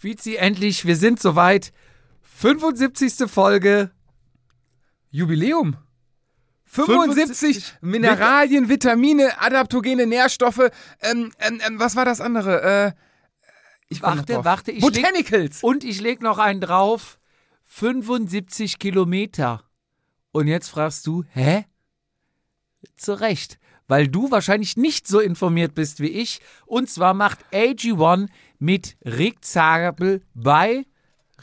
Vizi, endlich, wir sind soweit. 75. Folge. Jubiläum. 75 Mineralien, Vitamine, adaptogene Nährstoffe. Ähm, ähm, ähm, was war das andere? Äh, ich Warte, warte, ich Botanicals. Und ich leg noch einen drauf. 75 Kilometer. Und jetzt fragst du, hä? Zu Recht. Weil du wahrscheinlich nicht so informiert bist wie ich. Und zwar macht AG1 mit Rick Zabel bei,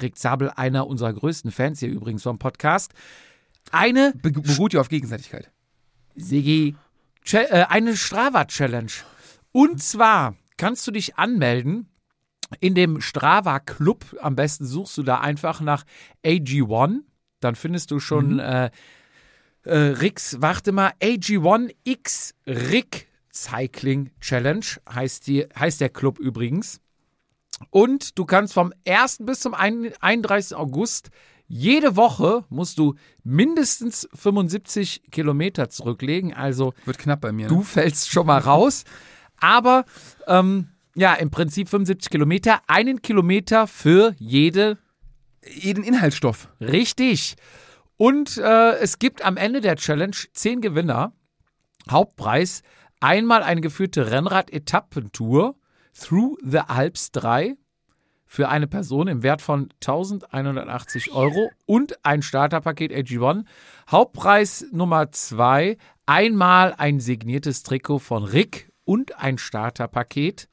Rick Zabel, einer unserer größten Fans hier übrigens vom Podcast, eine Be beruht ja auf Gegenseitigkeit. Sigi, äh, eine Strava-Challenge. Und zwar kannst du dich anmelden in dem Strava-Club. Am besten suchst du da einfach nach AG1. Dann findest du schon äh, äh, Ricks, warte mal, AG1 X Rick Cycling Challenge heißt, die, heißt der Club übrigens. Und du kannst vom 1. bis zum 31. August jede Woche musst du mindestens 75 Kilometer zurücklegen. Also Wird knapp bei mir. du Ne? fällst schon mal raus. Aber ähm, ja, im Prinzip 75 Kilometer, einen Kilometer für jede Jeden Inhaltsstoff. Richtig. Und äh, es gibt am Ende der Challenge zehn Gewinner. Hauptpreis einmal eine geführte Rennrad-Etappentour Through the Alps 3 für eine Person im Wert von 1180 Euro und ein Starterpaket AG1. Hauptpreis Nummer 2 einmal ein signiertes Trikot von Rick und ein Starterpaket.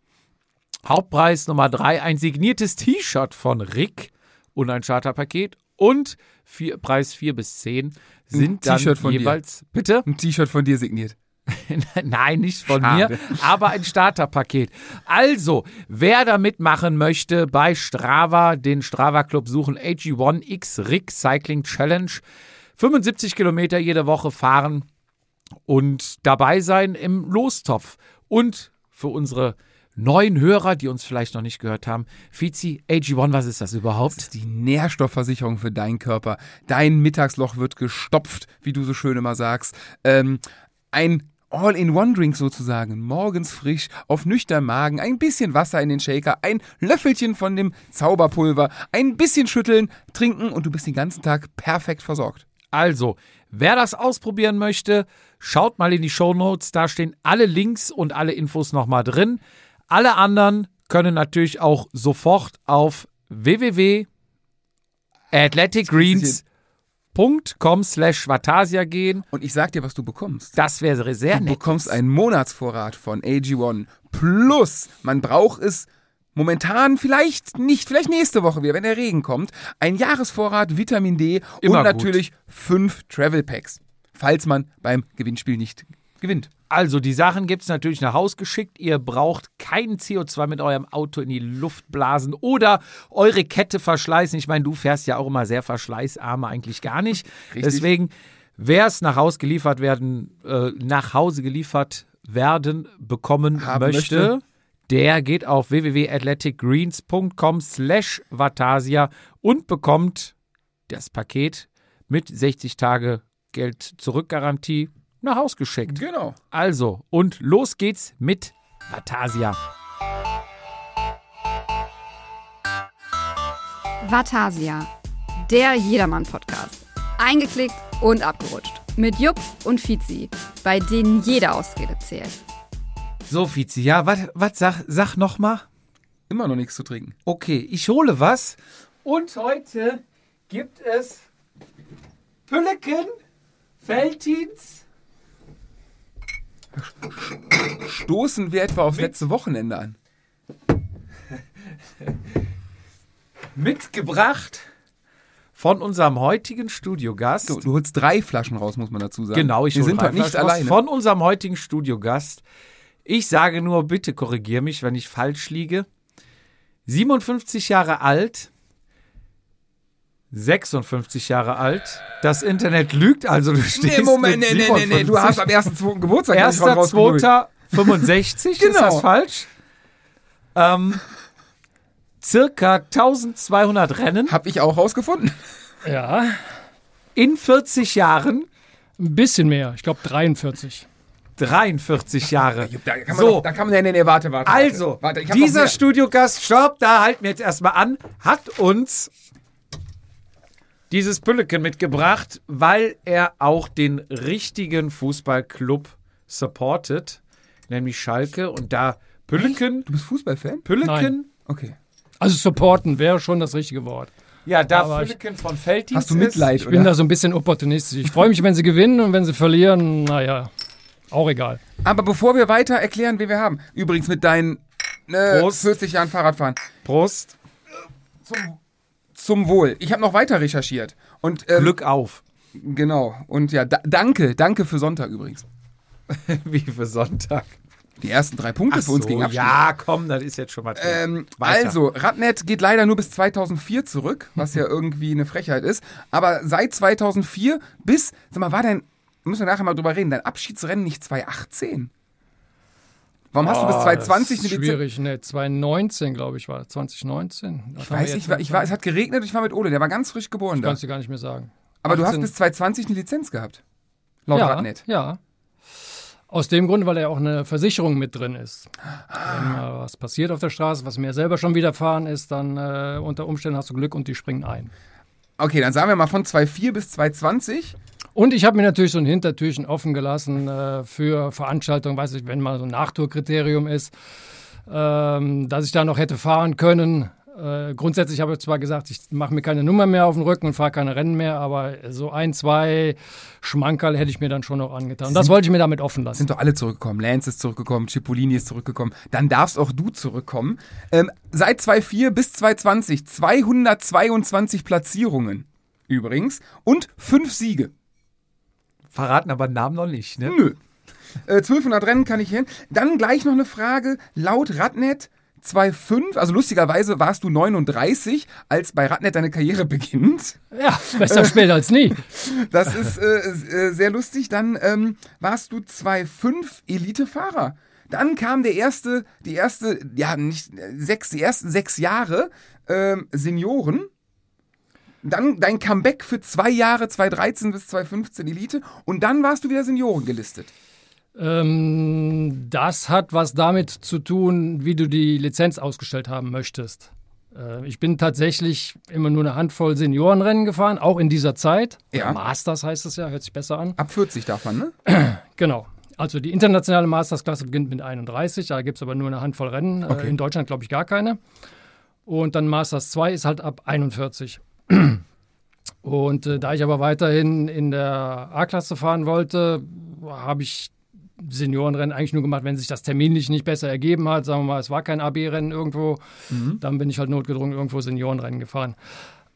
Hauptpreis Nummer 3 ein signiertes T-Shirt von Rick und ein Starterpaket. Und vier, Preis 4 bis 10 sind dann von dir. jeweils. Bitte? Ein T-Shirt von dir signiert. Nein, nicht von Schade. mir, aber ein Starterpaket. Also, wer da mitmachen möchte, bei Strava, den Strava Club suchen, AG1X Rick Cycling Challenge. 75 Kilometer jede Woche fahren und dabei sein im Lostopf. Und für unsere neuen Hörer, die uns vielleicht noch nicht gehört haben, Fizi, AG1, was ist das überhaupt? Das ist die Nährstoffversicherung für deinen Körper. Dein Mittagsloch wird gestopft, wie du so schön immer sagst. Ähm, ein All-in-One-Drink sozusagen, morgens frisch, auf nüchtern Magen, ein bisschen Wasser in den Shaker, ein Löffelchen von dem Zauberpulver, ein bisschen schütteln, trinken und du bist den ganzen Tag perfekt versorgt. Also, wer das ausprobieren möchte, schaut mal in die Shownotes, da stehen alle Links und alle Infos nochmal drin. Alle anderen können natürlich auch sofort auf www.athleticgreens.com slash Vatasia gehen. Und ich sag dir, was du bekommst. Das wäre sehr Du nett. bekommst einen Monatsvorrat von AG1 plus, man braucht es momentan vielleicht nicht, vielleicht nächste Woche wieder, wenn der Regen kommt, ein Jahresvorrat Vitamin D Immer und gut. natürlich fünf Travel Packs, falls man beim Gewinnspiel nicht gewinnt. Also, die Sachen gibt es natürlich nach Haus geschickt. Ihr braucht kein CO2 mit eurem Auto in die Luft blasen oder eure Kette verschleißen. Ich meine, du fährst ja auch immer sehr verschleißarm, eigentlich gar nicht. Richtig. Deswegen, wer es nach Hause geliefert werden, äh, nach Hause geliefert werden bekommen Haben möchte, möchte. der geht auf www.athleticgreens.com slash Vatasia und bekommt das Paket mit 60 Tage Geld zurückgarantie nach Haus geschickt. Genau. Also, und los geht's mit Vatasia. Vatasia, der Jedermann-Podcast. Eingeklickt und abgerutscht. Mit Jupp und Fizi, bei denen jede Ausrede zählt. So, Fizi, ja, was sag, sag noch mal? Immer noch nichts zu trinken. Okay, ich hole was. Und heute gibt es Pülleken, Feltins. Stoßen wir etwa auf letzte Wochenende an. mitgebracht von unserem heutigen Studiogast. Du, du holst drei Flaschen raus, muss man dazu sagen. Genau, ich Wir sind heute nicht alleine. Von unserem heutigen Studiogast. Ich sage nur, bitte korrigier mich, wenn ich falsch liege. 57 Jahre alt. 56 Jahre alt. Das Internet lügt, also du stehst Nee, Moment, mit nee, nee, nee, nee. Du 57. hast am 1.2. Geburtstag. hab ich gerade Erster, rausgegoogelt. zweiter, 65, ist Genau. das falsch? Ähm, circa 1200 Rennen Hab ich auch rausgefunden. Ja, in 40 Jahren. ein bisschen mehr. Ich glaube 43. 43 Jahre. Da kann man, so, doch, da kann man ja, nee, nee, warte, warte. also, warte, warte ich hab noch dieser. Studiogast, stopp, da halten wir jetzt erstmal an, hat uns dieses Pülleken mitgebracht, weil er auch den richtigen Fußballclub supportet, nämlich Schalke. Und da Pülleken, Du bist Fußballfan? Pülleken, Nein. Okay. Also supporten wäre schon das richtige Wort. ja, da Aber ich- Pülleken von Felddienst Hast du Mitleid, Ich bin oder? da so ein bisschen opportunistisch. Ich freue mich, wenn sie gewinnen und wenn sie verlieren, naja, auch egal. Aber bevor wir weiter erklären, wen wir haben, übrigens mit deinen äh, Prost. 40 Jahren Fahrradfahren, Ist. Prost, zum, zum Wohl. Ich habe noch weiter recherchiert. Und ähm, Glück auf. genau. Und ja, da, danke, danke für Sonntag übrigens. Wie für Sonntag. Die ersten drei Punkte für uns so, gegen Abschied. Ja, komm, das ist jetzt schon mal. Ähm, also, Radnet geht leider nur bis 2004 zurück, was ja irgendwie eine Frechheit ist. Aber seit 2004 bis, sag mal, war dein, müssen wir nachher mal drüber reden, dein Abschiedsrennen nicht 2018? Warum hast du bis Oh, 2020 das eine Lizenz? schwierig, ne? 2019, glaube ich, war das. 2019. Ich weiß, ich war, ich war, es hat geregnet ich war mit Ole, der war ganz frisch geboren da. Kannst du gar nicht mehr sagen. Aber du hast 18. bis 2020 eine Lizenz gehabt. Laut ja, Radnet. Ja. Aus dem Grund, weil ja auch eine Versicherung mit drin ist. Wenn mal was passiert auf der Straße, was mir selber schon widerfahren ist, dann äh, unter Umständen hast du Glück und die springen ein. Okay, dann sagen wir mal von 2004 bis 2020. Und ich habe mir natürlich so ein Hintertürchen offen gelassen äh, für Veranstaltungen, weiß ich, wenn mal so ein Nachtourkriterium ist, ähm, dass ich da noch hätte fahren können. Äh, grundsätzlich habe ich zwar gesagt, ich mache mir keine Nummer mehr auf den Rücken und fahre keine Rennen mehr, aber so ein, zwei Schmankerl hätte ich mir dann schon noch angetan. Und das wollte ich mir damit offen lassen. Sind doch alle zurückgekommen. Lance ist zurückgekommen, Cipollini ist zurückgekommen. Dann darfst auch du zurückkommen. Ähm, seit 2004 bis 2020 222 Platzierungen übrigens und fünf Siege. Verraten aber Namen noch nicht, ne? Nö. Äh, 1200 Rennen kann ich hin. Dann gleich noch eine Frage. Laut Radnet 2,5, also lustigerweise warst du 39, als bei Radnet deine Karriere beginnt. Ja, besser spät als nie. Das ist äh, äh, sehr lustig. Dann ähm, warst du 2,5 Elite-Fahrer. Dann kam der erste, die erste, ja, nicht äh, sechs, die ersten sechs Jahre ähm, Senioren. Dann dein Comeback für zwei Jahre, 2013 bis 2015 Elite. Und dann warst du wieder Senioren gelistet. Ähm, das hat was damit zu tun, wie du die Lizenz ausgestellt haben möchtest. Äh, ich bin tatsächlich immer nur eine Handvoll Seniorenrennen gefahren, auch in dieser Zeit. Ja. Oder Masters heißt es ja, hört sich besser an. Ab 40 darf man, ne? Genau. Also die internationale Mastersklasse beginnt mit 31, da gibt es aber nur eine Handvoll Rennen. Okay. Äh, in Deutschland glaube ich gar keine. Und dann Masters 2 ist halt ab 41. Und äh, da ich aber weiterhin in der A-Klasse fahren wollte, habe ich Seniorenrennen eigentlich nur gemacht, wenn sich das terminlich nicht besser ergeben hat. Sagen wir mal, es war kein AB-Rennen irgendwo, dann bin ich halt notgedrungen irgendwo Seniorenrennen gefahren.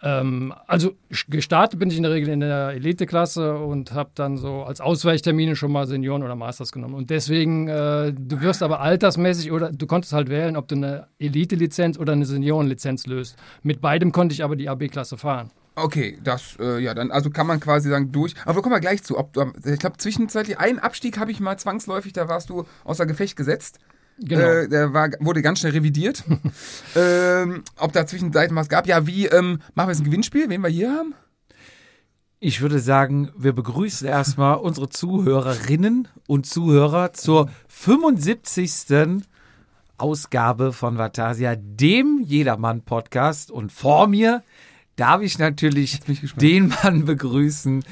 Ähm, also gestartet bin ich in der Regel in der Eliteklasse und habe dann so als Ausweichtermine schon mal Senioren oder Masters genommen. Und deswegen, äh, du wirst aber altersmäßig oder du konntest halt wählen, ob du eine Elite-Lizenz oder eine Seniorenlizenz löst. Mit beidem konnte ich aber die AB-Klasse fahren. Okay, das, äh, ja, dann, also kann man quasi sagen, durch. Aber wir kommen wir gleich zu. Ob, ich glaube, zwischenzeitlich einen Abstieg habe ich mal zwangsläufig, da warst du außer Gefecht gesetzt. Genau. Äh, der war, wurde ganz schnell revidiert. ähm, ob da zwischenzeitlich was gab. Ja, wie, ähm, machen wir jetzt ein Gewinnspiel, wen wir hier haben? Ich würde sagen, wir begrüßen erstmal unsere Zuhörerinnen und Zuhörer zur 75. Ausgabe von Vatasia, dem Jedermann-Podcast. Und vor mir darf ich natürlich den Mann begrüßen,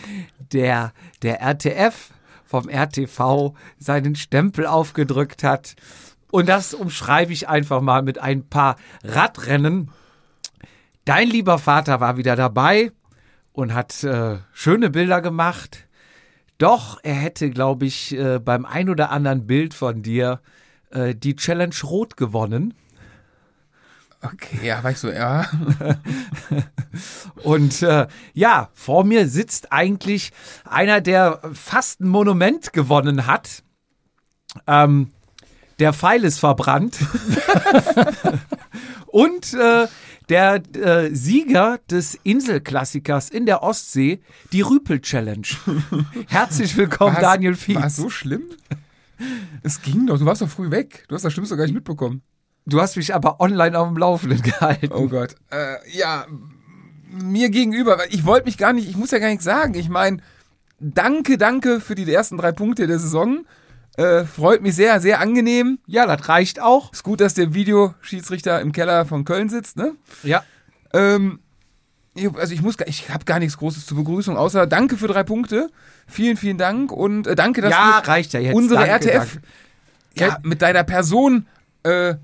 der der RTF vom RTV seinen Stempel aufgedrückt hat. Und das umschreibe ich einfach mal mit ein paar Radrennen. Dein lieber Vater war wieder dabei und hat äh, schöne Bilder gemacht. Doch er hätte, glaube ich, äh, beim ein oder anderen Bild von dir äh, die Challenge Rot gewonnen. Okay, ja, ich so, ja. Und äh, ja, vor mir sitzt eigentlich einer, der fast ein Monument gewonnen hat. Ähm, der Pfeil ist verbrannt. Und äh, der äh, Sieger des Inselklassikers in der Ostsee, die Rüpel-Challenge. Herzlich willkommen, War's- Daniel Fies. War es so schlimm? Es ging doch, du warst doch früh weg. Du hast das Schlimmste gar nicht mitbekommen. Du hast mich aber online auf dem Laufenden gehalten. Oh Gott. Äh, ja, mir gegenüber, weil ich wollte mich gar nicht, ich muss ja gar nichts sagen. Ich meine, danke, danke für die ersten drei Punkte der Saison. Äh, freut mich sehr, sehr angenehm. Ja, das reicht auch. Ist gut, dass der Videoschiedsrichter im Keller von Köln sitzt, ne? Ja. Ähm, ich- also ich muss, gar- ich habe gar nichts Großes zur Begrüßung, außer danke für drei Punkte. Vielen, vielen Dank und äh, danke, dass Ja, du reicht ja jetzt. unsere Danke, RTF danke. ja, mit deiner Person, äh,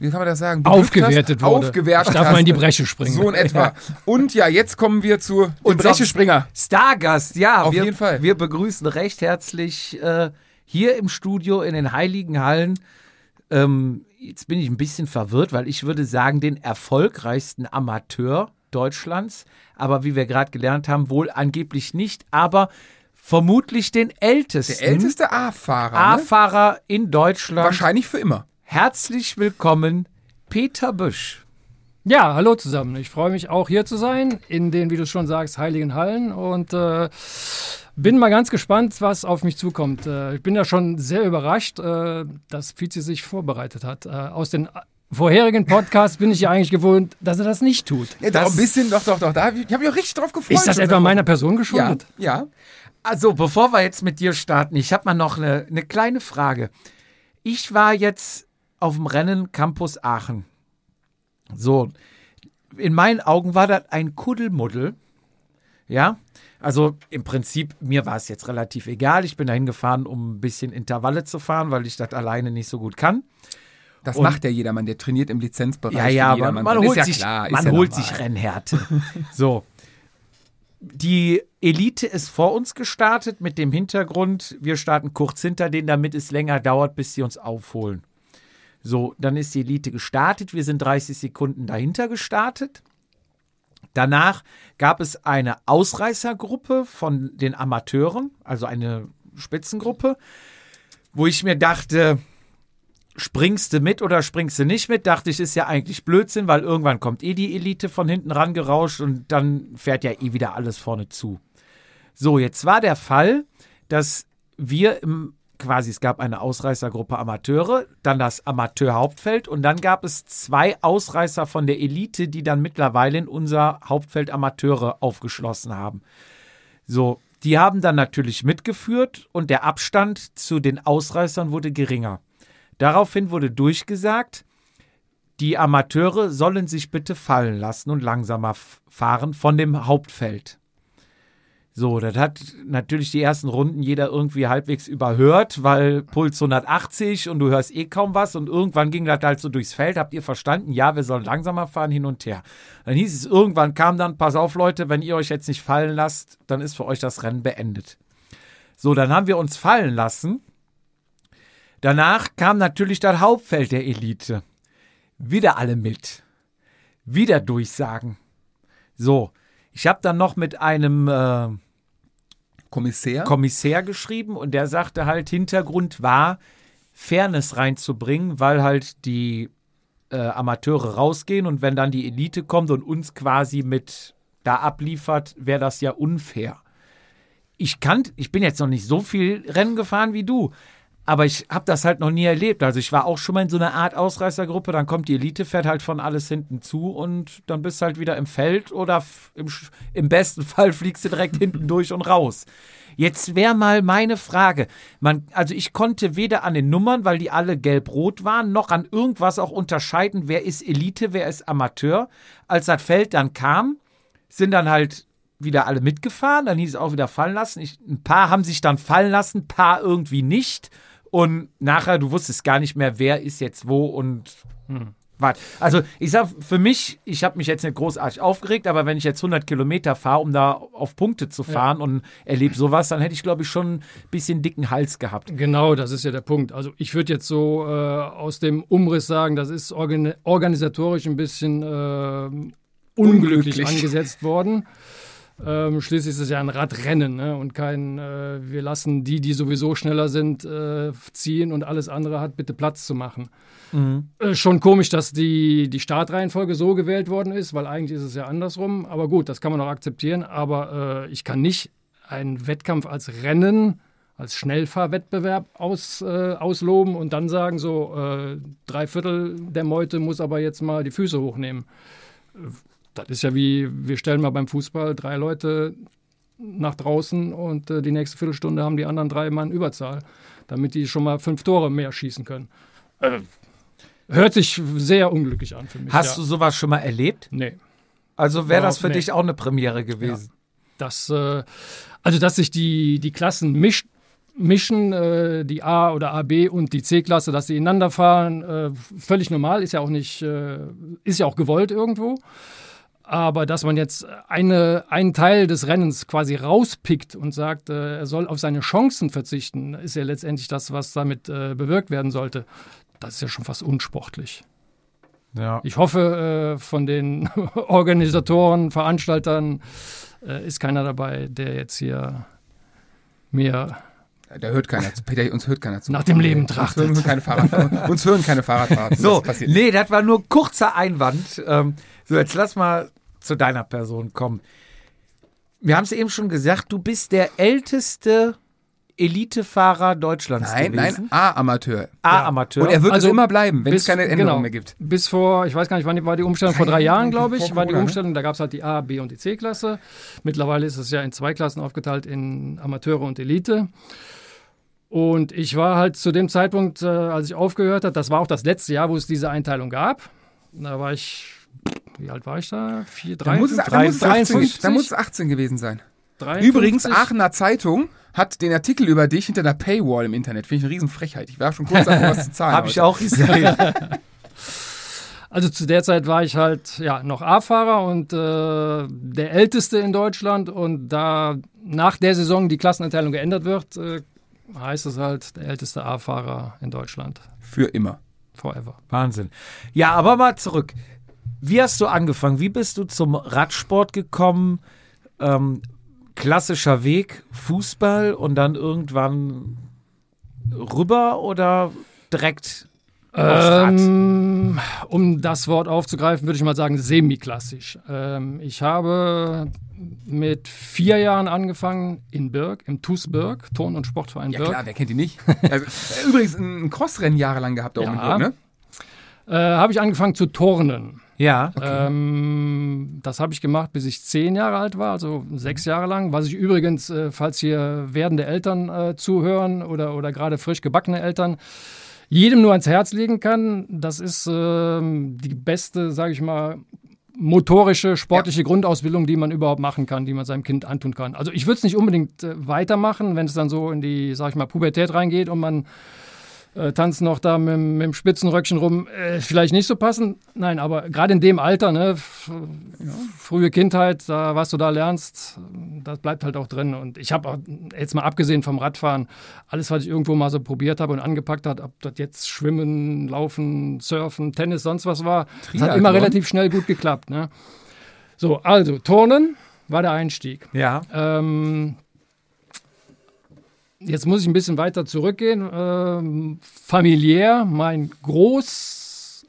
wie kann man das sagen? beglückt Aufgewertet hast, wurde. Aufgewertet Ich darf mal in die hast. Bresche springen. So in etwa. Und ja, jetzt kommen wir zu Und. Stargast, ja. Auf wir, jeden Fall. Wir begrüßen recht herzlich äh, hier im Studio in den Heiligen Hallen. Ähm, jetzt bin ich ein bisschen verwirrt, weil ich würde sagen, den erfolgreichsten Amateur Deutschlands. Aber wie wir gerade gelernt haben, wohl angeblich nicht, aber vermutlich den ältesten Der älteste A-Fahrer. Ne? A-Fahrer in Deutschland. Wahrscheinlich für immer. Herzlich willkommen, Peter Büsch. Ja, hallo zusammen. Ich freue mich auch hier zu sein in den, wie du schon sagst, Heiligen Hallen und äh, bin mal ganz gespannt, was auf mich zukommt. Äh, ich bin ja schon sehr überrascht, äh, dass Fizi sich vorbereitet hat. Äh, aus den vorherigen Podcasts bin ich ja eigentlich gewohnt, dass er das nicht tut. Ja, doch, ein bisschen, doch, doch, doch. Da, ich habe mich auch richtig drauf gefreut. Ist das etwa er- meiner Person Ja, geschuldet? ja. Also, bevor wir jetzt mit dir starten, ich habe mal noch eine, eine kleine Frage. Ich war jetzt auf dem Rennen Campus Aachen. So, in meinen Augen war das ein Kuddelmuddel. Ja, also im Prinzip, mir war es jetzt relativ egal. Ich bin dahin gefahren, um ein bisschen Intervalle zu fahren, weil ich das alleine nicht so gut kann. Das Und- macht ja jedermann, der trainiert im Lizenzbereich. Ja, ja, aber man holt ja sich, klar, man ja holt sich Rennhärte. so. Die Elite ist vor uns gestartet mit dem Hintergrund, wir starten kurz hinter denen, damit es länger dauert, bis sie uns aufholen. So, dann ist die Elite gestartet, wir sind 30 Sekunden dahinter gestartet. Danach gab es eine Ausreißergruppe von den Amateuren, also eine Spitzengruppe, wo ich mir dachte, springst du mit oder springst du nicht mit? Dachte ich, ist ja eigentlich Blödsinn, weil irgendwann kommt eh die Elite von hinten rangerauscht und dann fährt ja eh wieder alles vorne zu. So, jetzt war der Fall, dass wir im quasi, es gab eine Ausreißergruppe Amateure, dann das Amateurhauptfeld und dann gab es zwei Ausreißer von der Elite, die dann mittlerweile in unser Hauptfeld Amateure aufgeschlossen haben. So, die haben dann natürlich mitgeführt und der Abstand zu den Ausreißern wurde geringer. Daraufhin wurde durchgesagt, die Amateure sollen sich bitte fallen lassen und langsamer fahren von dem Hauptfeld. So, das hat natürlich die ersten Runden jeder irgendwie halbwegs überhört, weil Puls 180 und du hörst eh kaum was und irgendwann ging das halt so durchs Feld. Habt ihr verstanden? Ja, wir sollen langsamer fahren hin und her. Dann hieß es irgendwann kam dann, pass auf Leute, wenn ihr euch jetzt nicht fallen lasst, dann ist für euch das Rennen beendet. So, dann haben wir uns fallen lassen. Danach kam natürlich das Hauptfeld der Elite. Wieder alle mit. Wieder Durchsagen. So, ich habe dann noch mit einem äh, Kommissär. Kommissär geschrieben und der sagte halt, Hintergrund war, Fairness reinzubringen, weil halt die äh, Amateure rausgehen und wenn dann die Elite kommt und uns quasi mit da abliefert, wäre das ja unfair. Ich kann, ich bin jetzt noch nicht so viel Rennen gefahren wie du, aber ich habe das halt noch nie erlebt. Also ich war auch schon mal in so einer Art Ausreißergruppe, dann kommt die Elite, fährt halt von alles hinten zu und dann bist halt wieder im Feld oder im, im besten Fall fliegst du direkt hinten durch und raus. Jetzt wäre mal meine Frage. Man, also ich konnte weder an den Nummern, weil die alle gelb-rot waren, noch an irgendwas auch unterscheiden, wer ist Elite, wer ist Amateur. Als das Feld dann kam, sind dann halt wieder alle mitgefahren, dann hieß es auch wieder fallen lassen. Ich, ein paar haben sich dann fallen lassen, ein paar irgendwie nicht. Und nachher, du wusstest gar nicht mehr, wer ist jetzt wo und was. Also ich sag, für mich, ich habe mich jetzt nicht großartig aufgeregt, aber wenn ich jetzt 100 Kilometer fahre, um da auf Punkte zu fahren und erlebe sowas, dann hätte ich, glaube ich, schon ein bisschen dicken Hals gehabt. Genau, das ist ja der Punkt. Also ich würde jetzt so äh, aus dem Umriss sagen, das ist organ organisatorisch ein bisschen äh, unglücklich, Unglücklich. angesetzt worden. Ähm, schließlich ist es ja ein Radrennen ne? und kein, äh, wir lassen die, die sowieso schneller sind, äh, ziehen und alles andere hat bitte Platz zu machen. Äh, schon komisch, dass die, die Startreihenfolge so gewählt worden ist, weil eigentlich ist es ja andersrum. Aber gut, das kann man auch akzeptieren. Aber äh, ich kann nicht einen Wettkampf als Rennen, als Schnellfahrwettbewerb aus, äh, ausloben und dann sagen, so äh, drei Viertel der Meute muss aber jetzt mal die Füße hochnehmen. Das ist ja wie, wir stellen mal beim Fußball drei Leute nach draußen und äh, die nächste Viertelstunde haben die anderen drei Mann Überzahl, damit die schon mal fünf Tore mehr schießen können. Äh, hört sich sehr unglücklich an für mich. Hast ja. du sowas schon mal erlebt? Nee. Also wäre das für Überhaupt dich auch eine Premiere gewesen. Das, äh, also, dass sich die, die Klassen mischt, mischen, äh, die A oder AB und die C-Klasse, dass sie ineinander fahren, äh, völlig normal, ist ja auch nicht, äh, ist ja auch gewollt irgendwo. Aber dass man jetzt eine, einen Teil des Rennens quasi rauspickt und sagt, äh, er soll auf seine Chancen verzichten, ist ja letztendlich das, was damit äh, bewirkt werden sollte. Das ist ja schon fast unsportlich. Ja. Ich hoffe, äh, von den Organisatoren, Veranstaltern äh, ist keiner dabei, der jetzt hier mir Da hört keiner zu. Peter, uns hört keiner zu. Nach dem Leben Uns trachtet. hören keine, Fahrrad, uns hören keine Fahrradfahrten. So, das nee, das war nur kurzer Einwand. Ähm, so, jetzt lass mal zu deiner Person kommen. Wir haben es eben schon gesagt, du bist der älteste Elitefahrer Deutschlands Nein, gewesen. nein, A-Amateur. A-Amateur. Und er wird Also es immer bleiben, wenn es keine Änderung genau. mehr gibt. Bis vor, ich weiß gar nicht, wann war die Umstellung, vor Drei Jahren, glaube ich, war die ne? Umstellung. Da gab es halt die A, B und die C-Klasse. Mittlerweile ist es ja in zwei Klassen aufgeteilt, in Amateure und Elite. Und ich war halt zu dem Zeitpunkt, äh, als ich aufgehört habe, das war auch das letzte Jahr, wo es diese Einteilung gab. Da war ich, wie alt war ich da? Vier, Da muss, es, da, muss es 18, da muss es 18 gewesen sein. 53? Übrigens, Aachener Zeitung hat den Artikel über dich hinter der Paywall im Internet. Finde ich eine Riesenfrechheit. Ich war schon kurz davor, was zu zahlen. Habe ich auch gesehen. Also zu der Zeit war ich halt ja noch A-Fahrer und äh, der älteste in Deutschland und da nach der Saison die Klasseneinteilung geändert wird, äh, heißt es halt der älteste A-Fahrer in Deutschland Für immer. forever. Wahnsinn. Ja, aber mal zurück. Wie hast du angefangen? Wie bist du zum Radsport gekommen? Ähm, klassischer Weg, Fußball und dann irgendwann rüber oder direkt? Ähm, um das Wort aufzugreifen, würde ich mal sagen semi-klassisch. Ähm, ich habe mit vier Jahren angefangen in Birk, im TuS Birk, Turn- und Sportverein Ja Birk. klar, wer kennt die nicht? Also, äh, übrigens ein Crossrennen jahrelang gehabt da oben Ja. in Burg, ne? Äh, habe ich angefangen zu turnen. Ja. Ähm, das habe ich gemacht, bis ich zehn Jahre alt war, also sechs Jahre lang. Was ich übrigens, äh, falls hier werdende Eltern äh, zuhören oder, oder gerade frisch gebackene Eltern, jedem nur ans Herz legen kann. Das ist ähm, die beste, sage ich mal, motorische, sportliche Grundausbildung, die man überhaupt machen kann, die man seinem Kind antun kann. Also ich würde es nicht unbedingt äh, weitermachen, wenn es dann so in die, sag ich mal, Pubertät reingeht und man äh, tanzt noch da mit, dem- mit dem Spitzenröckchen rum, äh, vielleicht nicht so passend. Nein, aber gerade in dem Alter, ne, f- frühe Kindheit, da, was du da lernst, das bleibt halt auch drin. Und ich habe jetzt mal abgesehen vom Radfahren, alles, was ich irgendwo mal so probiert habe und angepackt hat, ob das jetzt Schwimmen, Laufen, Surfen, Tennis, sonst was war, das hat immer relativ schnell gut geklappt. Ne? So, also Turnen war der Einstieg. Ja. Ähm, jetzt muss ich ein bisschen weiter zurückgehen. Ähm, familiär, mein Großonkel,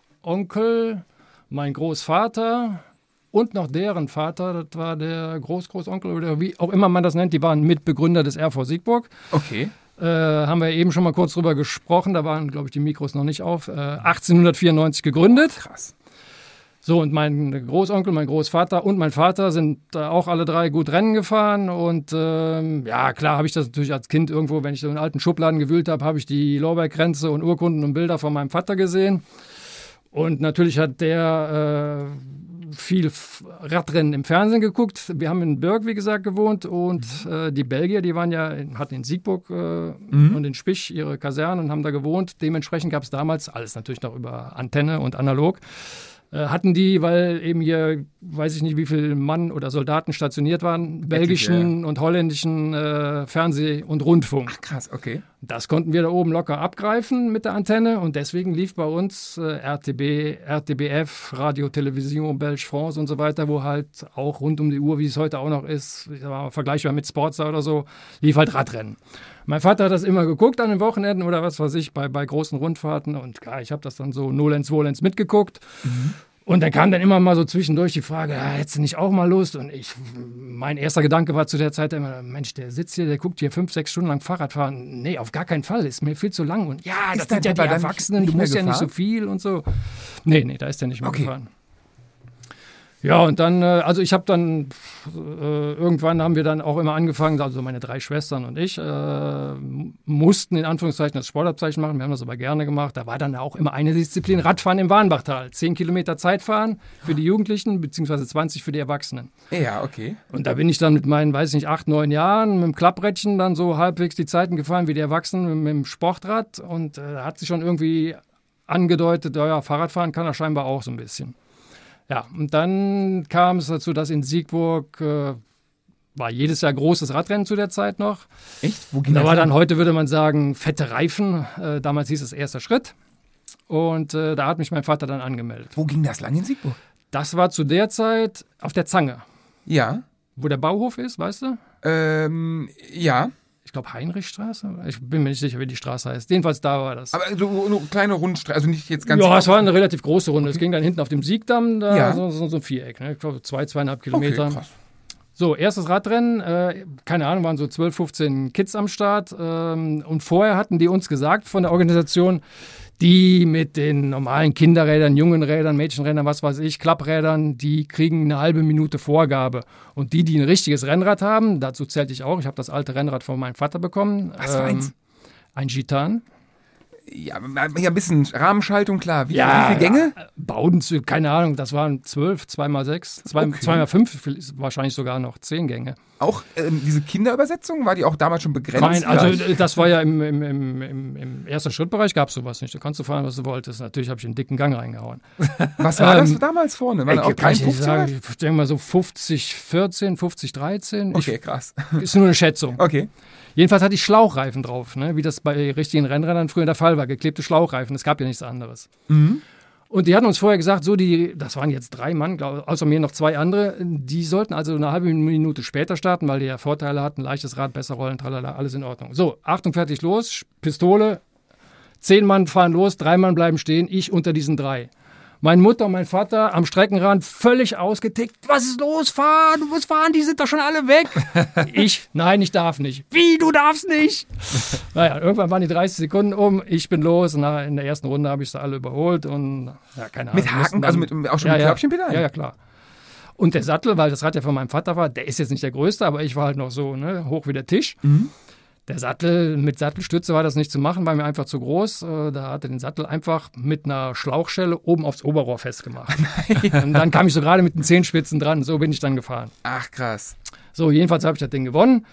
mein Großvater und noch deren Vater, das war der Großgroßonkel oder wie auch immer man das nennt, die waren Mitbegründer des RV Siegburg. Okay. Äh, haben wir eben schon mal kurz drüber gesprochen, da waren, glaube ich, die Mikros noch nicht auf. Äh, 1894 gegründet. Krass. So, und mein Großonkel, mein Großvater und mein Vater sind äh, auch alle drei gut Rennen gefahren. Und ähm, ja, klar habe ich das natürlich als Kind irgendwo, wenn ich so in alten Schubladen gewühlt habe, habe ich die Lorbeerkränze und Urkunden und Bilder von meinem Vater gesehen. Und natürlich hat der äh, viel Radrennen im Fernsehen geguckt. Wir haben in Birk, wie gesagt, gewohnt und äh, die Belgier, die waren ja, in- hatten in Siegburg äh, und in Spich ihre Kasernen und haben da gewohnt. Dementsprechend gab es damals, alles natürlich noch über Antenne und analog, hatten die, weil eben hier, weiß ich nicht, wie viele Mann oder Soldaten stationiert waren, belgischen und holländischen äh, Fernseh- und Rundfunk. Krass, okay. Das konnten wir da oben locker abgreifen mit der Antenne und deswegen lief bei uns äh, RTB, RTBF, Radio Television Belge France und so weiter, wo halt auch rund um die Uhr, wie es heute auch noch ist, ich sag mal, vergleichbar mit Sportster oder so, lief halt Radrennen. Mein Vater hat das immer geguckt an den Wochenenden oder was weiß ich, bei, bei großen Rundfahrten und ja, ich habe das dann so Nolens, Wolens mitgeguckt. Und dann kam dann immer mal so zwischendurch die Frage, ja, hättest du nicht auch mal Lust? Und ich, mein erster Gedanke war zu der Zeit immer, Mensch, der sitzt hier, der guckt hier fünf, sechs Stunden lang Fahrrad fahren. Nee, auf gar keinen Fall, ist mir viel zu lang. Und ja, das Ist dein sind ja die dann nicht- Erwachsenen, nicht du musst ja nicht so viel und so. Nee, nee, da ist der nicht mehr Okay. gefahren. Ja, und dann, äh, also ich habe dann, äh, irgendwann haben wir dann auch immer angefangen, also meine drei Schwestern und ich, äh, mussten in Anführungszeichen das Sportabzeichen machen. Wir haben das aber gerne gemacht. Da war dann auch immer eine Disziplin, Radfahren im Warnbachtal. Zehn Kilometer Zeitfahren für die Jugendlichen, beziehungsweise 20 für die Erwachsenen. Ja, okay. Und da bin ich dann mit meinen, weiß ich nicht, acht, neun Jahren mit dem Klapprädchen dann so halbwegs die Zeiten gefahren wie die Erwachsenen mit, dem Sportrad. Und äh, da hat sich schon irgendwie angedeutet, ja, Fahrradfahren kann er scheinbar auch so ein bisschen. Ja, und dann kam es dazu, dass in Siegburg äh, war jedes Jahr großes Radrennen zu der Zeit noch. Echt? Wo ging Da das war hin? dann heute, würde man sagen, fette Reifen. Äh, damals hieß es erster Schritt. Und äh, da hat mich mein Vater dann angemeldet. Wo ging das lang in Siegburg? Das war zu der Zeit auf der Zange, Ja. wo der Bauhof ist, weißt du? Ähm, ja. Ich glaube Heinrichstraße. Ich bin mir nicht sicher, wie die Straße heißt. Jedenfalls da war das. Aber so eine kleine Rundstraße, also nicht jetzt ganz. ja, es war eine relativ große Runde. Es ging dann hinten auf dem Siegdamm, da Ja. so, so, so ein Viereck, ne? ich glaube zwei, zweieinhalb okay, Kilometer. krass. So, erstes Radrennen, äh, keine Ahnung, waren so 12, 15 Kids am Start. Ähm, und vorher hatten die uns gesagt von der Organisation, die mit den normalen Kinderrädern, jungen Rädern, Mädchenrädern, was weiß ich, Klapprädern, die kriegen eine halbe Minute Vorgabe. Und die, die ein richtiges Rennrad haben, dazu zählte ich auch, ich habe das alte Rennrad von meinem Vater bekommen. ähm, Was für eins? Ein Gitan. Ja, ja, ein bisschen Rahmenschaltung, klar. Wie, Ja, wie viele Gänge? Baudenzüge, keine Ahnung, das waren zwölf, zweimal sechs, zwei, Okay. zweimal fünf, wahrscheinlich sogar noch zehn Gänge. Auch ähm, diese Kinderübersetzung, war die auch damals schon begrenzt? Nein, also Ja. äh, das war ja im, im, im, im, im ersten Schrittbereich gab es sowas nicht. Da kannst du fahren, was du wolltest. Natürlich habe ich einen dicken Gang reingehauen. Was war das ähm, damals vorne? War auch Ey, kann ich 53 nicht sagen. Ich denke mal so 50, 14, 50, 13. Okay, krass. Ich, ist nur eine Schätzung. Okay. Jedenfalls hatte ich Schlauchreifen drauf, ne? wie das bei richtigen Rennrädern früher der Fall war. Geklebte Schlauchreifen. Es gab ja nichts anderes. Mhm. Und die hatten uns vorher gesagt, so die, das waren jetzt drei Mann, glaub, außer mir noch zwei andere, die sollten also eine halbe Minute später starten, weil die ja Vorteile hatten, leichtes Rad, besser rollen, tralala, alles in Ordnung. So, Achtung, fertig, los, Pistole, zehn Mann fahren los, drei Mann bleiben stehen, ich unter diesen drei. Meine Mutter und mein Vater am Streckenrand völlig ausgetickt. Was ist los? Fahr, du musst fahren, die sind doch schon alle weg. ich, nein, ich darf nicht. Wie, du darfst nicht? Naja, irgendwann waren die 30 Sekunden um, ich bin los. Na, in der ersten Runde habe ich sie alle überholt und ja, keine Ahnung. Mit Haken, also mit, auch schon ja, mit ja. Körbchenpedalen? Ja, ja, klar. Und der Sattel, weil das Rad ja von meinem Vater war, der ist jetzt nicht der größte, aber ich war halt noch so ne, hoch wie der Tisch. Mhm. Der Sattel, mit Sattelstütze war das nicht zu machen, war mir einfach zu groß. Äh, Da hat er den Sattel einfach mit einer Schlauchschelle oben aufs Oberrohr festgemacht. Und dann kam ich so gerade mit den Zehenspitzen dran. So bin ich dann gefahren. Ach, krass. So, jedenfalls habe ich das Ding gewonnen.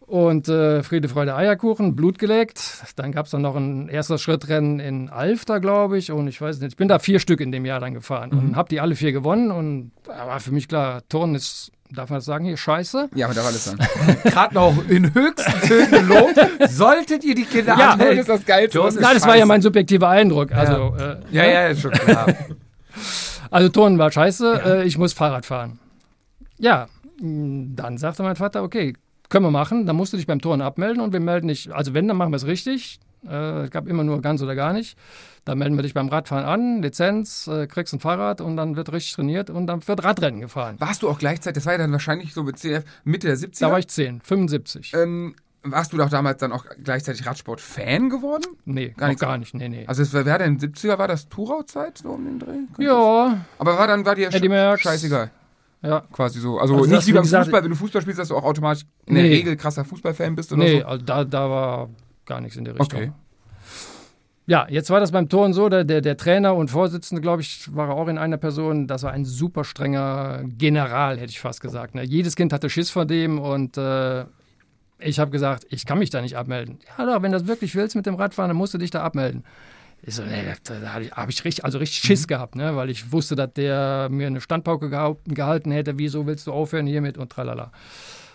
Und äh, Friede, Freude, Eierkuchen, Blut geleckt. Dann gab es dann noch ein erstes Schrittrennen in Alfter, glaube ich. Und ich weiß nicht, ich bin da vier Stück in dem Jahr dann gefahren und habe die alle vier gewonnen. Und da war für mich klar, Turnen ist, darf man das sagen hier, scheiße. Ja, aber da war das dann. Gerade noch in höchsten Tönen gelobt. Solltet ihr die Kinder Ja, anmelden? ist das Geilste. Nein, das war scheiße. ja mein subjektiver Eindruck. Also, äh, Ja, ja, ist schon klar. Also Turnen war scheiße, äh, ich muss Fahrrad fahren. Ja, mh, dann sagte mein Vater, okay, können wir machen, dann musst du dich beim Turnen abmelden und wir melden dich, also wenn, dann machen wir es richtig. Äh, Es gab immer nur ganz oder gar nicht. Dann melden wir dich beim Radfahren an, Lizenz, äh, kriegst ein Fahrrad und dann wird richtig trainiert und dann wird Radrennen gefahren. Warst du auch gleichzeitig, das war ja dann wahrscheinlich so mit CF Mitte der 70er. Da war ich 10, 75. ähm, warst du doch damals dann auch gleichzeitig Radsport-Fan geworden? nee, gar gar, nichts. gar nicht, nee, nee. Also es war, wer denn 70er, war das Turau-Zeit so um den Dreh? ja, Aber war dann war dir Eddie Merckx. scheißegal, ja. quasi so. Also, Also nicht das, wie beim gesagt- Fußball, wenn du Fußball spielst, dass du auch automatisch in der Nee. Regel krasser Fußballfan bist oder Nee, so. also da, da war gar nichts in die Richtung. Okay. Ja, jetzt war das beim Turnen so, der, der, der Trainer und Vorsitzende, glaube ich, war auch in einer Person, das war ein super strenger General, hätte ich fast gesagt. Ne? Jedes Kind hatte Schiss vor dem und äh, ich habe gesagt, ich kann mich da nicht abmelden. Ja, doch, wenn du das wirklich willst mit dem Radfahren, dann musst du dich da abmelden. Ich so, nee, da, da habe ich, hab ich richtig, also richtig Schiss gehabt, ne? weil ich wusste, dass der mir eine Standpauke gehalten hätte, wieso willst du aufhören hiermit und tralala.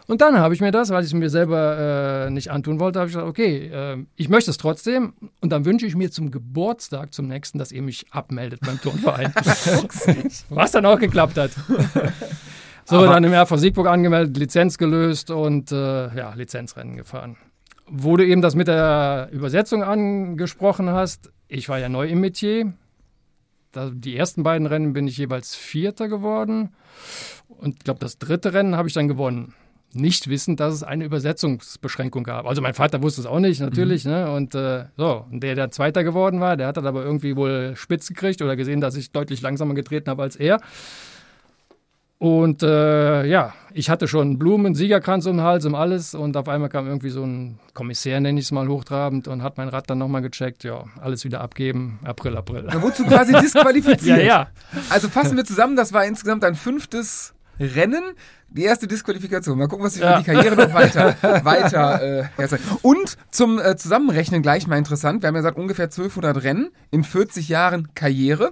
Und dann habe ich mir das, weil ich es mir selber äh, nicht antun wollte, habe ich gesagt, okay, äh, ich möchte es trotzdem und dann wünsche ich mir zum Geburtstag, zum nächsten, dass ihr mich abmeldet beim Turnverein. Was dann auch geklappt hat. so, dann im RV Siegburg angemeldet, Lizenz gelöst und äh, ja, Lizenzrennen gefahren. Wo du eben das mit der Übersetzung angesprochen hast, ich war ja neu im Metier. Die ersten beiden Rennen bin ich jeweils Vierter geworden. Und ich glaube, das dritte Rennen habe ich dann gewonnen. Nicht wissend, dass es eine Übersetzungsbeschränkung gab. Also mein Vater wusste es auch nicht, natürlich. Ne? Und äh, so, und der, der Zweiter geworden war, der hat dann aber irgendwie wohl spitz gekriegt oder gesehen, dass ich deutlich langsamer getreten habe als er. Und äh, ja, ich hatte schon Blumen, Siegerkranz um den Hals und alles. Und auf einmal kam irgendwie so ein Kommissär, nenne ich es mal, hochtrabend und hat mein Rad dann nochmal gecheckt. Ja, alles wieder abgeben. April, April. Da wurdest du quasi disqualifiziert. Ja, ja. Also fassen wir zusammen, das war insgesamt ein fünftes Rennen. Die erste Disqualifikation. Mal gucken, was sich Ja. für die Karriere noch weiter, weiter äh. Und zum äh, Zusammenrechnen gleich mal interessant. Wir haben ja gesagt, ungefähr 1200 Rennen in 40 Jahren Karriere.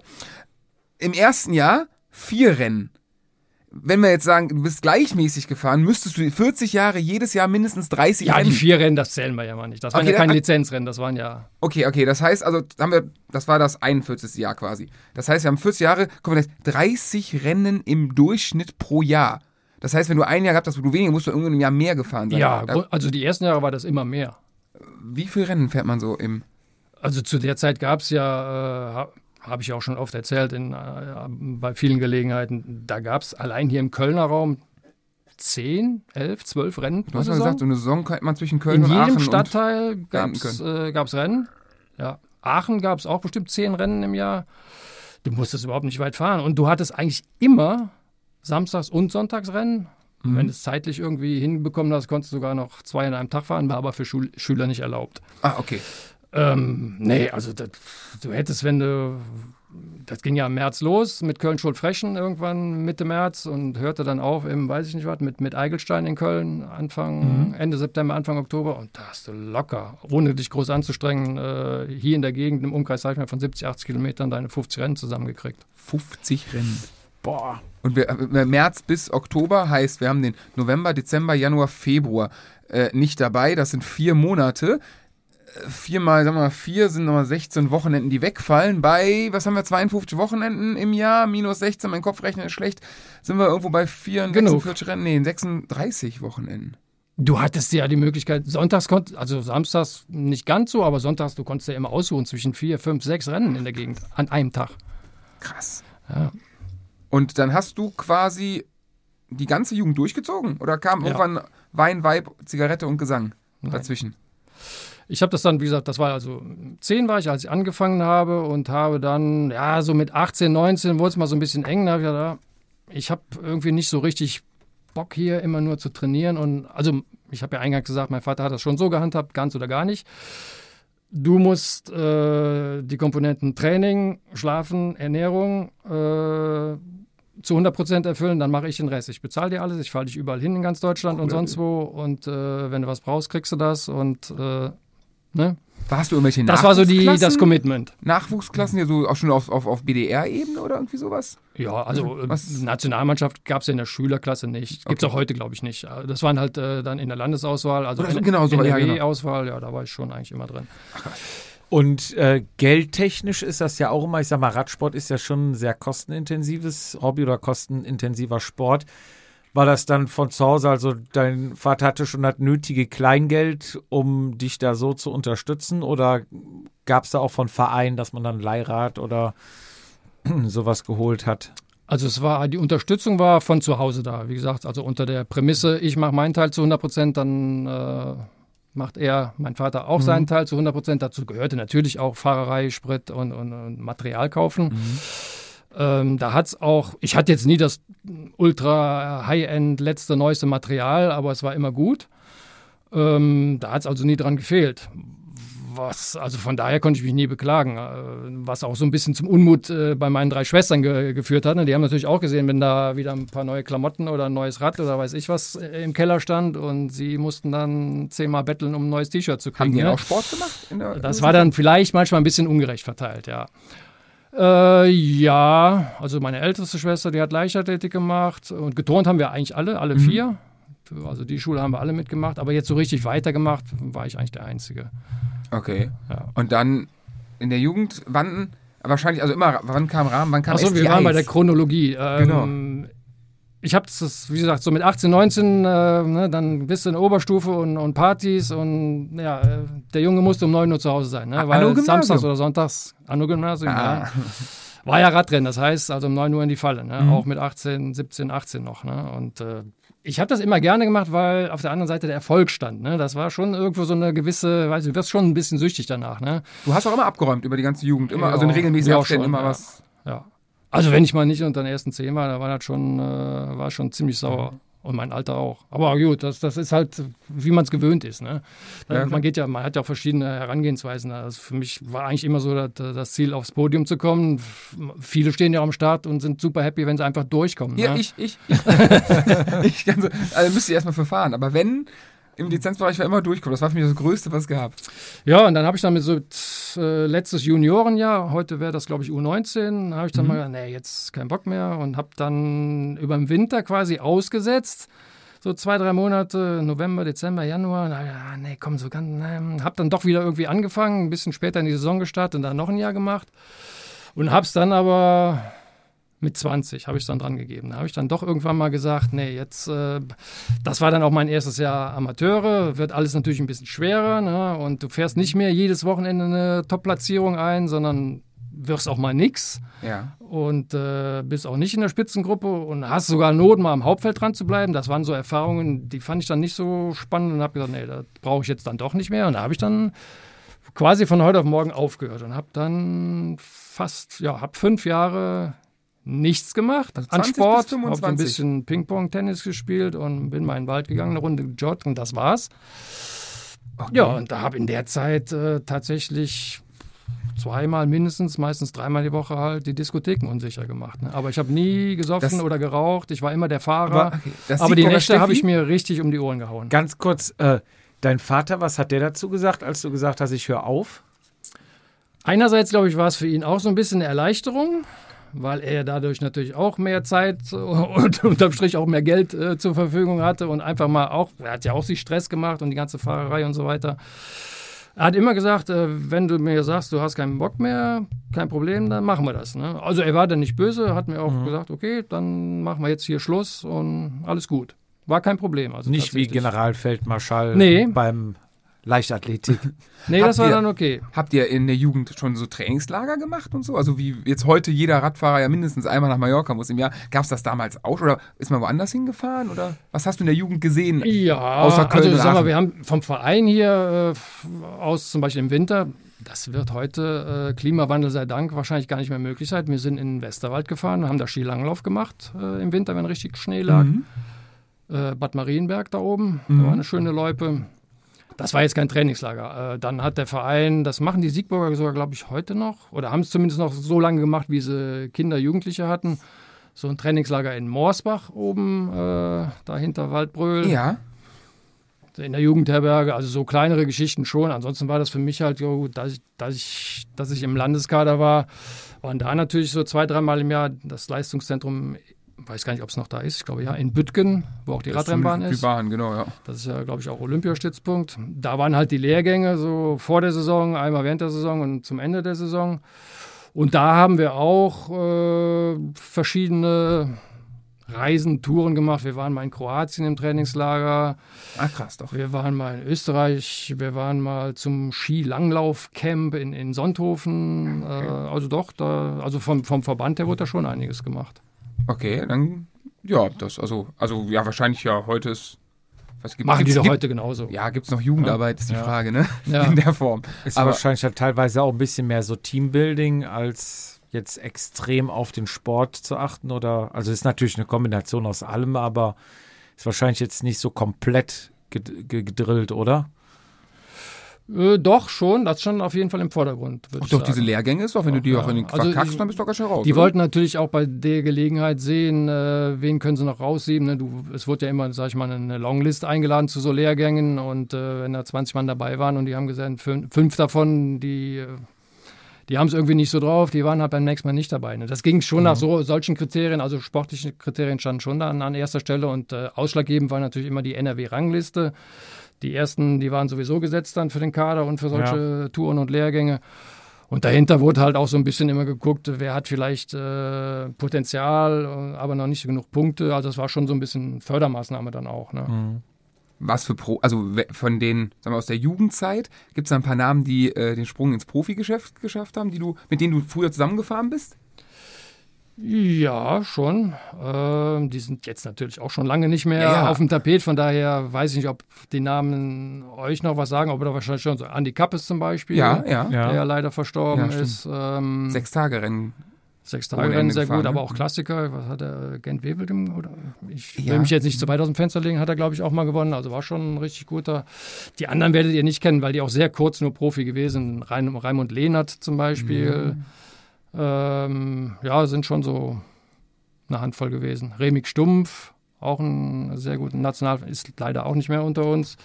Im ersten Jahr vier Rennen. Wenn wir jetzt sagen, du bist gleichmäßig gefahren, müsstest du 40 Jahre jedes Jahr mindestens 30 Ja, Rennen. die vier Rennen, das zählen wir ja mal nicht. Das waren Okay, ja keine Lizenzrennen, das waren ja. Okay, okay, das heißt also, haben wir, das war das 41. Jahr quasi. Das heißt, wir haben 40 Jahre, kommen wir 30 Rennen im Durchschnitt pro Jahr. Das heißt, wenn du ein Jahr gehabt hast, wo du weniger, musst du in irgendeinem Jahr mehr gefahren sein. Ja, Da, also die ersten Jahre war das immer mehr. wie viele Rennen fährt man so im? Also zu der Zeit gab es ja, äh, habe ich auch schon oft erzählt, in, äh, bei vielen Gelegenheiten, da gab es allein hier im Kölner Raum 10, 11, 12 Rennen. Du hast ja gesagt, so eine Saison könnte man zwischen Köln In und jedem Aachen Stadtteil gab es äh, gab's Rennen. Ja. Aachen gab es auch bestimmt zehn Rennen im Jahr. Du musstest überhaupt nicht weit fahren. Und du hattest eigentlich immer Samstags- und Sonntagsrennen. Mhm. Wenn du es zeitlich irgendwie hinbekommen hast, konntest du sogar noch zwei an einem Tag fahren, war aber für Schul Schüler nicht erlaubt. Ah, okay. Ähm, nee, also das, du hättest, wenn du, das ging ja im März los mit Köln-Schuld-Frechen irgendwann Mitte März und hörte dann auf im, weiß ich nicht was, mit, mit Eigelstein in Köln Anfang, Ende September, Anfang Oktober und da hast du locker, ohne dich groß anzustrengen, äh, hier in der Gegend im Umkreis, sag ich mal, von 70, 80 Kilometern deine 50 Rennen zusammengekriegt. 50 Rennen. Boah. Und wir, äh, März bis Oktober heißt, wir haben den November, Dezember, Januar, Februar äh, nicht dabei. Das sind vier Monate. Viermal, sagen wir mal, vier sind nochmal 16 Wochenenden, die wegfallen. Bei, was haben wir, 52 Wochenenden im Jahr, minus 16, mein Kopfrechnen ist schlecht, sind wir irgendwo bei 44 Genug. 46 Rennen, nee, 36 Wochenenden. Du hattest ja die Möglichkeit, sonntags konnt, also samstags nicht ganz so, aber sonntags, du konntest ja immer aussuchen zwischen vier, fünf, sechs Rennen in der Gegend an einem Tag. Krass. Ja. Und dann hast du quasi die ganze Jugend durchgezogen? Oder kam Ja. irgendwann Wein, Weib, Zigarette und Gesang Nein. dazwischen? Ich habe das dann, wie gesagt, das war also zehn war ich, als ich angefangen habe und habe dann, ja, so mit 18, 19 wurde es mal so ein bisschen eng. Da habe ich gedacht, ich habe irgendwie nicht so richtig Bock hier immer nur zu trainieren. Und also, ich habe ja eingangs gesagt, mein Vater hat das schon so gehandhabt, ganz oder gar nicht. Du musst äh, die Komponenten Training, Schlafen, Ernährung äh, zu 100 Prozent erfüllen, dann mache ich den Rest. Ich bezahle dir alles, ich fahre dich überall hin in ganz Deutschland und Cool. sonst wo. Und äh, wenn du was brauchst, kriegst du das. Und äh, ne? Hast du irgendwelche Das war so die, das Nachwuchsklassen? Commitment. Nachwuchsklassen, ja so auch schon auf, auf, auf BDR-Ebene oder irgendwie sowas? Ja, also äh, Was- Nationalmannschaft gab es ja in der Schülerklasse nicht. Gibt es Okay. auch heute, glaube ich, nicht. Äh, Das waren halt äh, dann in der Landesauswahl, also Oder so, N- genau, so, ja, genau. NRW-Auswahl, ja, da war ich schon eigentlich immer drin. Und äh, geldtechnisch ist das ja auch immer, ich sag mal, Radsport ist ja schon ein sehr kostenintensives Hobby oder kostenintensiver Sport. War das dann von zu Hause, also dein Vater hatte schon das nötige Kleingeld, um dich da so zu unterstützen? Oder gab es da auch von Vereinen, dass man dann Leihrad oder sowas geholt hat? Also es war, die Unterstützung war von zu Hause da. Wie gesagt, also unter der Prämisse, ich mache meinen Teil zu 100 Prozent, dann äh, macht er, mein Vater, auch seinen Teil zu 100 Prozent. Dazu gehörte natürlich auch Fahrerei, Sprit und, und, und Material kaufen. Ähm, da hat's auch, ich hatte jetzt nie das ultra High-End, letzte, neueste Material, aber es war immer gut. Ähm, da hat es also nie dran gefehlt. Was, also von daher konnte ich mich nie beklagen, äh, was auch so ein bisschen zum Unmut äh, bei meinen drei Schwestern ge geführt hat. Ne? Die haben natürlich auch gesehen, wenn da wieder ein paar neue Klamotten oder ein neues Rad oder weiß ich was äh, im Keller stand und sie mussten dann zehnmal betteln, um ein neues T-Shirt zu kriegen. Haben die ne? auch Sport gemacht? Das war dann vielleicht manchmal ein bisschen ungerecht verteilt, ja. Äh, ja, also meine älteste Schwester, die hat Leichtathletik gemacht und geturnt haben wir eigentlich alle, alle vier. Also die Schule haben wir alle mitgemacht, aber jetzt so richtig weitergemacht war ich eigentlich der Einzige. Okay. Ja. Und dann in der Jugend, wann, wahrscheinlich, also immer, wann kam Rahmen, wann kam Achso, wir waren bei der Chronologie. Ähm, Ich habe das, wie gesagt, so mit 18, 19, äh, ne, dann bist du in der Oberstufe und, und Partys und ja, äh, der Junge musste um 9 Uhr zu Hause sein, ne, Ah, weil samstags oder sonntags, Anno-Gymnasium, Ah. ja. War ja Radrennen, das heißt also um 9 Uhr in die Falle, ne? Mhm. auch mit 18, 17, 18 noch. Ne? Und äh, ich habe das immer gerne gemacht, weil auf der anderen Seite der Erfolg stand. Ne? Das war schon irgendwo so eine gewisse, weiß ich, du wirst schon ein bisschen süchtig danach. Ne? Du hast auch immer abgeräumt über die ganze Jugend, immer, Ja, also in regelmäßigen ja, Abständen immer ja. was. Ja. Also wenn ich mal nicht unter den ersten zehn war, da war das schon, äh, war schon ziemlich sauer. Und mein Alter auch. Aber gut, das, das ist halt, wie man es gewöhnt ist. Ne? Ja, man geht ja, man hat ja auch verschiedene Herangehensweisen. Also für mich war eigentlich immer so das, das Ziel, aufs Podium zu kommen. Viele stehen ja am Start und sind super happy, wenn sie einfach durchkommen. Ja, ne? ich, ich, ich. so, also müsste ich erstmal verfahren. Aber wenn, im Lizenzbereich war immer durchkommen. Das war für mich das Größte, was es gab. Ja, und dann habe ich dann mit so äh, letztes Juniorenjahr, heute wäre das glaube ich U19, habe ich dann Mhm. mal gesagt, nee, jetzt keinen Bock mehr und habe dann über den Winter quasi ausgesetzt. So zwei, drei Monate, November, Dezember, Januar. Na, nee, komm, so ganz, nee. Hab dann doch wieder irgendwie angefangen, ein bisschen später in die Saison gestartet und dann noch ein Jahr gemacht. Und hab's dann aber mit 20 habe ich dann dran gegeben. Da habe ich dann doch irgendwann mal gesagt, nee, jetzt, äh, das war dann auch mein erstes Jahr Amateure, wird alles natürlich ein bisschen schwerer ne? und du fährst nicht mehr jedes Wochenende eine Top-Platzierung ein, sondern wirst auch mal nix Ja. und äh, bist auch nicht in der Spitzengruppe und hast sogar Not, mal am Hauptfeld dran zu bleiben. Das waren so Erfahrungen, die fand ich dann nicht so spannend und habe gesagt, nee, das brauche ich jetzt dann doch nicht mehr. Und da habe ich dann quasi von heute auf morgen aufgehört und habe dann fast, ja, habe fünf Jahre nichts gemacht Also an 20 bis Sport, habe 25. ein bisschen Ping-Pong, Tennis gespielt und bin mal in den Wald gegangen, eine Runde gejoggt und das war's. Okay. Ja, und da habe in der Zeit äh, tatsächlich zweimal mindestens, meistens dreimal die Woche halt die Diskotheken unsicher gemacht. Ne? Aber ich habe nie gesoffen Das- oder geraucht. Ich war immer der Fahrer. Aber, Aber, okay. das die Nächte habe ich mir richtig um die Ohren gehauen. Ganz kurz, äh, dein Vater, was hat der dazu gesagt, als du gesagt hast, ich höre auf? Einerseits, glaube ich, war es für ihn auch so ein bisschen eine Erleichterung, weil er dadurch natürlich auch mehr Zeit und unterm Strich auch mehr Geld äh, zur Verfügung hatte und einfach mal auch, er hat ja auch sich Stress gemacht und die ganze Fahrerei und so weiter. Er hat immer gesagt, äh, wenn du mir sagst, du hast keinen Bock mehr, kein Problem, dann machen wir das. Ne? Also er war dann nicht böse, hat mir auch gesagt, okay, dann machen wir jetzt hier Schluss und alles gut. War kein Problem. Also Nicht wie. Generalfeldmarschall Nee. beim Leichtathletik. Nee, Habt das war ihr- dann okay. Habt ihr in der Jugend schon so Trainingslager gemacht und so? Also wie jetzt heute jeder Radfahrer ja mindestens einmal nach Mallorca muss im Jahr. Gab es das damals auch oder ist man woanders hingefahren oder was hast du in der Jugend gesehen? Ja, Außer Köln also sag mal, wir haben vom Verein hier äh, aus, zum Beispiel im Winter, das wird heute, äh, Klimawandel sei Dank, wahrscheinlich gar nicht mehr möglich sein. Wir sind in den Westerwald gefahren, haben da Skilanglauf gemacht äh, im Winter, wenn richtig Schnee lag. Mhm. Äh, Bad Marienberg da oben, Mhm. da war eine schöne Loipe. Das war jetzt kein Trainingslager. Äh, dann hat der Verein, das machen die Siegburger sogar, glaube ich, heute noch, oder haben es zumindest noch so lange gemacht, wie sie Kinder, Jugendliche hatten. So ein Trainingslager in Morsbach oben, äh, da hinter Waldbröl Ja. in der Jugendherberge, also so kleinere Geschichten schon. Ansonsten war das für mich halt, jo, dass, ich, dass, ich, dass ich im Landeskader war, waren da natürlich so zwei, dreimal im Jahr das Leistungszentrum, weiß gar nicht, ob es noch da ist, ich glaube ja, in Büttgen, wo auch die Radrennbahn Die ist. Bahn, genau, ja. Das ist ja, glaube ich, auch Olympiastützpunkt. Da waren halt die Lehrgänge so vor der Saison, einmal während der Saison und zum Ende der Saison. Und da haben wir auch äh, verschiedene Reisen, Touren gemacht. Wir waren mal in Kroatien im Trainingslager. Ah, krass, doch. Wir waren mal in Österreich, wir waren mal zum Skilanglaufcamp in, in Sonthofen. Äh, also doch, da, also vom, vom Verband her wurde da schon einiges gemacht. Okay, dann ja, das also also ja wahrscheinlich ja heute ist was gibt Machen die doch gibt- heute genauso. Ja, gibt es noch Jugendarbeit, ist die Ja. Frage, ne? Ja. In der Form. Ist Aber- wahrscheinlich halt teilweise auch ein bisschen mehr so Teambuilding als jetzt extrem auf den Sport zu achten oder also ist natürlich eine Kombination aus allem, aber ist wahrscheinlich jetzt nicht so komplett ged- ge- gedrillt, oder? Äh, doch, schon, das schon auf jeden Fall im Vordergrund. Ach doch, diese Lehrgänge ist doch, wenn du die Ja, auch in den also verkackst, ich- dann bist du doch ganz schön raus. Die oder? wollten natürlich auch bei der Gelegenheit sehen, äh, wen können sie noch raussieben. Ne? Du, es wurde ja immer, sag ich mal, eine Longlist eingeladen zu so Lehrgängen und äh, wenn da 20 Mann dabei waren und die haben gesagt, fünf, fünf davon, die, äh, die haben es irgendwie nicht so drauf, die waren halt beim nächsten Mal nicht dabei. Ne? Das ging schon nach so solchen Kriterien, also sportliche Kriterien standen schon da an, an erster Stelle und äh, ausschlaggebend war natürlich immer die NRW-Rangliste. Die ersten, die waren sowieso gesetzt dann für den Kader und für solche Touren und Lehrgänge. Und dahinter wurde halt auch so ein bisschen immer geguckt, wer hat vielleicht äh, Potenzial, äh, aber noch nicht genug Punkte. Also das war schon so ein bisschen Fördermaßnahme dann auch. Ne? Was für Pro, also von den, sagen wir aus der Jugendzeit, gibt es da ein paar Namen, die äh, den Sprung ins Profigeschäft geschafft haben, die du, mit denen du früher zusammengefahren bist? Ja, schon. Ähm, die sind jetzt natürlich auch schon lange nicht mehr Ja, ja. auf dem Tapet. Von daher weiß ich nicht, ob die Namen euch noch was sagen, aber wahrscheinlich schon so. Andy Kappes zum Beispiel, Ja, ja. Ja. der ja leider verstorben Ja, ist. Ähm, Sechs Tage Rennen. Sechs Tage Rennen sehr gefahren, gut, ne? aber auch Klassiker. Was hat er? Gent Wevelgem oder? Ich will Ja. mich jetzt nicht zu weit aus dem Fenster legen. Hat er glaube ich auch mal gewonnen. Also war schon ein richtig guter. Die anderen werdet ihr nicht kennen, weil die auch sehr kurz nur Profi gewesen. sind. Rein, Raimund Lehnert zum Beispiel. Ähm, ja, sind schon so eine Handvoll gewesen. Remig Stumpf, auch ein sehr guter National, ist leider auch nicht mehr unter uns.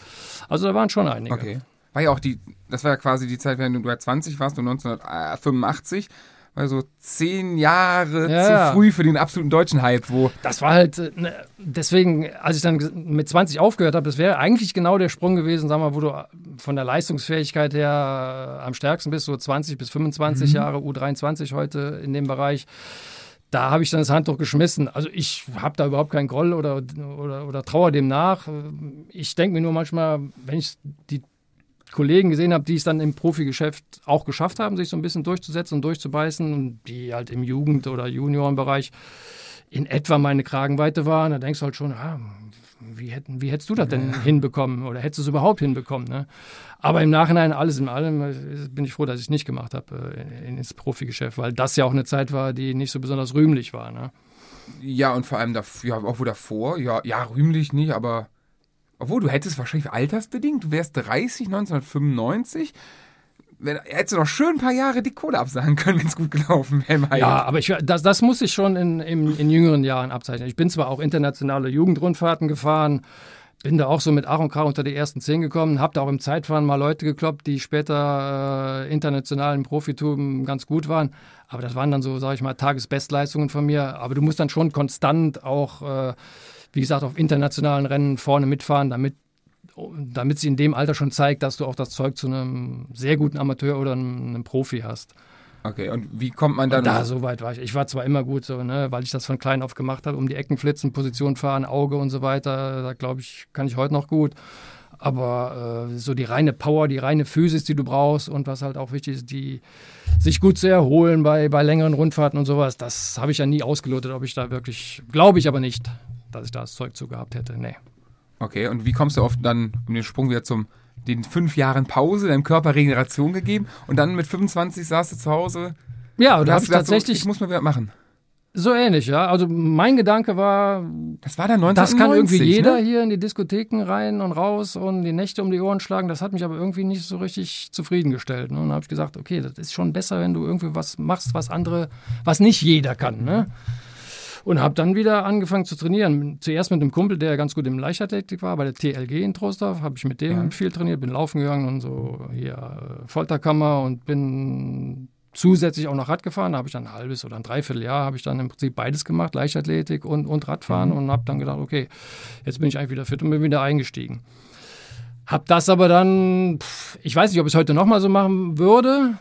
Also da waren schon einige. Okay. War ja auch die, das war ja quasi die Zeit, während du ja 20 warst, du 1985, war so zehn Jahre Ja, zu früh für den absoluten deutschen Hype, wo Das war halt, äh, ne, deswegen, als ich dann mit 20 aufgehört habe, das wäre eigentlich genau der Sprung gewesen, sag mal, wo du von der Leistungsfähigkeit her äh, am stärksten bist, so 20 bis 25 Jahre, U23 heute in dem Bereich. Da habe ich dann das Handtuch geschmissen. Also ich habe da überhaupt keinen Groll oder, oder, oder Trauer dem nach. Ich denke mir nur manchmal, wenn ich die Kollegen gesehen habe, die es dann im Profigeschäft auch geschafft haben, sich so ein bisschen durchzusetzen und durchzubeißen und die halt im Jugend- oder Juniorenbereich in etwa meine Kragenweite waren, da denkst du halt schon, ah, wie, hätten, wie hättest du das denn hinbekommen oder hättest du es überhaupt hinbekommen? Ne? Aber im Nachhinein, alles in allem, äh, bin ich froh, dass ich es nicht gemacht habe äh, in- ins Profigeschäft, weil das ja auch eine Zeit war, die nicht so besonders rühmlich war. Ne? Ja, und vor allem davor, ja, auch wo davor, ja, ja, rühmlich nicht, aber obwohl du hättest wahrscheinlich altersbedingt, du wärst 30, 1995, wenn, hättest du noch schön ein paar Jahre die Kohle absagen können, wenn es gut gelaufen wäre. Ja, aber ich, das, das muss ich schon in, in, in jüngeren Jahren abzeichnen. Ich bin zwar auch internationale Jugendrundfahrten gefahren, bin da auch so mit Ach und Krach unter die ersten zehn gekommen, habe da auch im Zeitfahren mal Leute gekloppt, die später äh, international im Profitum ganz gut waren. Aber das waren dann so, sage ich mal, Tagesbestleistungen von mir. Aber du musst dann schon konstant auch, äh, wie gesagt, auf internationalen Rennen vorne mitfahren, damit damit sie in dem Alter schon zeigt, dass du auch das Zeug zu einem sehr guten Amateur oder einem, einem Profi hast. Okay, und wie kommt man dann? Und da, so weit war ich. Ich war zwar immer gut, so, ne, weil ich das von klein auf gemacht habe, um die Ecken flitzen, Position fahren, Auge und so weiter. Da glaube ich, kann ich heute noch gut. Aber äh, so die reine Power, die reine Physis, die du brauchst und was halt auch wichtig ist, die sich gut zu erholen bei, bei längeren Rundfahrten und sowas, das habe ich ja nie ausgelotet, ob ich da wirklich, glaube ich aber nicht, dass ich da das Zeug zu gehabt hätte. Nee. Okay, und wie kommst du auf dann um den Sprung wieder zum den fünf Jahren Pause, deinem Körper Regeneration gegeben und dann mit 25 saßt du zu Hause Ja, und da habe hast ich gedacht, so, tatsächlich ich muss mal wieder machen. so ähnlich, ja. Also mein Gedanke war, Das war dann 1990, Das kann irgendwie jeder Ne? hier in die Diskotheken rein und raus und die Nächte um die Ohren schlagen. Das hat mich aber irgendwie nicht so richtig zufriedengestellt. Ne? Und dann habe ich gesagt, okay, das ist schon besser, wenn du irgendwie was machst, was andere, was nicht jeder kann. Ne? Und habe dann wieder angefangen zu trainieren. Zuerst mit einem Kumpel, der ganz gut im Leichtathletik war, bei der TLG in Troisdorf. Habe ich mit dem Ja. viel trainiert, bin laufen gegangen und so hier äh, Folterkammer und bin zusätzlich auch noch Rad gefahren. Da habe ich dann ein halbes oder ein Dreivierteljahr habe ich dann im Prinzip beides gemacht, Leichtathletik und, und Radfahren und habe dann gedacht, okay, jetzt bin ich eigentlich wieder fit und bin wieder eingestiegen. Hab das aber dann, pff, ich weiß nicht, ob ich es heute nochmal so machen würde,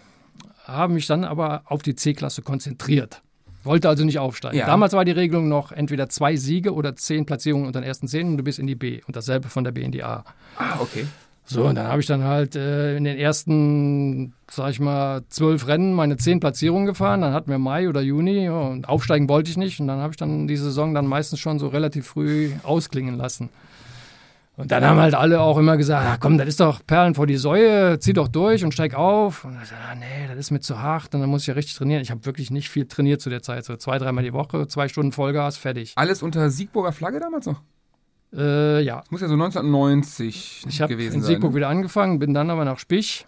habe mich dann aber auf die C-Klasse konzentriert. Wollte also nicht aufsteigen. Ja. Damals war die Regelung noch entweder zwei Siege oder zehn Platzierungen unter den ersten zehn und du bist in die B. Und dasselbe von der B in die A. Ah, okay. So, und dann habe ich dann halt äh, in den ersten, sag ich mal, zwölf Rennen meine zehn Platzierungen gefahren. Dann hatten wir Mai oder Juni ja, und aufsteigen wollte ich nicht. Und dann habe ich dann die Saison dann meistens schon so relativ früh ausklingen lassen. Und dann haben halt alle auch immer gesagt, ah, komm, das ist doch Perlen vor die Säue, zieh doch durch und steig auf. Und ich, ah, nee, das ist mir zu hart und dann muss ich ja richtig trainieren. Ich habe wirklich nicht viel trainiert zu der Zeit, so zwei, dreimal die Woche, zwei Stunden Vollgas, fertig. Alles unter Siegburger Flagge damals noch? Äh, ja, Das muss ja so 1990 Ich habe gewesen in sein. Siegburg ne? wieder angefangen, bin dann aber nach Spich.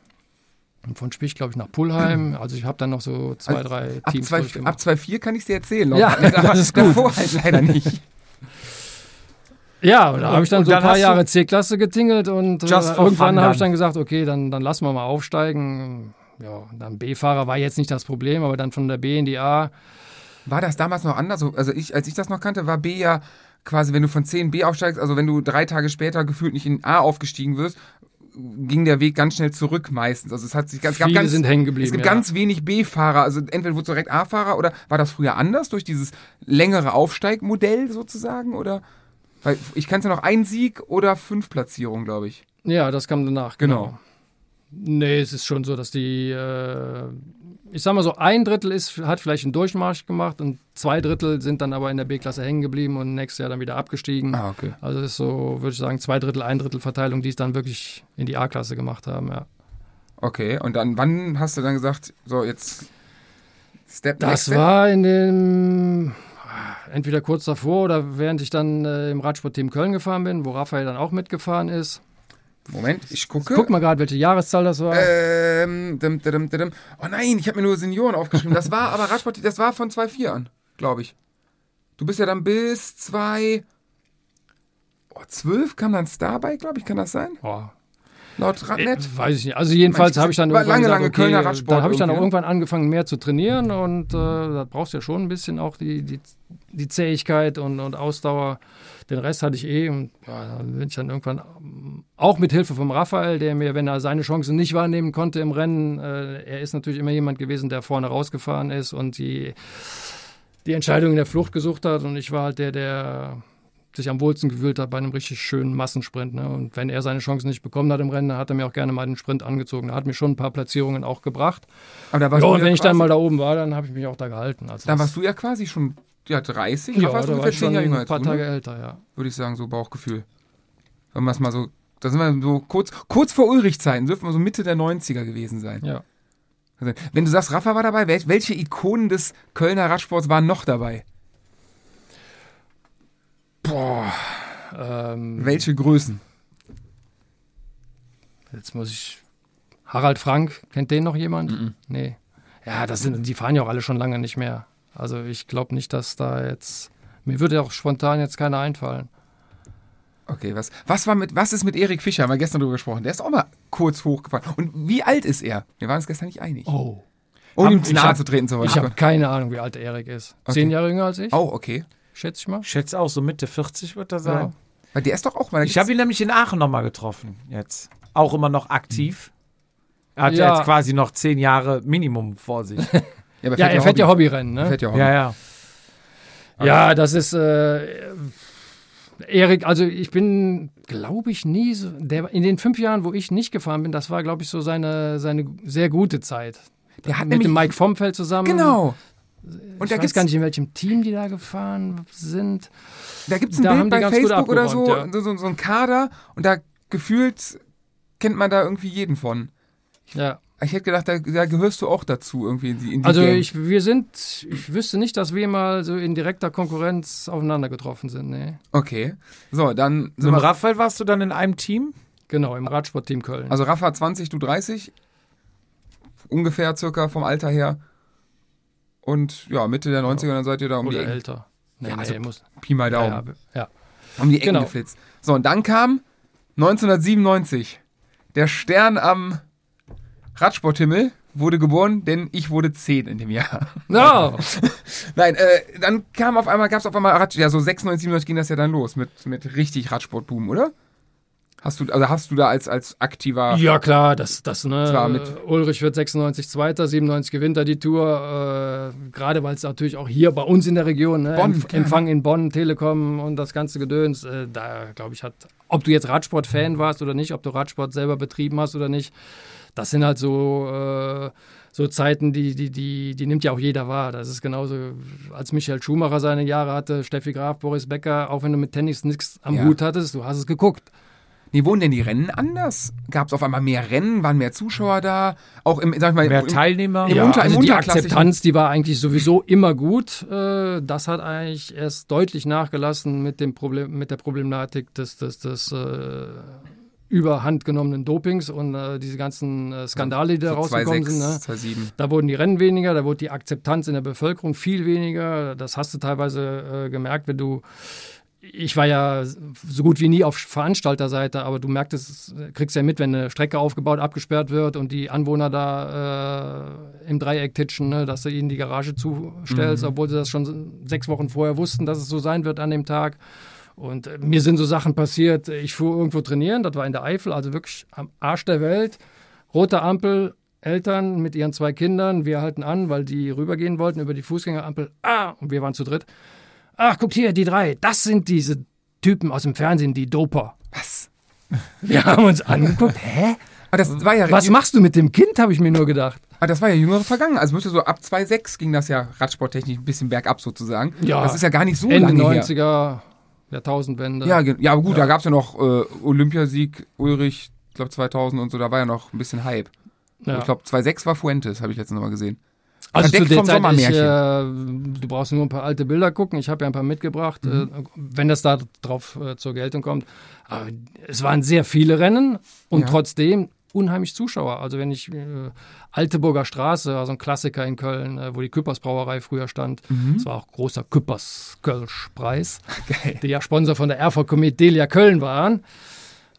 Und von Spich, glaube ich, nach Pullheim. Also ich habe dann noch so zwei, Also drei Ab Teams 2 durchgemacht. ab 2,4 kann ich dir erzählen. Ja, aber das ist gut. Davor halt leider nicht. Ja, und da habe ich dann Und so ein dann paar hast du- Jahre C-Klasse getingelt und äh, irgendwann habe ich dann. gesagt, okay, dann, dann lassen wir mal aufsteigen. Ja, dann B-Fahrer war jetzt nicht das Problem, aber dann von der B in die A. War das damals noch anders? Also ich, als ich das noch kannte, war B ja quasi, wenn du von C in B aufsteigst, also wenn du drei Tage später gefühlt nicht in A aufgestiegen wirst, ging der Weg ganz schnell zurück meistens. Also es hat sich ganz, Viele ganz, sind hängen geblieben. es gibt ja. ganz wenig B-Fahrer. Also entweder wurde direkt A-Fahrer oder war das früher anders durch dieses längere Aufsteigmodell sozusagen? Oder weil ich kannte noch einen Sieg oder fünf Platzierungen, glaube ich. Ja, das kam danach. Genau. Nee, es ist schon so, dass die, äh, ich sag mal so, ein Drittel ist, hat vielleicht einen Durchmarsch gemacht und zwei Drittel sind dann aber in der B-Klasse hängen geblieben und nächstes Jahr dann wieder abgestiegen. Ah, okay. Also es ist so, würde ich sagen, zwei Drittel, ein Drittel Verteilung, die es dann wirklich in die A-Klasse gemacht haben, ja. Okay, und dann, wann hast du dann gesagt, so jetzt Step Das step. war in dem, entweder kurz davor oder während ich dann äh, im Radsportteam Köln gefahren bin, wo Raphael dann auch mitgefahren ist. Moment, ich gucke. Guck mal gerade, welche Jahreszahl das war. Ähm, dim, dim, dim. Oh nein, ich habe mir nur Senioren aufgeschrieben. Das war aber Radsport, das war von 2,4 an, glaube ich. Du bist ja dann bis 2. Oh, 12 kam dann Starbike, glaube ich, kann das sein? Boah, Laut Radnet? Äh, weiß ich nicht. Also jedenfalls habe ich dann irgendwann lange, gesagt, lange okay, Kölner Radsport dann habe ich dann auch ne? irgendwann angefangen mehr zu trainieren und äh, da brauchst du ja schon ein bisschen auch die, die, die Zähigkeit und, und Ausdauer. Den Rest hatte ich eh und ja, da bin ich dann irgendwann ähm, auch mit Hilfe vom Raphael, der mir, wenn er seine Chancen nicht wahrnehmen konnte im Rennen, äh, er ist natürlich immer jemand gewesen, der vorne rausgefahren ist und die, die Entscheidung in der Flucht gesucht hat und ich war halt der, der sich am wohlsten gefühlt hat bei einem richtig schönen Massensprint. Ne? Und wenn er seine Chancen nicht bekommen hat im Rennen, dann hat er mir auch gerne mal den Sprint angezogen. Da hat mir schon ein paar Platzierungen auch gebracht. Aber da warst du und ja wenn ich dann mal da oben war, dann habe ich mich auch da gehalten. Also Dann das- warst du ja quasi schon ja, 30. ja, ist da war ungefähr ich 10 schon Jahre jünger ein als paar du, Tage ne? älter, ja. würde ich sagen, so Bauchgefühl. Wenn wir es mal so, da sind wir so kurz, kurz vor Ulrich-Zeiten, dürfen wir so Mitte der 90er gewesen sein. ja. Also, Wenn du sagst, Rafa war dabei, wel- welche Ikonen des Kölner Radsports waren noch dabei? Boah. Ähm, Welche Größen? Jetzt muss ich. Harald Frank, kennt den noch jemand? Mhm. Nee. Ja, das sind, die fahren ja auch alle schon lange nicht mehr. Also ich glaube nicht, dass da jetzt. Mir würde auch spontan jetzt keiner einfallen. Okay, was, was, war mit, was ist mit Erik Fischer? Haben wir gestern drüber gesprochen. Der ist auch mal kurz hochgefahren. Und wie alt ist er? Wir waren uns gestern nicht einig. Oh. Ohne ihm Hab- zu ich nahe zu treten zu wollen. Ich habe keine Ahnung, wie alt Erik ist. Okay. Zehn Jahre jünger als ich, Oh, okay. Schätze ich mal. Ich schätze auch so Mitte 40 wird er Ja. sein. Weil der ist doch auch mal. Ich habe ihn nämlich in Aachen nochmal getroffen jetzt. Auch immer noch aktiv. Er hat ja, Ja. jetzt quasi noch zehn Jahre Minimum vor sich. ja, aber Ja, er fährt ja Hobby. Hobbyrennen, ne? Fährt ja Hobby. ja, ja. Ja, das ist äh, Erik, also ich bin, glaube ich, nie so. Der, in den fünf Jahren, wo ich nicht gefahren bin, das war, glaube ich, so seine, seine sehr gute Zeit. Der hat Mit dem nämlich. Mike Vomfeld zusammen. Genau. Und ich da weiß gibt's, gar nicht, in welchem Team die da gefahren sind. da gibt's ein da Bild bei Facebook oder so, abgeräumt, so, so, so ein Kader und da gefühlt kennt man da irgendwie jeden von. Ja. Ich hätte gedacht, da, da gehörst du auch dazu irgendwie in die, in die Also ich, wir sind, ich wüsste nicht, dass wir mal so in direkter Konkurrenz aufeinander getroffen sind. Nee. Okay. So, dann Mit Raphael warst du dann in einem Team? Genau, im Radsportteam Köln. also Rafa 20, du 30. Ungefähr circa vom Alter her. Und ja, Mitte der 90er, dann seid ihr da um die Oder Ecken. älter. Nee, Ja, nee, also muss. Pi mal Daumen. ja, ja. Um die Ecken Genau. geflitzt. So, und dann kam 1997. Der Stern am Radsporthimmel wurde geboren, denn ich wurde 10 in dem Jahr. No. Nein, äh, dann kam auf einmal, gab es auf einmal Rad, ja, so 96, 97 ging das ja dann los mit, mit richtig Radsportboom, oder? Hast du, also hast du da als, als aktiver. Ja, klar, das, das, ne. Ulrich wird 96 Zweiter, 97 gewinnt er die Tour. Äh, Gerade weil es natürlich auch hier bei uns in der Region, ne, Bonn, Empf-. Empfang in Bonn, Telekom und das ganze Gedöns. Äh, da, glaube ich, hat, ob du jetzt Radsport-Fan warst oder nicht, ob du Radsport selber betrieben hast oder nicht, das sind halt so. Äh, so Zeiten, die, die, die, die nimmt ja auch jeder wahr. Das ist genauso, als Michael Schumacher seine Jahre hatte, Steffi Graf, Boris Becker, auch wenn du mit Tennis nichts am Ja. Hut hattest, du hast es geguckt. Nee, wurden denn die Rennen anders? Gab es auf einmal mehr Rennen? Waren mehr Zuschauer da? Auch im, sag ich mal, Mehr im, Teilnehmer? Im Unter- also die Akzeptanz, die war eigentlich sowieso immer gut. Äh, Das hat eigentlich erst deutlich nachgelassen mit, dem Problem, mit der Problematik des, des, des äh, überhand genommenen Dopings und äh, diese ganzen äh, Skandale, die da so rausgekommen 2,6, sind. Ne? 2,7. Da wurden die Rennen weniger, da wurde die Akzeptanz in der Bevölkerung viel weniger. Das hast du teilweise äh, gemerkt, wenn du. Ich war ja so gut wie nie auf Veranstalterseite, aber du merktest, kriegst ja mit, wenn eine Strecke aufgebaut, abgesperrt wird und die Anwohner da äh, im Dreieck titschen, ne, dass du ihnen die Garage zustellst, obwohl sie das schon sechs Wochen vorher wussten, dass es so sein wird an dem Tag. Und äh, mir sind so Sachen passiert. Ich fuhr irgendwo trainieren, das war in der Eifel, also wirklich am Arsch der Welt. Rote Ampel, Eltern mit ihren zwei Kindern, wir halten an, weil die rübergehen wollten über die Fußgängerampel. Ah, und wir waren zu dritt. Ach, guckt hier, die drei, das sind diese Typen aus dem Fernsehen, die Doper. Was? Wir haben uns angeguckt, hä? Ja, Was machst du mit dem Kind, habe ich mir nur gedacht. aber das war ja jüngere Vergangenheit. Also müsste so ab 2,6 ging das ja radsporttechnisch ein bisschen bergab sozusagen. Ja. Das ist ja gar nicht so Ende lange her. 90er, Jahrtausendwende. Ja, ja, aber gut, da gab es ja noch äh, Olympiasieg Ulrich, ich glaube 2000 und so, da war ja noch ein bisschen Hype. Ja. Ich glaube 2,6 war Fuentes, habe ich letztens noch mal gesehen. Also Verdeckt vom ich, Sommermärchen. äh, du brauchst nur ein paar alte Bilder gucken. Ich habe ja ein paar mitgebracht, Mhm. äh, wenn das da drauf äh, zur Geltung kommt. Aber es waren sehr viele Rennen und Ja. trotzdem unheimlich Zuschauer. Also wenn ich äh, Alteburger Straße, also ein Klassiker in Köln, äh, wo die Küppers Brauerei früher stand. Das war auch großer Küppers Kölsch-Preis, Mhm. Geil. die ja Sponsor von der Erfolg Comet Delia Köln waren.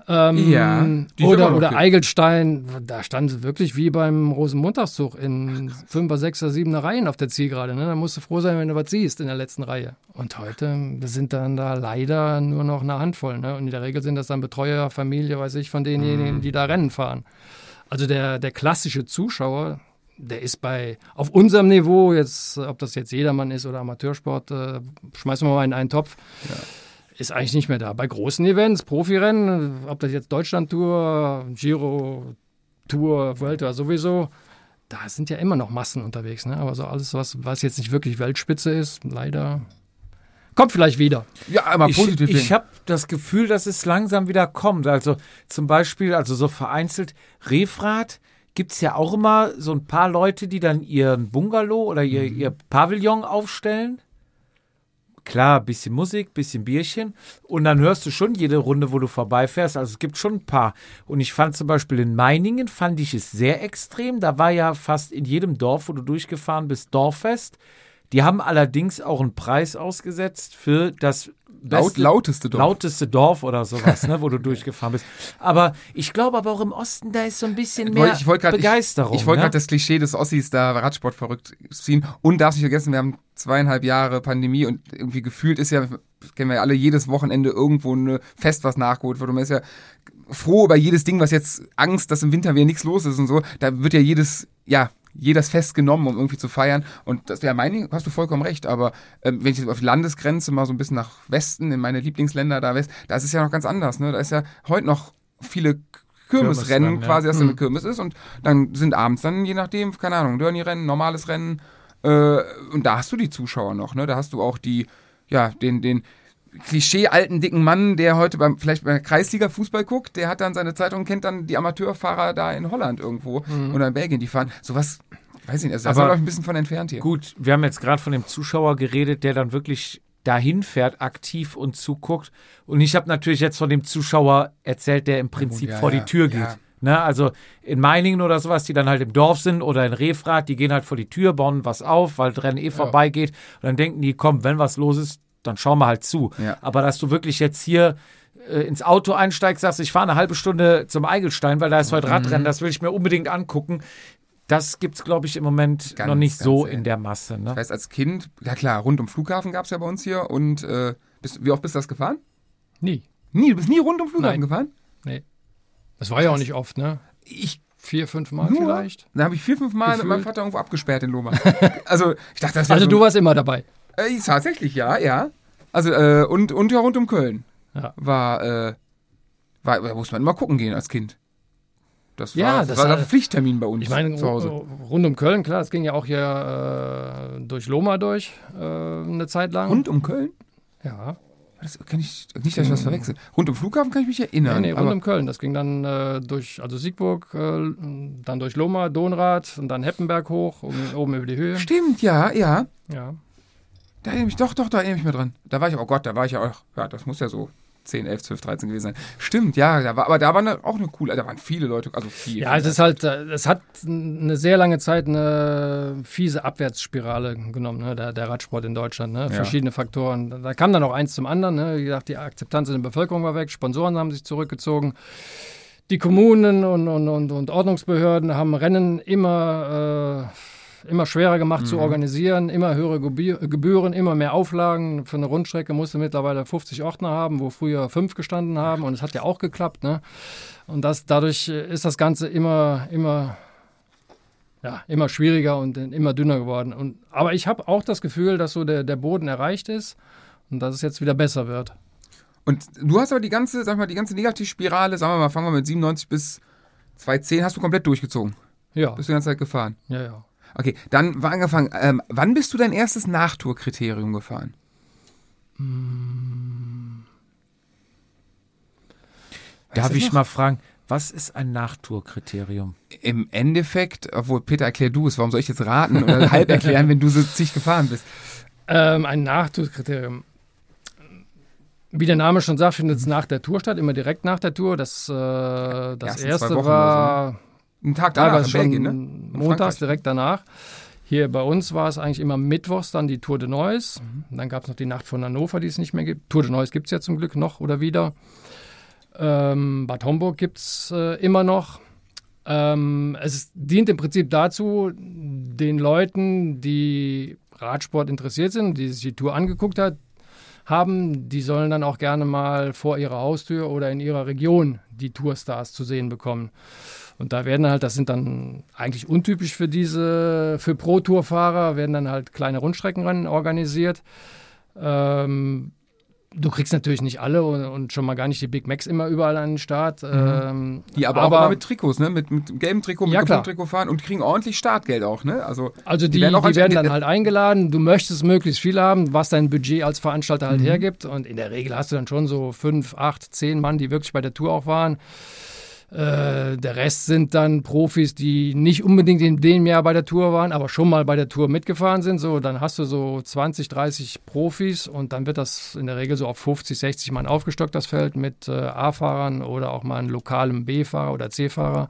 Ähm, Ja, oder oder. Eigelstein, da stand es wirklich wie beim Rosenmontagszug in Fünfer, Sechser, Siebener Reihen auf der Zielgerade. Ne? Da musst du froh sein, wenn du was siehst in der letzten Reihe. Und heute sind dann da leider nur noch eine Handvoll. Ne? Und in der Regel sind das dann Betreuer, Familie, weiß ich, von denjenigen, die da Rennen fahren. Also der, der klassische Zuschauer, der ist bei, auf unserem Niveau, jetzt, ob das jetzt Jedermann ist oder Amateursport, äh, schmeißen wir mal in einen Topf, ist eigentlich nicht mehr da. Bei großen Events, Profirennen, ob das jetzt Deutschland-Tour, Giro, Tour, Vuelta sowieso, da sind ja immer noch Massen unterwegs. Ne? Aber so alles, was, was jetzt nicht wirklich Weltspitze ist, leider kommt vielleicht wieder. Ja, aber Ich, positiv. ich denken. habe das Gefühl, dass es langsam wieder kommt. Also zum Beispiel, also so vereinzelt Refrat gibt es ja auch immer so ein paar Leute, die dann ihren Bungalow oder ihr, Mhm. ihr Pavillon aufstellen. Klar, bisschen Musik, bisschen Bierchen. Und dann hörst du schon jede Runde, wo du vorbeifährst. Also es gibt schon ein paar. Und ich fand zum Beispiel in Meiningen, fand ich es sehr extrem. Da war ja fast in jedem Dorf, wo du durchgefahren bist, Dorffest. Die haben allerdings auch einen Preis ausgesetzt für das beste- lauteste Dorf. lauteste Dorf oder sowas, ne, wo du durchgefahren bist. Aber ich glaube aber auch im Osten, da ist so ein bisschen mehr ich grad- Begeisterung. Ich, ich wollte ne? gerade das Klischee des Ossis da Radsport verrückt ziehen. Und darfst nicht vergessen, wir haben zweieinhalb Jahre Pandemie und irgendwie gefühlt ist ja, kennen wir ja alle, jedes Wochenende irgendwo ein Fest, was nachgeholt wird. Und man ist ja froh über jedes Ding, was jetzt Angst, dass im Winter wieder nichts los ist und so. Da wird ja jedes, ja, jedes Fest genommen, um irgendwie zu feiern. Und das wäre mein, hast du vollkommen recht. Aber ähm, wenn ich jetzt auf die Landesgrenze mal so ein bisschen nach Westen, in meine Lieblingsländer da west, da ist es ja noch ganz anders. Ne? Da ist ja heute noch viele Kirmesrennen Kirmesrennen, ja. quasi, dass da eine Kirmes ist. Und dann sind abends dann, je nachdem, keine Ahnung, Dirty-Rennen, normales Rennen. Äh, und da hast du die Zuschauer noch. Ne? Da hast du auch die, ja, den, den Klischee-alten dicken Mann, der heute beim, vielleicht bei Kreisliga Fußball guckt, der hat dann seine Zeitung und kennt dann die Amateurfahrer da in Holland irgendwo oder in Belgien, die fahren. Sowas, weiß ich nicht, also da sind wir ein bisschen von entfernt hier. Gut, wir haben jetzt gerade von dem Zuschauer geredet, der dann wirklich dahin fährt, aktiv und zuguckt. Und ich habe natürlich jetzt von dem Zuschauer erzählt, der im Prinzip ja, vor die ja, Tür geht. ja. Ne, also in Meiningen oder sowas, die dann halt im Dorf sind oder in Refrat, die gehen halt vor die Tür, bauen was auf, weil Rennen eh vorbeigeht. Und dann denken die, komm, wenn was los ist, dann schauen wir halt zu. Ja. Aber dass du wirklich jetzt hier äh, ins Auto einsteigst, sagst, ich fahre eine halbe Stunde zum Eigelstein, weil da ist Mhm. heute Radrennen, das will ich mir unbedingt angucken. Das gibt's, glaube ich, im Moment Ganz, noch nicht so selten. in der Masse. Ne? Ich weiß, als Kind, ja klar, rund um Flughafen gab es ja bei uns hier und äh, bist, wie oft bist du das gefahren? Nie. Nie, du bist nie rund um Flughafen Nein. gefahren? Nee. Das war ja auch nicht oft, ne? Ich Vier, fünf Mal Nur? vielleicht. Da habe ich vier, fünf Mal mit Gefühlt. meinem Vater irgendwo abgesperrt in Loma. also ich dachte, das Also so du warst immer dabei. Äh, tatsächlich, ja, ja. Also, äh, und, und ja, rund um Köln. Ja. War, äh, war, da muss man immer gucken gehen als Kind. Das war, Ja, das das war ein Pflichttermin bei uns Ich meine, zu Hause. rund um Köln, klar, es ging ja auch hier äh, durch Loma durch, äh, eine Zeit lang. Rund um Köln? Ja, Das kann ich, nicht, dass ich was verwechsel. Rund um Flughafen kann ich mich erinnern. nee, nee, rund um Köln. Das ging dann äh, durch, also Siegburg, äh, dann durch Loma, Donrad und dann Heppenberg hoch, oben, oben über die Höhe. Stimmt, ja, ja. Ja. Da erinnere ich doch, doch, da erinnere ich mich dran. Da war ich, oh Gott, da war ich ja auch, ja, das muss ja so 10, 11, 12, 13 gewesen sein. Stimmt, ja, da war, aber da war eine, auch eine coole, da waren viele Leute, also viel. Ja, es ist halt, äh, es hat eine sehr lange Zeit eine fiese Abwärtsspirale genommen, ne, der, der Radsport in Deutschland. Ne? Verschiedene Faktoren. Da kam dann auch eins zum anderen. Ne? Wie gesagt, die Akzeptanz in der Bevölkerung war weg, Sponsoren haben sich zurückgezogen. Die Kommunen und, und, und, und Ordnungsbehörden haben Rennen immer, äh, immer schwerer gemacht zu organisieren, immer höhere Gebü- Gebühren, immer mehr Auflagen. Für eine Rundstrecke musste mittlerweile 50 Ordner haben, wo früher fünf gestanden haben. Und es hat ja auch geklappt. Ne? Und das, dadurch äh, ist das Ganze immer, immer, ja, immer schwieriger und äh, immer dünner geworden. Und, aber ich habe auch das Gefühl, dass so der, der Boden erreicht ist und dass es jetzt wieder besser wird. Und du hast aber die ganze, sag mal, die ganze Negativspirale, sagen wir mal, fangen wir mit 97 bis 2010, hast du komplett durchgezogen. Ja, Bist du die ganze Zeit gefahren. ja, ja. Okay, dann war angefangen. Ähm, wann bist du dein erstes Nachtourkriterium gefahren? Darf du ich noch? mal fragen, was ist ein Nachtourkriterium? im Endeffekt, obwohl Peter, erklär du es, warum soll ich jetzt raten oder halb erklären, wenn du so zig gefahren bist? Ähm, ein Nachtourkriterium. Wie der Name schon sagt, findet es nach der Tour statt, immer direkt nach der Tour. Das, äh, das erste war Einen Tag danach teilweise in Belgien, ne? montags Frankreich. direkt danach. Hier bei uns war es eigentlich immer mittwochs dann die Tour de Neuss. Mhm. Dann gab es noch die Nacht von Hannover, die es nicht mehr gibt. Tour de Neuss gibt es ja zum Glück noch oder wieder. Ähm, Bad Homburg gibt es äh, immer noch. Ähm, es dient im Prinzip dazu, den Leuten, die Radsport interessiert sind, die sich die Tour angeguckt hat, haben, die sollen dann auch gerne mal vor ihrer Haustür oder in ihrer Region die Tourstars zu sehen bekommen. Und da werden halt, das sind dann eigentlich untypisch für diese, für Pro-Tour-Fahrer, werden dann halt kleine Rundstreckenrennen organisiert. Ähm, du kriegst natürlich nicht alle und, und schon mal gar nicht die Big Macs immer überall an den Start. Ähm, Die aber, auch immer mit Trikots, ne? Mit, mit gelbem Trikot, mit Ja, klar. Trikot fahren und kriegen ordentlich Startgeld auch, ne? Also, Also die, Die die werden werden, auch als- dann halt eingeladen. Du möchtest möglichst viel haben, was dein Budget als Veranstalter Mhm. halt hergibt. Und in der Regel hast du dann schon so fünf, acht, zehn Mann, die wirklich bei der Tour auch waren. Äh, der Rest sind dann Profis, die nicht unbedingt in dem Jahr bei der Tour waren, aber schon mal bei der Tour mitgefahren sind. So, dann hast du so 20, 30 Profis und dann wird das in der Regel so auf 50, 60 Mann aufgestockt, das Feld mit äh, A-Fahrern oder auch mal einem lokalen B-Fahrer oder C-Fahrer.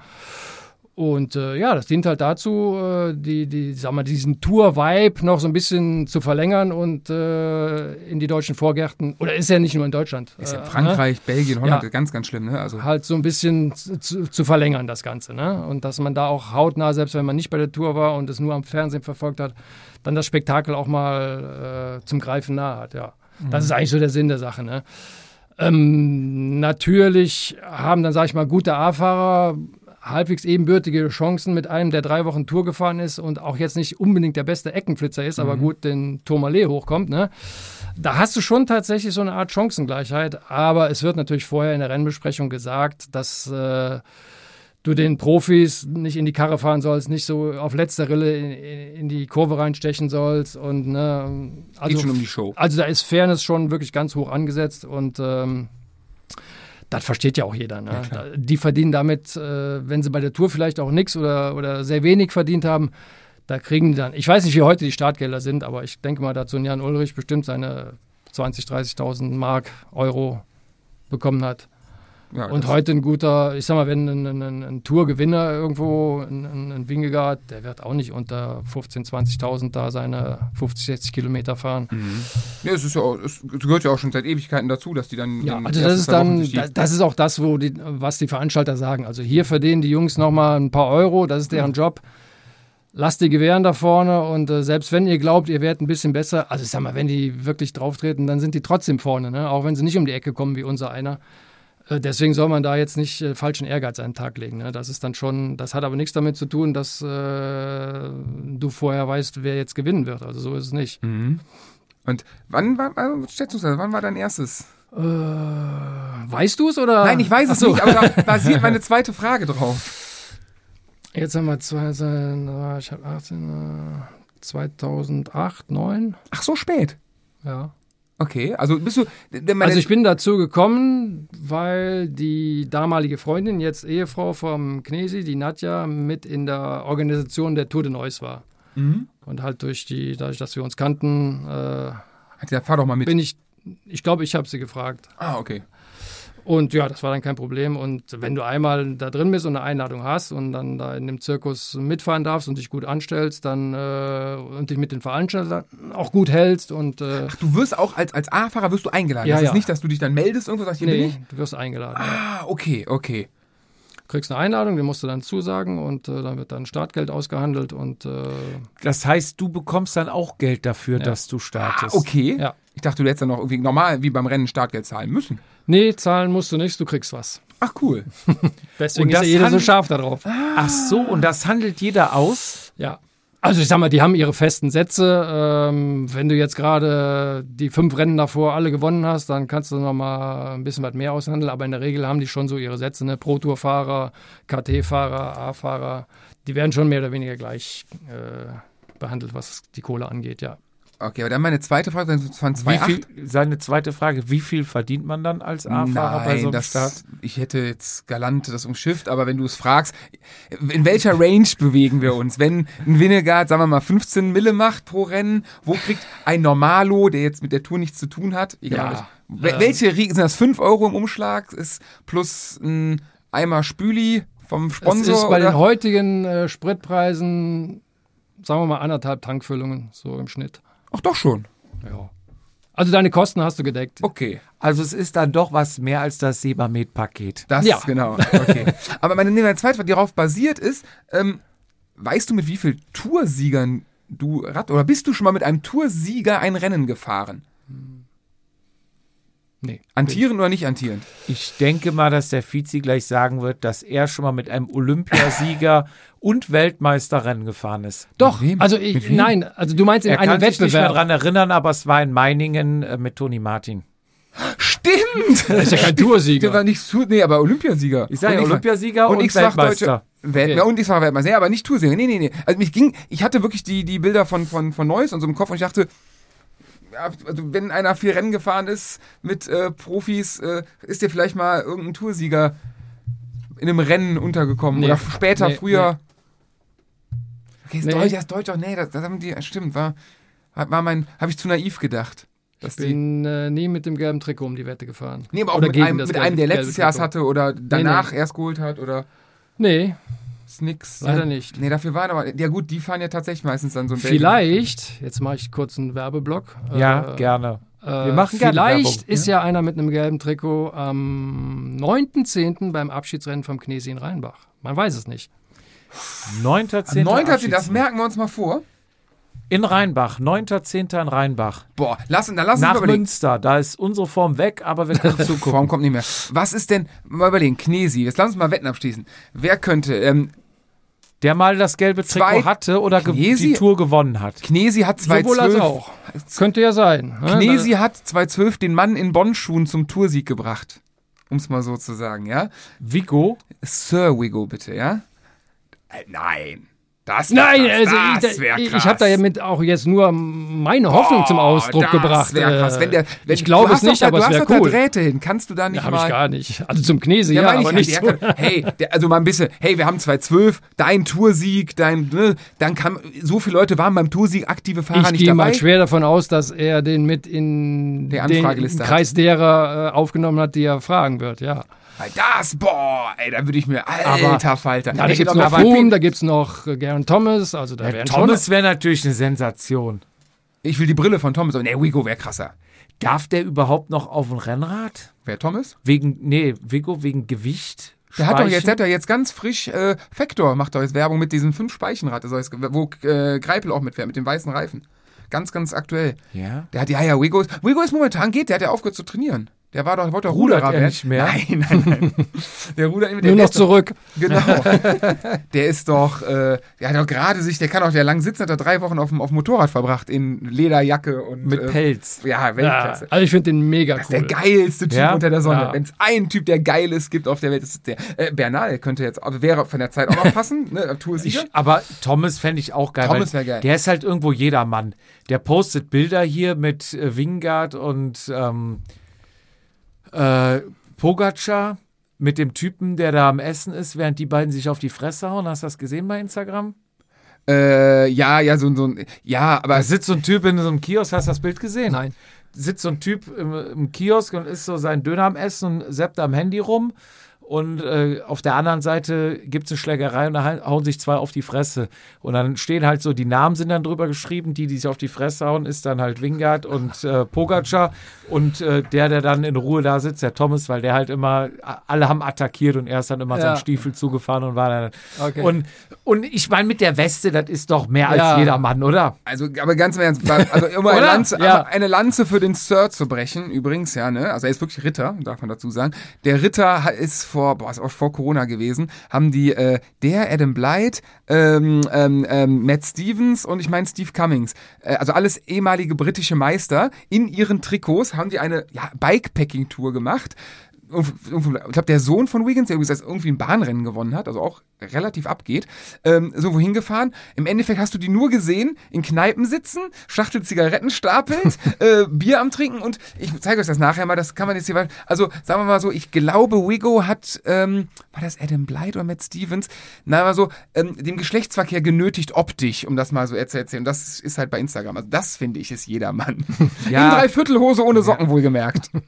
Und äh, ja, das dient halt dazu, äh, die, die, sag mal, diesen Tour-Vibe noch so ein bisschen zu verlängern und äh, in die deutschen Vorgärten, oder ist ja nicht nur in Deutschland. ist ja äh, Frankreich, Belgien, Holland, Ja. ganz, ganz schlimm, ne? Also, Ne? Halt so ein bisschen zu, zu, verlängern, das Ganze. Ne? Und dass man da auch hautnah, selbst wenn man nicht bei der Tour war und es nur am Fernsehen verfolgt hat, dann das Spektakel auch mal äh, zum Greifen nahe hat, ja. Das ist eigentlich so der Sinn der Sache, ne? Ähm, natürlich haben dann, sag ich mal, gute A-Fahrer halbwegs ebenbürtige Chancen mit einem, der drei Wochen Tour gefahren ist und auch jetzt nicht unbedingt der beste Eckenflitzer ist, aber gut den Tourmalet hochkommt. Ne? Da hast du schon tatsächlich so eine Art Chancengleichheit, aber es wird natürlich vorher in der Rennbesprechung gesagt, dass äh, du den Profis nicht in die Karre fahren sollst, nicht so auf letzter Rille in, in die Kurve reinstechen sollst und ne, also geht schon um die Show. also da ist Fairness schon wirklich ganz hoch angesetzt und ähm, das versteht ja auch jeder. Ne? Da- die verdienen damit, äh, wenn sie bei der Tour vielleicht auch nichts oder, oder sehr wenig verdient haben, da kriegen die dann, ich weiß nicht, wie heute die Startgelder sind, aber ich denke mal, dazu Jan Ulrich bestimmt seine 20.000, 30.000 Mark, Euro bekommen hat. Ja, Und heute ein guter, ich sag mal, wenn ein, ein, ein Tourgewinner irgendwo, ein, ein, Wingegaard, der wird auch nicht unter 15.000, 20.000 da seine 50, 60 Kilometer fahren. Ja, es ist ja auch, es gehört ja auch schon seit Ewigkeiten dazu, dass die dann. Ja, also das ist dann, das, ist auch das, wo die, was die Veranstalter sagen. Also hier verdienen die Jungs nochmal ein paar Euro, das ist deren Job. Lasst die gewähren da vorne und äh, selbst wenn ihr glaubt, ihr werdet ein bisschen besser, also ich sag mal, wenn die wirklich drauftreten, dann sind die trotzdem vorne, ne? auch wenn sie nicht um die Ecke kommen wie unser einer. Äh, deswegen soll man da jetzt nicht äh, falschen Ehrgeiz an den Tag legen. Ne? Das ist dann schon, das hat aber nichts damit zu tun, dass äh, du vorher weißt, wer jetzt gewinnen wird. Also so ist es nicht. Mhm. Und wann war, also, schätzungsweise, wann war dein erstes? Äh, weißt du es oder? Nein, ich weiß es so. nicht, aber da basiert meine zweite Frage drauf. Jetzt haben wir zwei, ich habe 18, äh, 2008, 9. Ach, so spät. Ja. Okay, also bist du. Also ich bin dazu gekommen, weil die damalige Freundin, jetzt Ehefrau vom Knesi, die Nadja, mit in der Organisation der Tour de Neuss war. Mhm. Und halt durch die, dadurch, dass wir uns kannten, äh, Hat ja, fahr doch mal mit. bin ich, ich glaube, ich habe sie gefragt. ah, okay. Und ja, das war dann kein Problem. Und wenn du einmal da drin bist und eine Einladung hast und dann da in dem Zirkus mitfahren darfst und dich gut anstellst, dann äh, und dich mit den Veranstaltern auch gut hältst und äh, Ach, du wirst auch als, als A-Fahrer wirst du eingeladen. Ja, das ist ja. nicht, dass du dich dann meldest, irgendwo sagst, hier bin nee, ich. du wirst eingeladen. Ja. Ah, okay, okay. Kriegst eine Einladung, die musst du dann zusagen und äh, dann wird dann Startgeld ausgehandelt und äh, Das heißt, du bekommst dann auch Geld dafür, Ja. dass du Ah, startest. okay. Ja. Ich dachte, du hättest dann noch irgendwie normal wie beim Rennen Startgeld zahlen müssen. Nee, zahlen musst du nichts, du kriegst was. Ach, cool. Deswegen Und ist ja das jeder so scharf darauf. Ach so, und das handelt jeder aus? Ja. Also ich sag mal, die haben ihre festen Sätze. Ähm, wenn du jetzt gerade die fünf Rennen davor alle gewonnen hast, dann kannst du noch mal ein bisschen was mehr aushandeln. Aber in der Regel haben die schon so ihre Sätze. Ne? Pro-Tour-Fahrer, KT-Fahrer, A-Fahrer, die werden schon mehr oder weniger gleich äh, behandelt, was die Kohle angeht, ja. Okay, aber dann meine zweite Frage, das Wie 2,8. viel, seine zweite Frage, wie viel verdient man dann als A-Fahrer bei so einem das, Start? ich hätte jetzt galant das umschifft, aber wenn du es fragst, in welcher Range bewegen wir uns? Wenn ein Winnegard, sagen wir mal, 15 Mille macht pro Rennen, wo kriegt ein Normalo, der jetzt mit der Tour nichts zu tun hat, egal. Ja, Wel- welche Rie- sind das 5 Euro im Umschlag? Ist plus ein Eimer Spüli vom Sponsor? Es ist bei oder? den heutigen äh, Spritpreisen, sagen wir mal, anderthalb Tankfüllungen, so im Schnitt. Ach doch schon. Ja. Also deine Kosten hast du gedeckt. Okay. Also es ist dann doch was mehr als das Sebamed-Paket. Das Ja. genau. Okay. Aber meine, meine zweite Frage, die darauf basiert ist, ähm, weißt du, mit wie vielen Toursiegern du Rad oder bist du schon mal mit einem Toursieger ein Rennen gefahren? Nee. Antierend oder nicht antierend? Ich denke mal, dass der Vizi gleich sagen wird, dass er schon mal mit einem Olympiasieger und Weltmeisterrennen gefahren ist. Doch, Mit wem? also Mit ich, wem? nein, also du meinst in Er einem kann sich nicht mehr Wettbewerb. dran erinnern, aber es war in Meiningen äh, mit Toni Martin. Stimmt! Das ist ja kein Der war Toursieger. nicht zu, nee, aber Olympiasieger. Ich sage ja, Olympiasieger und, und ich Weltmeister. Welt, Okay. Und ich war Weltmeister. Nee, aber nicht Toursieger. Nee, nee, nee. Also mich ging, ich hatte wirklich die, die Bilder von, von, von Neuss und so im Kopf und ich dachte, ja, also wenn einer viel Rennen gefahren ist mit äh, Profis, äh, ist dir vielleicht mal irgendein Toursieger in einem Rennen untergekommen. Nee. Oder später, Nee, früher. Okay, ist Nee. Deutsch, ist Deutsch auch, nee, das, das haben die, stimmt, war, war mein, habe ich zu naiv gedacht. Dass Ich bin äh, nie mit dem gelben Trikot um die Wette gefahren. nee, aber auch Oder mit einem, das mit gelbe- einem, der letztes Jahr es hatte oder danach nee. erst geholt hat oder Nee, ist nix. leider nicht. Nee, dafür waren aber, ja gut, die fahren ja tatsächlich meistens dann so ein Vielleicht, jetzt mache ich kurz einen Werbeblock. Ja, äh, gerne. Äh, Wir machen gerne Vielleicht Werbung, ist ja. einer mit einem gelben Trikot am 9.10. beim Abschiedsrennen vom Knesi in Rheinbach. Man weiß es nicht. 9.10. 9. das merken wir uns mal vor. In Rheinbach, 9.10. in Rheinbach. Boah, lass, dann lass uns Nach mal überlegen. Münster, da ist unsere Form weg, aber wir können zugucken. Form kommt nicht mehr. Was ist denn, mal überlegen, Knesi, jetzt lass uns mal Wetten abschließen. Wer könnte, ähm, Der mal das gelbe Trikot Zwei- hatte oder Knesi- die Tour gewonnen hat. Knesi hat Sowohl als 2012, auch. Könnte ja sein. ne? Knesi hat 2012 den Mann in Bonn-Schuhen zum Toursieg gebracht. Um es mal so zu sagen, ja? Vigo, Sir Wigo, bitte, ja? Äh, nein. Das Nein, also das ich, wär ich, ich habe da ja mit auch jetzt nur meine Hoffnung zum Ausdruck das gebracht. Wär krass. Äh, Wenn der, wenn, ich glaube du es nicht, da, aber es wäre doch da cool. Drähte hin. Kannst du da nicht Ja, habe mal... ich gar nicht. Also zum Knesi, ja, Ja, aber ich, nicht so. hey, der, also mal ein bisschen, hey, wir haben 2012, dein Toursieg, dein, ne, dann kann, so viele Leute waren beim Toursieg, aktive Fahrer Ich nicht gehe dabei. mal schwer davon aus, dass er den mit in Der den Kreis derer äh, aufgenommen hat, die er fragen wird, ja. Weil das, boah, ey, da würde ich mir, alter Falter. Ja, da gibt es aber- noch aber- Froome, da gibt es noch äh, Garen Thomas, also da wären Thomas wäre natürlich eine Sensation. Ich will die Brille von Thomas, aber nee, Wigo wäre krasser. Darf der überhaupt noch auf ein Rennrad? Wer Thomas? Wegen, nee, Vigo wegen Gewicht? Der hat doch jetzt, hat doch jetzt ganz frisch, äh, Factor macht doch jetzt Werbung mit diesem Fünf-Speichenrad, also wo äh, Greipel auch mitfährt, mit dem weißen Reifen. Ganz, ganz aktuell. Ja. Der hat, ja, ja, Wigo ist, Wigo ist momentan geht, der hat ja aufgehört zu trainieren. Der war doch, wollte doch Rudert Ruderer er werden. nicht mehr? Nein, nein, nein. Der nicht mehr. Nur der noch doch- zurück. Genau. der ist doch, äh, der hat doch gerade sich, der kann auch, der lang sitzen, hat er drei Wochen auf dem, auf dem Motorrad verbracht in Lederjacke und Mit äh, Pelz. Ja, Ja, Weltklasse. also ich finde den mega Das cool. der geilste Typ Ja? unter der Sonne. Ja. Wenn es einen Typ, der geil ist, gibt auf der Welt, ist der. Äh, Bernal könnte jetzt, also wäre von der Zeit auch noch passen, ne? Toursieger. Ich, aber Thomas fände ich auch geil. Thomas weil wär geil. Der ist halt irgendwo jedermann. Der postet Bilder hier mit äh, Wingard und ähm, äh, Pogacar mit dem Typen, der da am Essen ist, während die beiden sich auf die Fresse hauen. Hast du das gesehen bei Instagram? Äh, ja, ja, so, so ein, ja, aber Da sitzt so ein Typ in so einem Kiosk, hast du das Bild gesehen? Nein. Sitzt so ein Typ im, im Kiosk und isst so seinen Döner am Essen und seppt am Handy rum. Und äh, auf der anderen Seite gibt es eine Schlägerei und da hau- hauen sich zwei auf die Fresse. Und dann stehen halt so, die Namen sind dann drüber geschrieben, die, die sich auf die Fresse hauen, ist dann halt Wingard und äh, Pogacar. Und äh, der, der dann in Ruhe da sitzt, der Thomas, weil der halt immer, alle haben attackiert und er ist dann immer Ja. seinen Stiefel zugefahren und war dann. Okay. Und, und ich meine, mit der Weste, das ist doch mehr Ja. als jeder Mann, oder? Also, aber ganz im Ernst, also immer eine? Lanze, Ja. eine Lanze für den Sir zu brechen, übrigens, ja, ne? Also er ist wirklich Ritter, darf man dazu sagen. Der Ritter ist vor, boah, ist auch vor Corona gewesen, haben die, äh, der Adam Blythe, ähm, ähm, ähm, Matt Stevens und ich meine Steve Cummings, äh, also alles ehemalige britische Meister, in ihren Trikots haben die eine ja, Bikepacking-Tour gemacht ich glaube, der Sohn von Wiggins, der übrigens irgendwie ein Bahnrennen gewonnen hat, also auch relativ abgeht, ähm, so wohin gefahren. Im Endeffekt hast du die nur gesehen, in Kneipen sitzen, Schachtel Zigaretten stapelnd, äh, Bier am Trinken und ich zeige euch das nachher mal, das kann man jetzt hier, also sagen wir mal so, ich glaube, Wiggo hat, ähm, war das Adam Blythe oder Matt Stevens, na, mal so, ähm, dem Geschlechtsverkehr genötigt optisch, um das mal so zu erzählen. Und das ist halt bei Instagram. Also das finde ich ist jedermann. Ja. In Dreiviertelhose ohne Socken wohlgemerkt.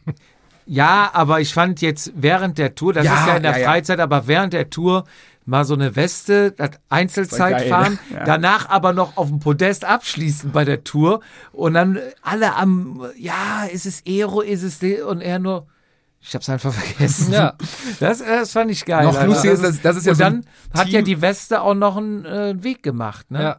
Ja, aber ich fand jetzt während der Tour, das Ja, ist ja in der ja, ja. Freizeit, aber während der Tour mal so eine Weste, das Einzelzeit geil, fahren, ja. danach aber noch auf dem Podest abschließen bei der Tour und dann alle am, ja, ist es Aero, ist es, und er nur, ich hab's einfach vergessen. Ja. Das, das fand ich geil. Noch Alter. lustiger ist, das- das ist ja und so dann hat ja die Weste auch noch einen äh, Weg gemacht, ne? Ja.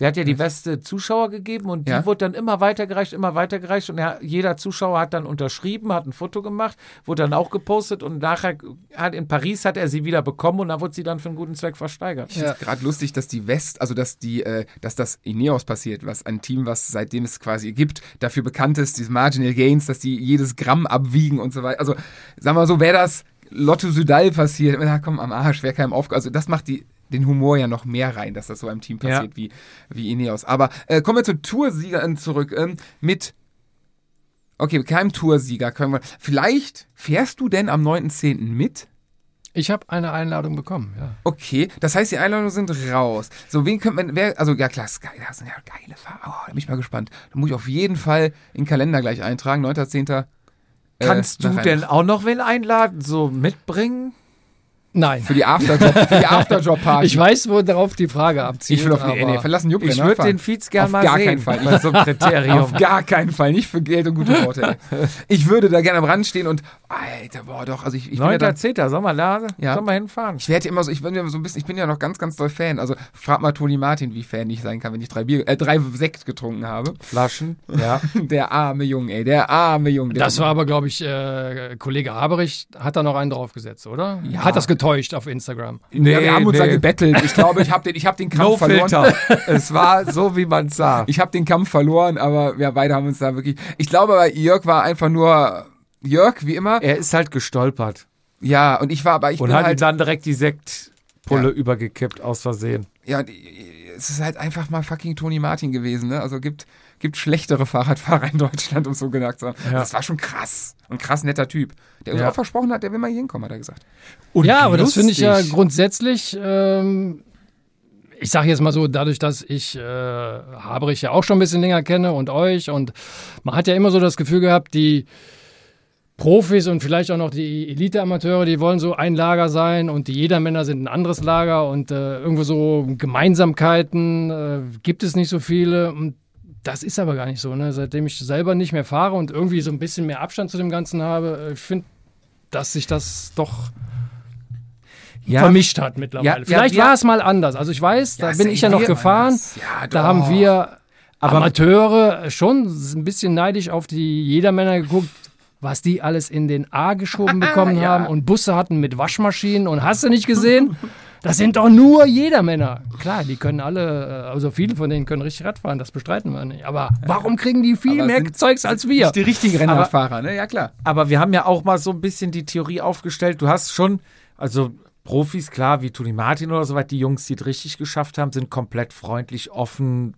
Der hat ja die Weste Zuschauer gegeben und die Ja. wurde dann immer weitergereicht, immer weitergereicht und er, jeder Zuschauer hat dann unterschrieben, hat ein Foto gemacht, wurde dann auch gepostet und nachher hat in Paris hat er sie wieder bekommen und dann wurde sie dann für einen guten Zweck versteigert. Ja. Gerade lustig, dass die West, also dass die, äh, dass das Ineos passiert, was ein Team, was seitdem es quasi gibt, dafür bekannt ist, diese Marginal Gains, dass die jedes Gramm abwiegen und so weiter. Also sagen wir mal so, wäre das Lotto Sudal passiert, na komm am Arsch, wäre keinem aufge... Also das macht die den Humor ja noch mehr rein, dass das so einem Team passiert wie, wie Ineos. Aber äh, kommen wir zu Toursiegern zurück. Ähm, mit Okay, mit keinem Toursieger können wir. Vielleicht fährst du denn am 9.10. mit? Ich habe eine Einladung bekommen, ja. Okay, das heißt, die Einladungen sind raus. So, wen könnte man, wer, also ja klar, Sky, das sind ja geile Fahrer. Oh, da bin ich mal gespannt. Da muss ich auf jeden Fall in den Kalender gleich eintragen, 9.10. Äh, Kannst du nach denn auch noch wen einladen, so mitbringen? Nein. Für die Afterjob, die Afterjob-Party. Ich weiß, wo darauf die Frage abzielt. Ich will auf nee, nee, verlassen Jupp Ich würde den Fietz gerne Auf mal gar sehen. keinen Fall. Bei so einem Kriterium. Auf gar keinen Fall, nicht für Geld und gute Worte. Ey. Ich würde da gerne am Rand stehen und, Alter, boah, doch, also ich, ich bin ja da, 9.10. Sollen wir da? Ja. Sollen wir hinfahren? ich werde immer so, ich bin ja so ein bisschen, ich bin ja noch ganz, ganz doll Fan. Also frag mal Toni Martin, wie Fan ich sein kann, wenn ich drei Bier, äh, drei Sekt getrunken habe. Flaschen. Ja. Der arme Junge, ey, der arme Junge. Der Das war aber, glaube ich, äh, Kollege Haberich hat da noch einen draufgesetzt, oder? Ja. Hat das getäuscht auf Instagram. Nee, ja, wir haben uns da nee. gebettelt. Ich glaube, ich habe den, ich hab den Kampf No verloren. Filter. es war so, wie man sah. Ich habe den Kampf verloren, aber wir beide haben uns da wirklich. Ich glaube, aber Jörg war einfach nur Jörg, wie immer. Er ist halt gestolpert Ja, und ich war, aber ich und bin hat halt. dann direkt die Sektpulle Ja. übergekippt aus Versehen. Ja, es ist halt einfach mal fucking Toni Martin gewesen, ne? Also gibt, gibt schlechtere Fahrradfahrer in Deutschland, um so gesagt zu haben. Ja. Das war schon krass. Ein krass netter Typ. Der uns Ja. auch versprochen hat, der will mal hier hinkommen, hat er gesagt. Und ja, aber das finde ich ja lustig. grundsätzlich, ähm, ich sage jetzt mal so, dadurch, dass ich äh, Haberich ja auch schon ein bisschen länger kenne und euch und man hat ja immer so das Gefühl gehabt, die Profis und vielleicht auch noch die Elite-Amateure, die wollen so ein Lager sein und die Jedermänner sind ein anderes Lager und äh, irgendwo so Gemeinsamkeiten äh, gibt es nicht so viele. Und das ist aber gar nicht so. Ne? Seitdem ich selber nicht mehr fahre und irgendwie so ein bisschen mehr Abstand zu dem Ganzen habe, äh, ich finde, dass sich das doch ja, vermischt hat mittlerweile. Ja, ja, Vielleicht wir- war es mal anders. Also ich weiß, da bin ich ja noch gefahren. Ja, Da haben wir Aber- Amateure schon ein bisschen neidisch auf die Jedermänner geguckt, was die alles in den A geschoben bekommen Ja. haben und Busse hatten mit Waschmaschinen und hast du nicht gesehen? Das sind doch nur Jedermänner. Klar, die können alle, äh, also viele von denen können richtig Radfahren, das bestreiten wir nicht. Aber warum kriegen die viel Aber mehr sind- Zeugs als wir? Nicht die richtigen Rennradfahrer, ne? Ja, klar. aber wir haben ja auch mal so ein bisschen die Theorie aufgestellt. Du hast schon, also Profis, klar, wie Toni Martin oder so weit, die Jungs, die es richtig geschafft haben, sind komplett freundlich, offen,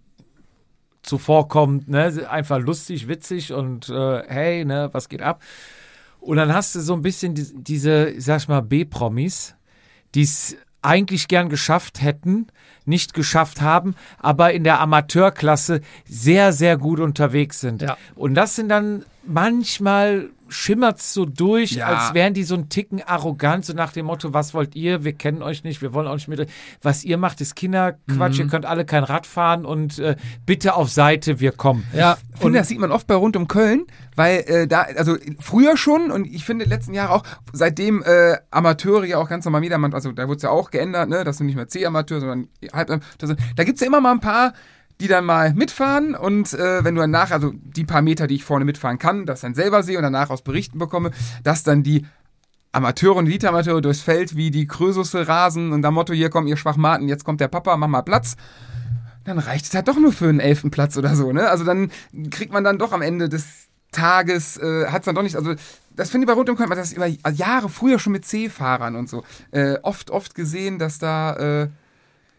zuvorkommend, ne? Einfach lustig, witzig und äh, hey, ne, was geht ab? Und dann hast du so ein bisschen die, diese, sag ich mal, B-Promis, die es eigentlich gern geschafft hätten, nicht geschafft haben, aber in der Amateurklasse sehr, sehr gut unterwegs sind. Ja. Und das sind dann manchmal schimmert so durch, Ja. als wären die so ein Ticken arrogant, so nach dem Motto, was wollt ihr? Wir kennen euch nicht, wir wollen auch nicht mit. euch. Was ihr macht, ist Kinderquatsch, ihr könnt alle kein Rad fahren und äh, bitte auf Seite, wir kommen. Ja, Ich finde, das sieht man oft bei rund um Köln, weil äh, da, also früher schon und ich finde letzten Jahre auch, seitdem äh, Amateure ja auch ganz normal wieder, also da wurde es ja auch geändert, ne, dass du nicht mehr C-Amateur, sondern halb, da gibt es ja immer mal ein paar, die dann mal mitfahren und äh, wenn du danach, also die paar Meter, die ich vorne mitfahren kann, das dann selber sehe und danach aus Berichten bekomme, dass dann die Amateure und Elite-Amateure durchs Feld wie die Krösusse rasen und am Motto, hier kommen ihr Schwachmaten, jetzt kommt der Papa, mach mal Platz dann reicht es halt doch nur für einen elften Platz oder so, ne? Also dann kriegt man dann doch am Ende des Tages, äh, hat es dann doch nicht, also das finde ich bei Rund um Köln, man das über Jahre früher schon mit C-Fahrern und so äh, oft, oft gesehen, dass da.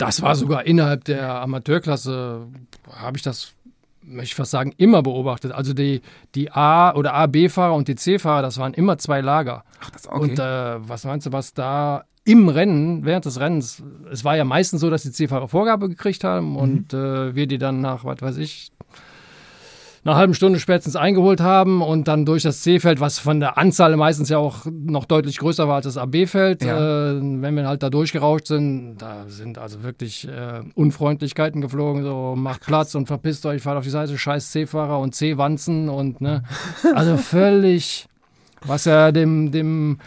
Das war sogar innerhalb der Amateurklasse, habe ich das, möchte ich fast sagen, immer beobachtet. Also die, die A- oder A-B-Fahrer und die C-Fahrer, das waren immer zwei Lager. ach, das okay. Und äh, was meinst du, was da im Rennen, während des Rennens, es war ja meistens so, dass die C-Fahrer Vorgabe gekriegt Mhm. haben und äh, wir die dann nach, was weiß ich, einer halben Stunde spätestens eingeholt haben und dann durch das C-Feld, was von der Anzahl meistens ja auch noch deutlich größer war als das AB-Feld, Ja. äh, wenn wir halt da durchgerauscht sind, da sind also wirklich äh, Unfreundlichkeiten geflogen, so macht Platz und verpisst euch, fahrt auf die Seite, scheiß C-Fahrer und C-Wanzen und ne, also völlig, was ja dem, dem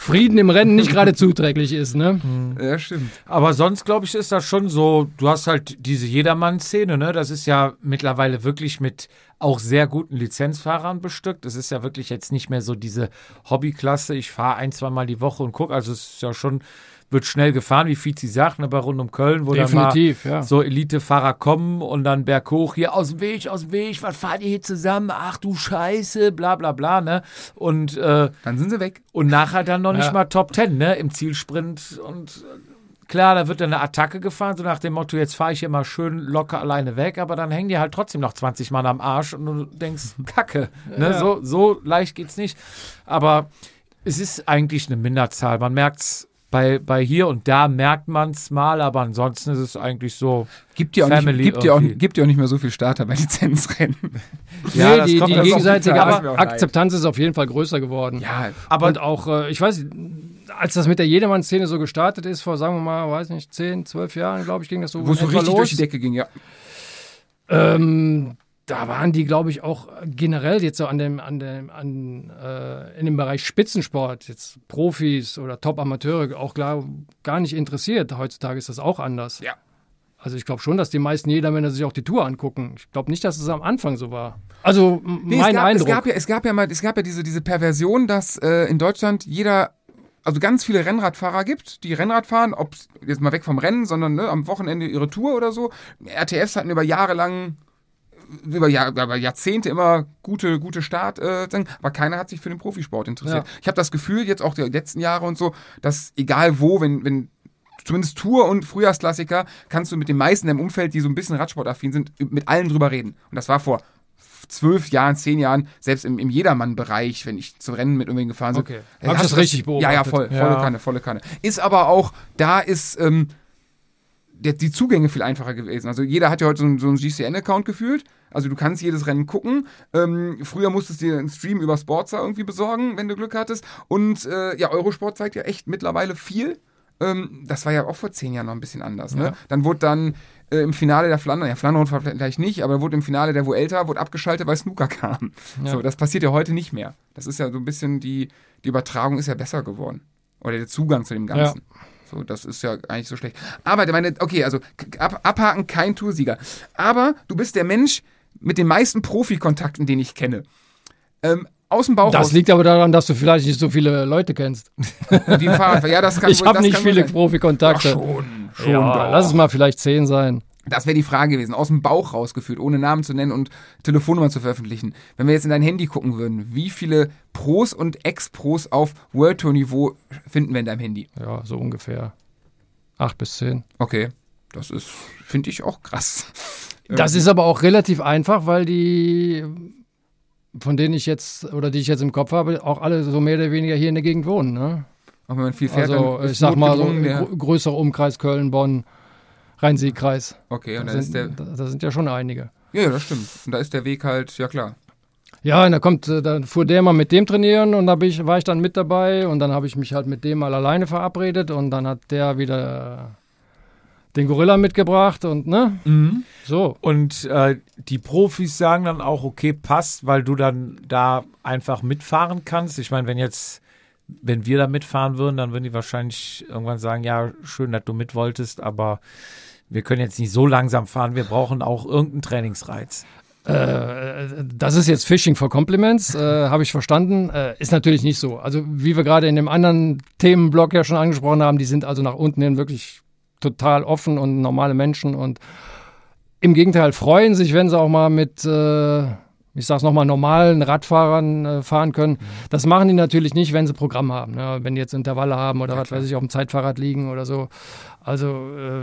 Frieden im Rennen nicht gerade zuträglich ist, ne? ja, stimmt. Aber sonst, glaube ich, ist das schon so, du hast halt diese Jedermann-Szene, ne? Das ist ja mittlerweile wirklich mit auch sehr guten Lizenzfahrern bestückt. Es ist ja wirklich jetzt nicht mehr so diese Hobbyklasse, ich fahre ein, zweimal die Woche und gucke. Also es ist ja schon, wird schnell gefahren, wie Fizi sagt, ne, bei rund um Köln, wo Definitiv, dann mal ja. so Elite-Fahrer kommen und dann berghoch, hier aus dem Weg, aus dem Weg, was fahrt ihr hier zusammen? Ach du Scheiße, bla bla bla, ne? Und äh, Dann sind sie weg. und nachher dann noch nicht Ja. mal Top Ten, ne, im Zielsprint. Und äh, klar, da wird dann eine Attacke gefahren, so nach dem Motto, jetzt fahre ich hier mal schön locker alleine weg, aber dann hängen die halt trotzdem noch 20 Mann am Arsch und du denkst, Kacke. Ne, Ja. so, so leicht geht's nicht. Aber es ist eigentlich eine Minderzahl. Man merkt's bei, bei hier und da merkt man's mal, aber ansonsten ist es eigentlich so. Gibt ja auch, Family nicht, gibt ja auch, irgendwie. gibt ja auch nicht mehr so viel Starter bei Lizenzrennen. Ja, nee, das die, kommt die dann auch gegenseitige. Akzeptanz ist auf jeden Fall größer geworden. Ja, Aber und auch, äh, ich weiß, als das mit der Jedermann-Szene so gestartet ist, vor, sagen wir mal, weiß nicht, 10, 12 Jahren, glaube ich, ging das so wo es so richtig los. durch die Decke ging, ja. Ähm, da waren die, glaube ich, auch generell jetzt so an dem, an dem, an, äh, in dem Bereich Spitzensport, jetzt Profis oder Top-Amateure, auch klar, gar nicht interessiert. Heutzutage ist das auch anders. Ja. Also ich glaube schon, dass die meisten Jedermänner sich auch die Tour angucken. Ich glaube nicht, dass es am Anfang so war. Also Nee, mein es gab, Eindruck. Es gab ja, es gab ja mal, es gab ja diese, diese Perversion, dass äh, in Deutschland jeder, also ganz viele Rennradfahrer gibt, die Rennrad fahren, ob jetzt mal weg vom Rennen, sondern ne, am Wochenende ihre Tour oder so. RTFs hatten über Jahre lang über, Jahr, über Jahrzehnte immer gute, gute Start, äh, aber keiner hat sich für den Profisport interessiert. Ja. Ich habe das Gefühl, jetzt auch die letzten Jahre und so, dass egal wo, wenn, wenn zumindest Tour und Frühjahrsklassiker, kannst du mit den meisten im Umfeld, die so ein bisschen Radsportaffin sind, mit allen drüber reden. Und das war vor zwölf Jahren, zehn Jahren, selbst im, im Jedermann-Bereich, wenn ich zu Rennen mit irgendwen gefahren bin. Okay. Hab ich das richtig Ja, ja, beobachtet? voll, volle Ja. Kanne, volle Kanne. Ist aber auch, da ist ähm, die Zugänge viel einfacher gewesen. Also jeder hat ja heute so, einen- so einen GCN-Account gefühlt. Also du kannst jedes Rennen gucken. Ähm, früher musstest du dir einen Stream über Sportster irgendwie besorgen, wenn du Glück hattest. Und äh, ja, Eurosport zeigt ja echt mittlerweile viel. Ähm, das war ja auch vor zehn Jahren noch ein bisschen anders. Ne? Ja. Dann wurde dann äh, im Finale der Flandern, ja, Flandern vielleicht nicht, aber wurde im Finale der Vuelta wurde abgeschaltet, weil Snooker kam. Ja. So, das passiert ja heute nicht mehr. Das ist ja so ein bisschen die, die Übertragung ist ja besser geworden. Oder der Zugang zu dem Ganzen. So, das ist ja eigentlich so schlecht. Aber meine, okay, also ab, abhaken, kein Toursieger. Aber du bist der Mensch mit den meisten Profikontakten, den ich kenne. Ähm, aus dem Bauch das raus, liegt aber daran, dass du vielleicht nicht so viele Leute kennst. die im Fahrrad, ja, das kann ich habe nicht viele sein. Profikontakte. Ach, schon, schon. ja, lass es mal vielleicht zehn sein. Das wäre die Frage gewesen, aus dem Bauch rausgeführt, ohne Namen zu nennen und Telefonnummern zu veröffentlichen. Wenn wir jetzt in dein Handy gucken würden, wie viele Pros und Ex-Pros auf World Tour Niveau finden wir in deinem Handy? Ja, so ungefähr. Acht bis zehn. Okay, das ist, finde ich auch krass. Das ist aber auch relativ einfach, weil die, von denen ich jetzt, oder die ich jetzt im Kopf habe, auch alle so mehr oder weniger hier in der Gegend wohnen. Ne? Auch wenn man viel fährt, Also ich sag mal so grö- größerer Umkreis Köln, Bonn, Rhein-Sieg-Kreis. Okay, und Da da ist der, sind, da, da sind ja schon einige. ja, das stimmt. Und da ist der Weg halt, ja klar. Ja, und da kommt, äh, dann fuhr der mal mit dem trainieren und da ich, war ich dann mit dabei und dann habe ich mich halt mit dem mal alleine verabredet und dann hat der wieder äh, den Gorilla mitgebracht und ne, so. Und äh, die Profis sagen dann auch, okay, passt, weil du dann da einfach mitfahren kannst. Ich meine, wenn jetzt, wenn wir da mitfahren würden, dann würden die wahrscheinlich irgendwann sagen, ja, schön, dass du mit wolltest, aber wir können jetzt nicht so langsam fahren, wir brauchen auch irgendeinen Trainingsreiz. Äh, das ist jetzt Fishing for Compliments, äh, habe ich verstanden. Äh, ist natürlich nicht so. Also wie wir gerade in dem anderen Themenblock ja schon angesprochen haben, die sind also nach unten hin wirklich total offen und normale Menschen und im Gegenteil freuen sich, wenn sie auch mal mit, ich sag's nochmal, normalen Radfahrern äh, fahren können. Das machen die natürlich nicht, wenn sie Programm haben. Ne? Wenn die jetzt Intervalle haben oder was weiß ich, auf dem Zeitfahrrad liegen oder so. Also äh,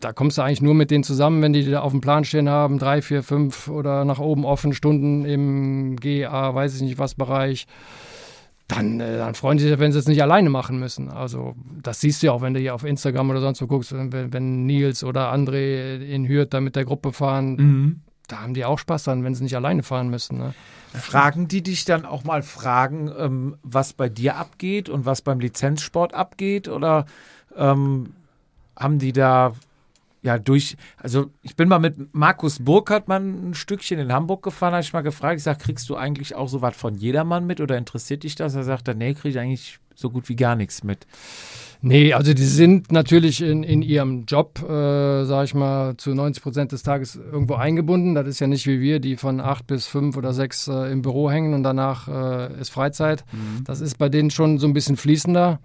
da kommst du eigentlich nur mit denen zusammen, wenn die da auf dem Plan stehen haben, drei, vier, fünf oder nach oben offen Stunden im GA, weiß ich nicht was Bereich. Dann, äh, dann freuen sie sich, wenn sie es nicht alleine machen müssen. Also das siehst du ja auch, wenn du hier auf Instagram oder sonst wo guckst, wenn, wenn Nils oder André in Hürth da mit der Gruppe fahren, Mhm. Da haben die auch Spaß dran, wenn sie nicht alleine fahren müssen. Ne? Fragen die dich dann auch mal Fragen, ähm, was bei dir abgeht und was beim Lizenzsport abgeht? Oder ähm, haben die da ja durch, also ich bin mal mit Markus Burkhardt mal ein Stückchen in Hamburg gefahren, habe ich mal gefragt, ich sage, kriegst du eigentlich auch so was von jedermann mit oder interessiert dich das? Er sagt, dann, nee, kriege ich eigentlich so gut wie gar nichts mit. Nee, also die sind natürlich in, in ihrem Job, äh, sag ich mal, zu 90 Prozent des Tages irgendwo eingebunden. Das ist ja nicht wie wir, die von acht bis fünf oder sechs äh, im Büro hängen und danach äh, ist Freizeit. Das ist bei denen schon so ein bisschen fließender.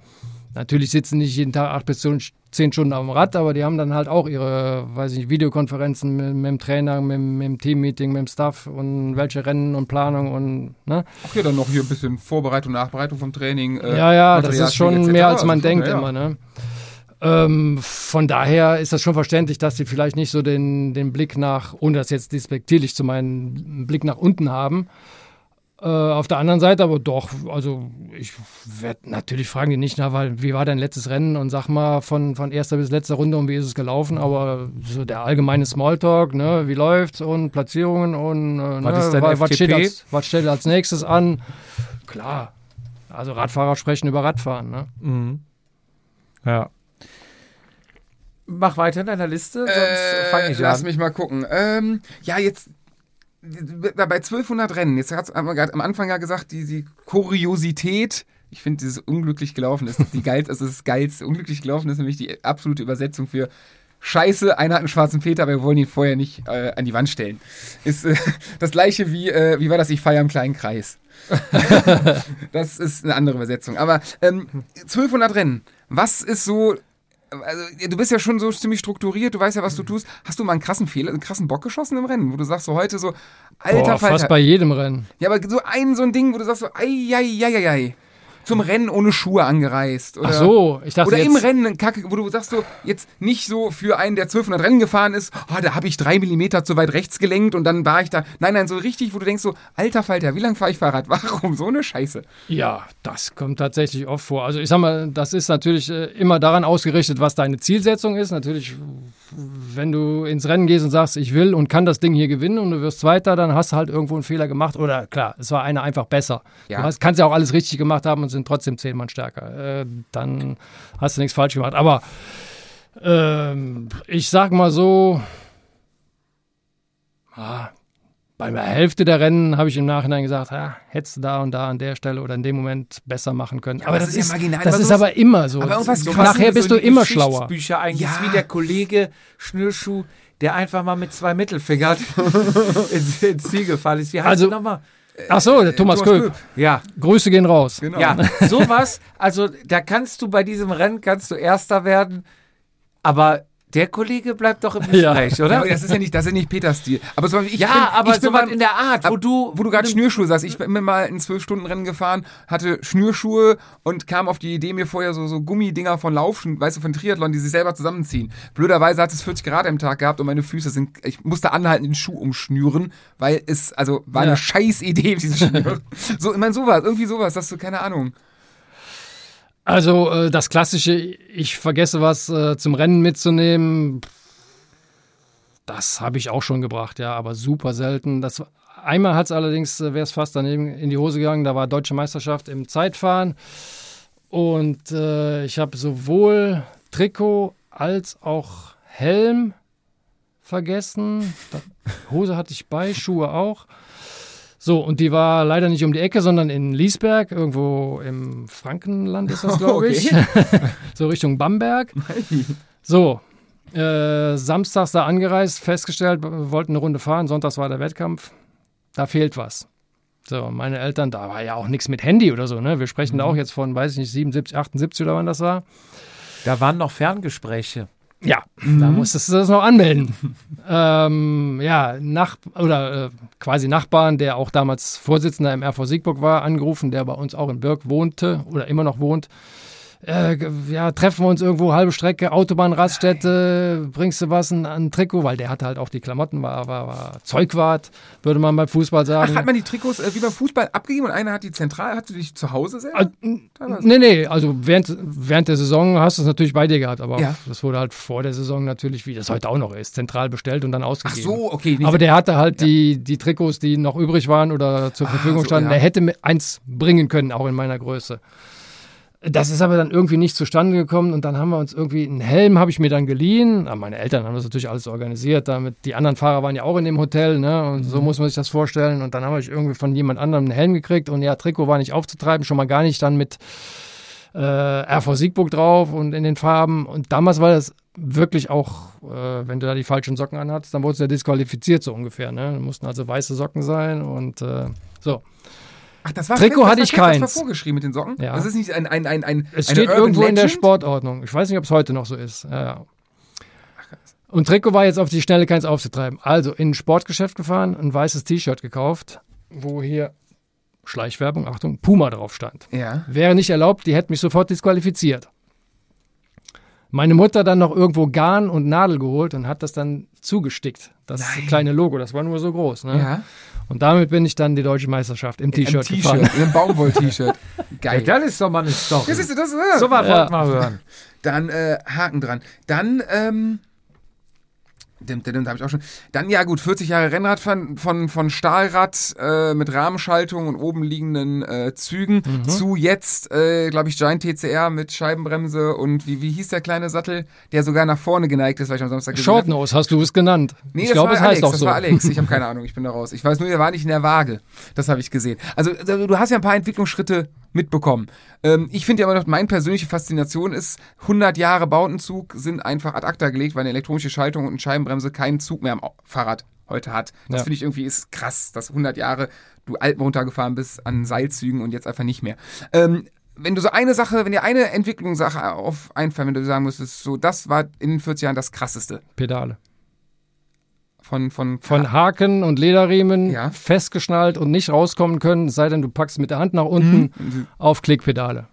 Natürlich sitzen nicht jeden Tag acht bis zehn Stunden dem Rad, aber die haben dann halt auch ihre, weiß ich nicht, Videokonferenzen mit, mit dem Trainer, mit, mit dem Teammeeting, mit dem Staff und welche Rennen und Planung und, ne? Okay, dann noch hier ein bisschen Vorbereitung, Nachbereitung vom Training. äh, Ja, ja, das ist schon etc. mehr, als man Also denkt ja, ja. immer. Ne? Ähm, von daher ist das schon verständlich, dass sie vielleicht nicht so den, den Blick nach, ohne das jetzt despektierlich zu meinen, einen Blick nach unten haben. Äh, auf der anderen Seite aber doch, also ich werde natürlich fragen die nicht nach, weil wie war dein letztes Rennen und sag mal von, von erster bis letzter Runde und wie ist es gelaufen, aber so der allgemeine Smalltalk, ne, wie läuft's und Platzierungen und äh, Was ne, ist dein wa- was, steht als, was steht als nächstes an? Klar, also Radfahrer sprechen über Radfahren, ne? Mhm. Ja. Mach weiter in deiner Liste, sonst Äh, fange ich lass an. mich mal gucken. Ähm, ja, jetzt bei 1200 Rennen, jetzt gerade am Anfang ja gesagt, die, die Kuriosität, ich finde dieses unglücklich gelaufen ist die geilste, also das geilste, unglücklich gelaufen ist nämlich die absolute Übersetzung für Scheiße, einer hat einen schwarzen Peter, aber wir wollen ihn vorher nicht äh, an die Wand stellen. Ist äh, das gleiche wie, äh, wie war das, ich feiere im kleinen Kreis. das ist eine andere Übersetzung. Aber ähm, 1200 Rennen, was ist so also du bist ja schon so ziemlich strukturiert, du weißt ja, was du tust. Hast du mal einen krassen Fehler, einen krassen Bock geschossen im Rennen, wo du sagst so heute so, alter Boah, Falter. fast bei jedem Rennen. Ja, aber so ein so ein Ding, wo du sagst so, ei, ei, ei, ei, ei. Zum Rennen ohne Schuhe angereist. Oder, Ach so, ich dachte Oder im Rennen Kacke, wo du sagst so, jetzt nicht so für einen, der 1200 Rennen gefahren ist, oh, da habe ich drei Millimeter zu weit rechts gelenkt und dann war ich da. Nein, nein, so richtig, wo du denkst so, alter Falter, wie lange fahre ich Fahrrad? Warum so eine Scheiße? Ja, das kommt tatsächlich oft vor. Also ich sag mal, das ist natürlich äh, immer daran ausgerichtet, was deine Zielsetzung ist. Natürlich, wenn du ins Rennen gehst und sagst, ich will und kann das Ding hier gewinnen und du wirst Zweiter, dann hast du halt irgendwo einen Fehler gemacht. Oder klar, es war einer einfach besser. Ja. Du hast, kannst ja auch alles richtig gemacht haben und sind trotzdem zehn Mann stärker. Äh, dann hast du nichts falsch gemacht. Aber ähm, ich sag mal so, ah, bei der Hälfte der Rennen habe ich im Nachhinein gesagt, ah, hättest du da und da an der Stelle oder in dem Moment besser machen können. aber das, ist, marginal, das aber ist aber immer so. aber So Nachher bist so du immer schlauer. Geschichtsbücher eigentlich Ja. ist wie der Kollege Schnürschuh, der einfach mal mit zwei Mittelfingern ins, ins Ziel gefallen ist. Wie heißt Also- nochmal? Ach so, der Thomas, Thomas Köp. Köp. Ja, Grüße gehen raus. Genau. ja, sowas. Also da kannst du bei diesem Rennen kannst du Erster werden, aber der Kollege bleibt doch im. Gespräch, Ja, oder? aber das ist ja nicht, das ist ja nicht Peters Stil. Aber so, ich Ja, bin, aber ich bin sowas mal- in der Art, wo Ab- du, Wo du gerade Schnürschuhe sagst, ich bin mir mal ein 12-Stunden-Rennen gefahren, hatte Schnürschuhe und kam auf die Idee, mir vorher so, so Gummidinger von Laufen, weißt du, von Triathlon, die sich selber zusammenziehen. Blöderweise hat es 40 Grad am Tag gehabt und meine Füße sind, ich musste anhalten, den Schuh umschnüren, weil es, also, war Ja. eine scheiß Idee, diese Schnüre. so, ich meine, sowas, irgendwie sowas, dass du, keine Ahnung. Also äh, das klassische, ich vergesse was äh, zum Rennen mitzunehmen, das habe ich auch schon gebracht, ja, aber super selten. Das, einmal hat es allerdings, äh, wäre es fast daneben in die Hose gegangen, da war Deutsche Meisterschaft im Zeitfahren und äh, ich habe sowohl Trikot als auch Helm vergessen. Hose hatte ich bei, Schuhe auch. So, und die war leider nicht um die Ecke, sondern in Liesberg, irgendwo im Frankenland ist das, glaube ich. so Richtung Bamberg. So, äh, samstags da angereist, festgestellt, wollten eine Runde fahren, sonntags war der Wettkampf. Da fehlt was. So, meine Eltern, da war ja auch nichts mit Handy oder so, ne? Wir sprechen da auch jetzt von, weiß ich nicht, 77, 78 oder wann das war. Da waren noch Ferngespräche. Ja, da musstest du das noch anmelden. ähm, ja, nach, oder äh, quasi Nachbarn, der auch damals Vorsitzender im RV Siegburg war, angerufen, der bei uns auch in Birk wohnte oder immer noch wohnt. Äh, ja, treffen wir uns irgendwo, halbe Strecke, Autobahnraststätte, bringst du was, ein, ein Trikot, weil der hatte halt auch die Klamotten, war, war, war Zeugwart, würde man beim Fußball sagen. Ach, hat man die Trikots äh, wie beim Fußball abgegeben und einer hat die zentral, hast du dich zu Hause selber? Ah, Teilweise. Nee, nee, also während, während der Saison hast du es natürlich bei dir gehabt, aber Ja. das wurde halt vor der Saison natürlich, wie das heute auch noch ist, zentral bestellt und dann Ach ausgegeben. so, okay. Aber der hatte halt die, die Trikots, die noch übrig waren oder zur Verfügung so, standen. ja. Der hätte eins bringen können, auch in meiner Größe. Das ist aber dann irgendwie nicht zustande gekommen und dann haben wir uns irgendwie einen Helm habe ich mir dann geliehen. Aber meine Eltern haben das natürlich alles organisiert, damit die anderen Fahrer waren ja auch in dem Hotel, ne? Und Mhm. so muss man sich das vorstellen. Und dann habe ich irgendwie von jemand anderem einen Helm gekriegt und ja, Trikot war nicht aufzutreiben, schon mal gar nicht dann mit äh, RV Siegburg drauf und in den Farben. Und damals war das wirklich auch, äh, wenn du da die falschen Socken anhattest, dann wurdest du ja disqualifiziert so ungefähr. Ne? Mussten also weiße Socken sein und äh, so. Ach, das war Trikot das hatte war ich fest, Das keins. war vorgeschrieben mit den Socken? Ja. Das ist nicht ein, ein, ein, ein Es steht Urban irgendwo in der Legend? Sportordnung. Ich weiß nicht, ob es heute noch so ist. Ja, ja. Und Trikot war jetzt auf die Schnelle keins aufzutreiben. Also in ein Sportgeschäft gefahren, ein weißes T-Shirt gekauft, wo hier Schleichwerbung, Achtung, Puma drauf stand. Ja. Wäre nicht erlaubt, die hätten mich sofort disqualifiziert. Meine Mutter dann noch irgendwo Garn und Nadel geholt und hat das dann zugestickt. Das Nein. kleine Logo, das war nur so groß. Ne? Ja. Und damit bin ich dann die deutsche Meisterschaft im T-Shirt T-Shirt, gefahren. in einem Baumwoll-T-Shirt. Ja, Geil. das ist doch mal eine Story. Das ist das. Äh. so was Ja. wir hören. Dann äh, Haken dran. Dann, ähm. Dim, dim, dim, da hab ich auch schon. Dann, ja gut, 40 Jahre Rennradfahren von, von Stahlrad äh, mit Rahmenschaltung und oben liegenden äh, Zügen zu jetzt, äh, glaube ich, Giant TCR mit Scheibenbremse und wie, wie hieß der kleine Sattel, der sogar nach vorne geneigt ist, weil ich am Samstag Short. Nose hast du es genannt. Nee, ich das glaube, war es Alex, heißt auch das so. war Alex. Ich habe keine Ahnung, ich bin da raus. Ich weiß nur, der war nicht in der Waage. Das habe ich gesehen. Also also, du hast ja ein paar Entwicklungsschritte mitbekommen. Ähm, ich finde ja immer noch, meine persönliche Faszination ist, 100 Jahre Bautenzug sind einfach ad acta gelegt, weil eine elektronische Schaltung und eine Scheibenbremse keinen Zug mehr am Fahrrad heute hat. Das Ja. finde ich irgendwie ist krass, dass 100 Jahre du Alpen runtergefahren bist an Seilzügen und jetzt einfach nicht mehr. Ähm, wenn du so eine Sache, wenn dir eine Entwicklungssache auf einfallen, wenn du sagen müsstest, so das war in den 40 Jahren das krasseste Pedale. Von von Von Haken und Lederriemen Ja. festgeschnallt und nicht rauskommen können, es sei denn, du packst mit der Hand nach unten Mhm. auf Klickpedale.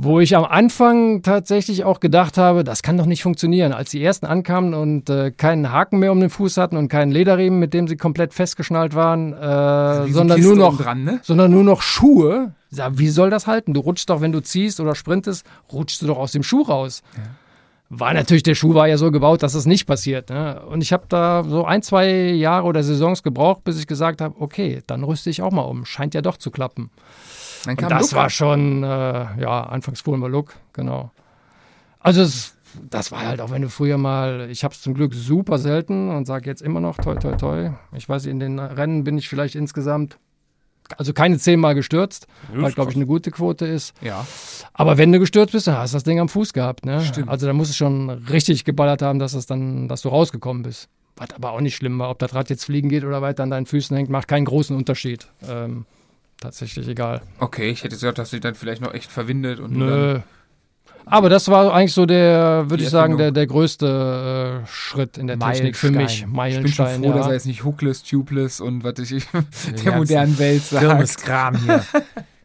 Wo ich am Anfang tatsächlich auch gedacht habe, das kann doch nicht funktionieren. Als die ersten ankamen und äh, keinen Haken mehr um den Fuß hatten und keinen Lederriemen, mit dem sie komplett festgeschnallt waren, äh, Wie so sondern, Kiste nur noch, dran, ne? sondern nur noch Schuhe. Sag, wie soll das halten? Du rutschst doch, wenn du ziehst oder sprintest, rutschst du doch aus dem Schuh raus. War natürlich, der Schuh war ja so gebaut, dass das nicht passiert. Ne? Und ich habe da so ein, zwei Jahre oder Saisons gebraucht, bis ich gesagt habe, okay, dann rüste ich auch mal um. Scheint ja doch zu klappen. Und das Luca. war schon, äh, ja, anfangs fuhren wir Look, genau. Also es, das war halt auch, wenn du früher mal, ich habe es zum Glück super selten und sage jetzt immer noch toi toi toi. Ich weiß, in den Rennen bin ich vielleicht insgesamt, also keine zehnmal gestürzt, weil glaube ich eine gute Quote ist. Ja. Aber wenn du gestürzt bist, dann hast du das Ding am Fuß gehabt. Ne? Stimmt. Also da muss es schon richtig geballert haben, dass es dann, dass du rausgekommen bist. Was aber auch nicht schlimm war, ob das Rad jetzt fliegen geht oder weiter an deinen Füßen hängt, macht keinen großen Unterschied. Ähm, tatsächlich egal. Okay, ich hätte gesagt, dass sie dann vielleicht noch echt verwindet und du dann, Nö. Aber das war eigentlich so der, würde ich sagen, der, der größte äh, Schritt in der Technik für mich. Meilenstein. ich bin schon Meilenstein, froh, dass er ja. jetzt nicht hookless, tubeless und was ich der modernen Welt sagt. Kirmeskram hier.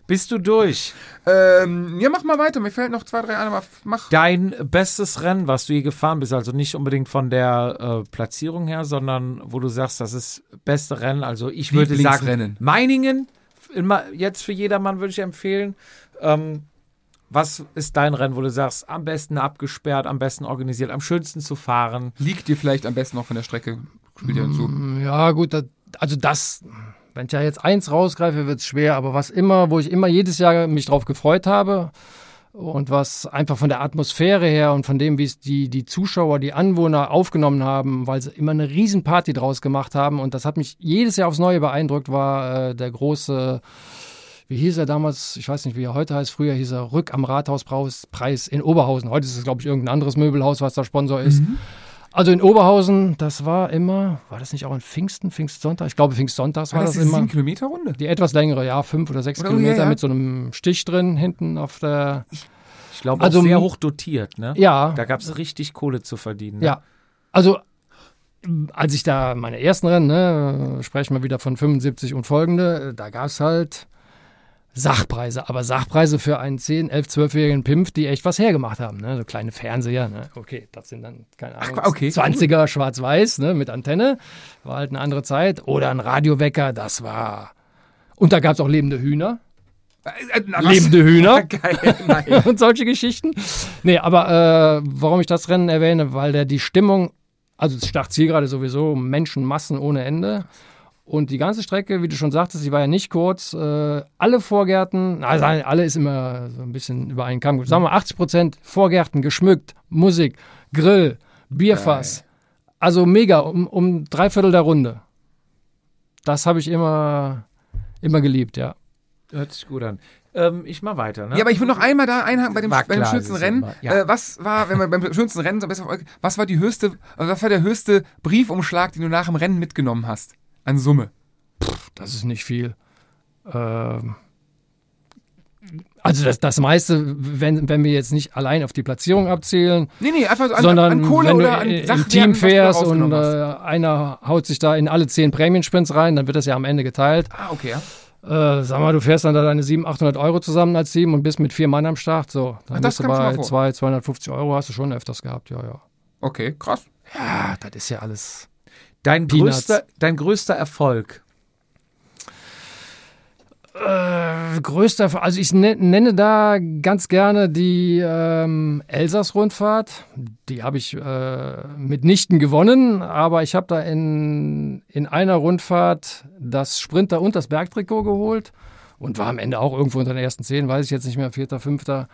Bist du durch? Ähm, ja, mach mal weiter. Mir fällt noch zwei, drei an, aber mach. Dein bestes Rennen, was du je gefahren bist, also nicht unbedingt von der äh, Platzierung her, sondern wo du sagst, das ist beste Rennen. Also ich würde sagen. Meiningen, immer, jetzt für jedermann würde ich empfehlen. Ähm, was ist dein Rennen, wo du sagst, am besten abgesperrt, am besten organisiert, am schönsten zu fahren? Liegt dir vielleicht am besten noch von der Strecke. Spielt ja hinzu. Ja, gut, das, also das, wenn ich ja jetzt eins rausgreife, wird es schwer, aber was immer, wo ich immer jedes Jahr mich drauf gefreut habe und was einfach von der Atmosphäre her und von dem, wie es die, die Zuschauer, die Anwohner aufgenommen haben, weil sie immer eine Riesenparty draus gemacht haben und das hat mich jedes Jahr aufs Neue beeindruckt, war äh, der große wie hieß er damals, ich weiß nicht, wie er heute heißt, früher hieß er Rück am Rathauspreis Preis in Oberhausen. Heute ist es, glaube ich, irgendein anderes Möbelhaus, was der Sponsor ist. Mhm. Also in Oberhausen, das war immer, war das nicht auch in Pfingsten, Pfingstsonntag? Ich glaube, Pfingstsonntags war, War das, das immer. 7 Kilometer Runde? Die etwas längere, ja, fünf oder sechs Oder- Kilometer ja, ja. mit so einem Stich drin, hinten auf der. Ich glaube, Also sehr hoch dotiert, ne? Ja, Da gab es richtig Kohle zu verdienen. Ne? ja. Also, als ich da meine ersten Rennen, ne, sprechen wir wieder von 75 und folgende, da gab es halt Sachpreise, aber Sachpreise für einen 10, 11, 12-jährigen Pimpf, die echt was hergemacht haben. Ne? So kleine Fernseher, ne? okay, das sind dann, keine Ahnung, Ach, okay. 20er schwarz-weiß ne? mit Antenne, war halt eine andere Zeit. Oder ein Radiowecker, das war. Und da gab es auch lebende Hühner. Äh, äh, na? Lebende Hühner. Geil, und solche Geschichten. Nee, aber äh, warum ich das Rennen erwähne, weil der die Stimmung, also das Startziel gerade sowieso, Menschenmassen ohne Ende. Und die ganze Strecke, wie du schon sagtest, die war ja nicht kurz. Äh, alle Vorgärten, also alle ist immer so ein bisschen über einen Kamm. Sagen wir 80 Prozent Vorgärten geschmückt, Musik, Grill, Bierfass. Also mega, um, um drei Viertel der Runde. Das habe ich immer, immer geliebt, ja. Hört sich gut an. Ähm, ich mal weiter, ne? Ja, aber ich will noch einmal da einhaken bei dem, War bei dem klar, schönsten Rennen. immer- ja. Äh, was war, wenn man beim schönsten Rennen so besser was war die höchste, was war der höchste Briefumschlag, den du nach dem Rennen mitgenommen hast? An Summe. Das ist nicht viel. Ähm, also das, das meiste, wenn, wenn wir jetzt nicht allein auf die Platzierung abzählen, Nee, nee, einfach an, sondern an Kohle wenn oder du an im Team fährst und äh, einer haut sich da in alle zehn Prämiensprints rein, dann wird das ja am Ende geteilt. Ah, okay, ja. Äh, sag mal, du fährst dann da deine 700, 800 Euro zusammen als Team und bist mit vier Mann am Start. So, dann Ach, das bist du bei vor. 2, 250 Euro, hast du schon öfters gehabt, ja, ja. Okay, krass. Ja, das ist ja alles. Dein, Peanuts. größter, dein größter Erfolg. Äh, größter, also ich ne- nenne da ganz gerne die ähm, Elsass-Rundfahrt. Die habe ich äh, mitnichten gewonnen, aber ich habe da in, in einer Rundfahrt das Sprinter und das Bergtrikot geholt und war am Ende auch irgendwo unter den ersten zehn, weiß ich jetzt nicht mehr, vierter, fünfter.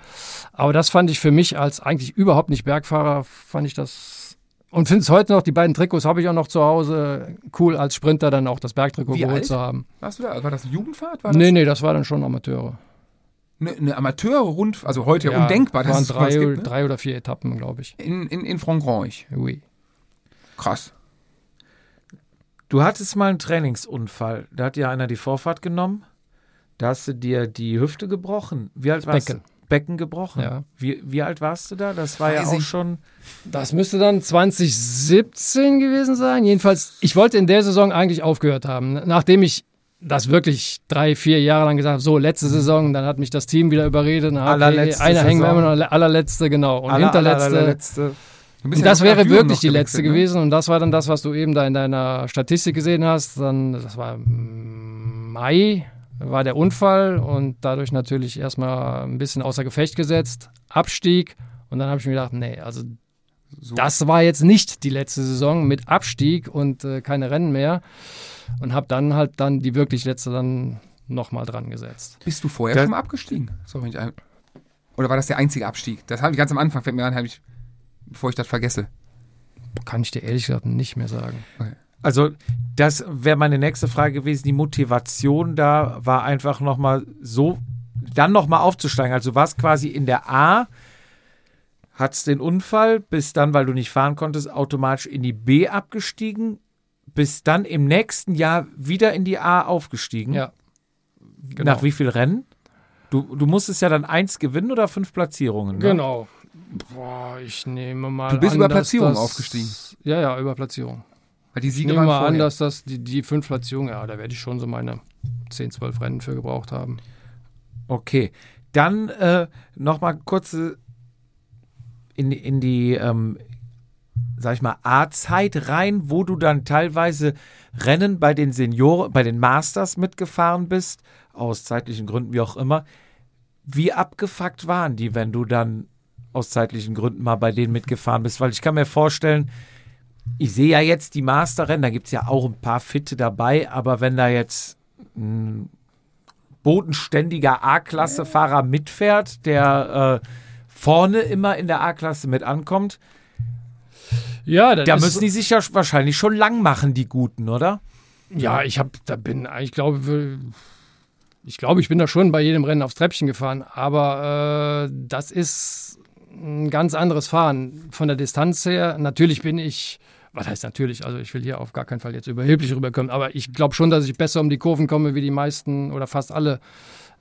Aber das fand ich für mich als eigentlich überhaupt nicht Bergfahrer, fand ich das und finde es heute noch, die beiden Trikots habe ich auch noch zu Hause. Cool, als Sprinter dann auch das Bergtrikot Wie geholt alt? zu haben. Warst du da? War das eine Jugendfahrt? War das Nee, nee, das war dann schon Amateure. Eine, eine Amateur-Rund, also heute Ja, undenkbar, dass waren drei, gibt, ne? drei oder vier Etappen, glaube ich. In, in, in Frankreich. Oui. Krass. Du hattest mal einen Trainingsunfall. Da hat dir einer die Vorfahrt genommen. Da hast du dir die Hüfte gebrochen. Wie alt warst Becken. du? Becken gebrochen. Ja. Wie, wie alt warst du da? Das war ja Weiß auch ich. schon. Das müsste dann 2017 gewesen sein. Jedenfalls, ich wollte in der Saison eigentlich aufgehört haben. Nachdem ich das wirklich drei, vier Jahre lang gesagt habe, so, letzte Saison, dann hat mich das Team wieder überredet. Na, okay, einer hängen wir immer noch, allerletzte, genau. Und Aller- hinterletzte. aller- allerletzte. Und ja das wäre wirklich die letzte ne? gewesen. Und das war dann das, was du eben da in deiner Statistik gesehen hast. Dann, das war Mai, war der Unfall und dadurch natürlich erstmal ein bisschen außer Gefecht gesetzt. Abstieg. Und dann habe ich mir gedacht, nee, also So. das war jetzt nicht die letzte Saison mit Abstieg und äh, keine Rennen mehr. Und habe dann halt dann die wirklich letzte dann nochmal dran gesetzt. Bist du vorher Das- schon mal abgestiegen? Sorry, ein Oder war das der einzige Abstieg? Das habe ich ganz am Anfang, fällt mir an, ich, bevor ich das vergesse. Kann ich dir ehrlich gesagt nicht mehr sagen. Also, das wäre meine nächste Frage gewesen. Die Motivation da war einfach nochmal so, dann nochmal aufzusteigen. Also, du warst quasi in der A, hattest den Unfall, bist dann, weil du nicht fahren konntest, automatisch in die B abgestiegen, bist dann im nächsten Jahr wieder in die A aufgestiegen. Ja. genau. Nach wie viel Rennen? Du, du musstest ja dann eins gewinnen oder fünf Platzierungen. Ne? Genau. Boah, ich nehme mal. Du bist an, über dass Platzierung das, aufgestiegen. Ja, ja, über Platzierung. Weil die Ich Siege nehme waren mal vorher. an, dass das die, die fünf Platzierungen, ja, da werde ich schon so meine 10, 12 Rennen für gebraucht haben. Okay. Dann äh, nochmal kurze in, in die, ähm, sag ich mal, A-Zeit rein, wo du dann teilweise Rennen bei den Senioren, bei den Masters mitgefahren bist, aus zeitlichen Gründen, wie auch immer. Wie abgefuckt waren die, wenn du dann aus zeitlichen Gründen mal bei denen mitgefahren bist? Weil ich kann mir vorstellen, ich sehe ja jetzt die Masterrennen, da gibt es ja auch ein paar Fitte dabei, aber wenn da jetzt ein bodenständiger A-Klasse-Fahrer mitfährt, der äh, vorne immer in der A-Klasse mit ankommt, Ja, da müssen die sich ja wahrscheinlich schon lang machen, die Guten, oder? Ja, ich habe, da bin, ich glaube, ich glaube, ich bin da schon bei jedem Rennen aufs Treppchen gefahren, aber äh, das ist ein ganz anderes Fahren von der Distanz her. Natürlich bin ich, was heißt natürlich, also ich will hier auf gar keinen Fall jetzt überheblich rüberkommen, aber ich glaube schon, dass ich besser um die Kurven komme wie die meisten oder fast alle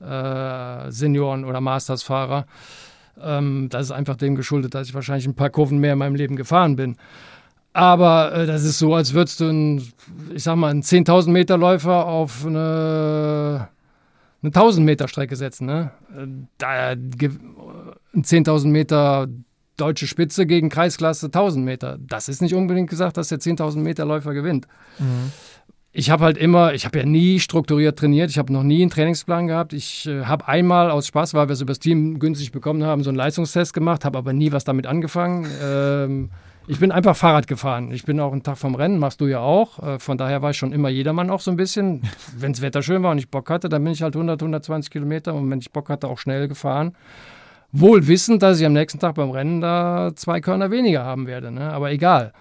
äh, Senioren- oder Mastersfahrer. Ähm, das ist einfach dem geschuldet, dass ich wahrscheinlich ein paar Kurven mehr in meinem Leben gefahren bin. Aber äh, das ist so, als würdest du, ein, ich sag mal, einen 10.000 Meter Läufer auf eine, eine 1.000 Meter Strecke setzen. Ne? Äh, Da, 10.000 Meter deutsche Spitze gegen Kreisklasse 1.000 Meter. Das ist nicht unbedingt gesagt, dass der 10.000 Meter Läufer gewinnt. Ich habe halt immer, ich habe ja nie strukturiert trainiert, ich habe noch nie einen Trainingsplan gehabt. Ich äh, habe einmal aus Spaß, weil wir es übers Team günstig bekommen haben, so einen Leistungstest gemacht, habe aber nie was damit angefangen. Ähm, ich bin einfach Fahrrad gefahren. Ich bin auch einen Tag vom Rennen, machst du ja auch. Äh, von daher war ich schon immer jedermann auch so ein bisschen. Wenn das Wetter schön war und ich Bock hatte, dann bin ich halt 100, 120 Kilometer und wenn ich Bock hatte, auch schnell gefahren. Wohl wissend, dass ich am nächsten Tag beim Rennen da zwei Körner weniger haben werde, ne? aber egal.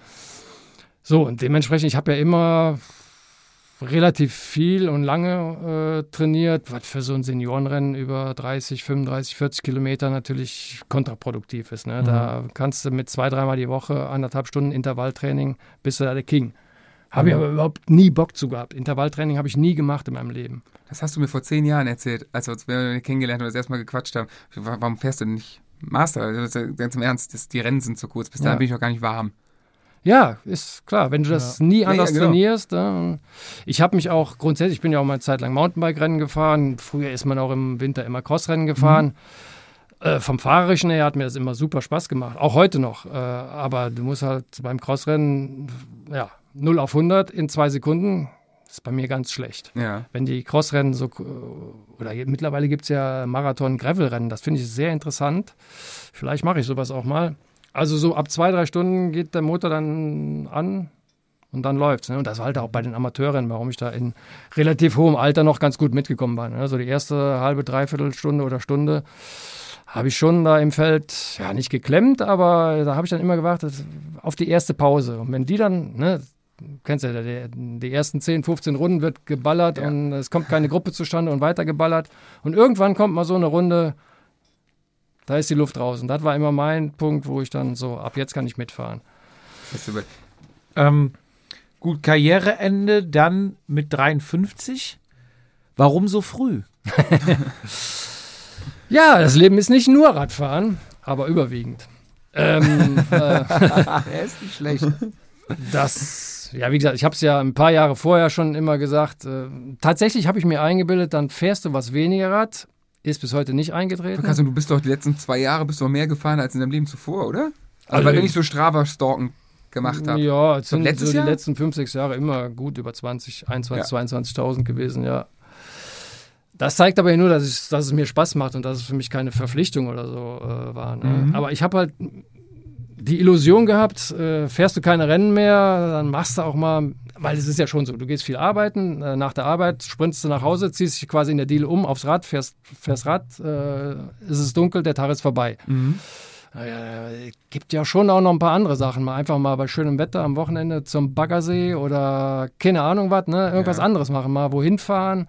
So, und dementsprechend, ich habe ja immer relativ viel und lange äh, trainiert, was für so ein Seniorenrennen über 30, 35, 40 Kilometer natürlich kontraproduktiv ist. Ne? Da kannst du mit zwei, dreimal die Woche, anderthalb Stunden Intervalltraining, bist du da der King. Habe ich aber überhaupt nie Bock zu gehabt. Intervalltraining habe ich nie gemacht in meinem Leben. Das hast du mir vor zehn Jahren erzählt, als wir uns wir kennengelernt und das erste Mal gequatscht haben. Wa- Warum fährst du denn nicht Master? Also, Ganz im Ernst, das, die Rennen sind zu kurz. Bis Ja. dahin bin ich noch gar nicht warm. Ja, ist klar. Wenn du das nie Ja, anders ja, genau. trainierst. Äh, ich habe mich auch grundsätzlich, ich bin ja auch mal eine Zeit lang Mountainbike-Rennen gefahren. Früher ist man auch im Winter immer Crossrennen gefahren. Äh, vom Fahrerischen her hat mir das immer super Spaß gemacht. Auch heute noch. Äh, aber du musst halt beim Crossrennen, ja, 0 auf 100 in zwei Sekunden ist bei mir ganz schlecht. Ja. Wenn die Crossrennen so, oder mittlerweile gibt es ja Marathon-Gravel-Rennen, das finde ich sehr interessant. Vielleicht mache ich sowas auch mal. Also so ab zwei, drei Stunden geht der Motor dann an und dann läuft's. Ne? Und das war halt auch bei den Amateurrennen, warum ich da in relativ hohem Alter noch ganz gut mitgekommen war. Ne? Also die erste halbe, dreiviertel Stunde oder Stunde habe ich schon da im Feld, ja nicht geklemmt, aber da habe ich dann immer gewartet auf die erste Pause. Und wenn die dann, ne, kennst ja, der, die ersten 10, 15 Runden wird geballert Ja. und es kommt keine Gruppe zustande und weiter geballert. Und irgendwann kommt mal so eine Runde, da ist die Luft raus. Und das war immer mein Punkt, wo ich dann so, ab jetzt kann ich mitfahren. Ähm, gut, Karriereende dann mit 53. Warum so früh? Ja, das Leben ist nicht nur Radfahren, aber überwiegend. Ähm, äh, Er ist nicht schlecht. Das, ja, wie gesagt, ich habe es ja ein paar Jahre vorher schon immer gesagt. Äh, tatsächlich habe ich mir eingebildet, dann fährst du was weniger Rad. Ist bis heute nicht eingetreten. Und du bist doch die letzten zwei Jahre bist doch mehr gefahren als in deinem Leben zuvor, oder? Also, Also- weil ich so Strava-Stalken gemacht habe. Ja, es sind so die Jahr? letzten fünf, sechs Jahre immer gut über 20, 21, 22.000 gewesen, ja. Das zeigt aber nur, dass, ich, dass es mir Spaß macht und dass es für mich keine Verpflichtung oder so äh, war. Ne? Mhm. Aber ich habe halt die Illusion gehabt, äh, fährst du keine Rennen mehr, dann machst du auch mal, weil es ist ja schon so, du gehst viel arbeiten, äh, nach der Arbeit sprintest du nach Hause, ziehst dich quasi in der Diele um aufs Rad, fährst, fährst Rad, äh, es ist dunkel, der Tag ist vorbei. Mhm. Naja, gibt ja schon auch noch ein paar andere Sachen. Mal einfach mal bei schönem Wetter am Wochenende zum Baggersee oder keine Ahnung was, ne? Irgendwas Ja. anderes machen, mal wohin fahren.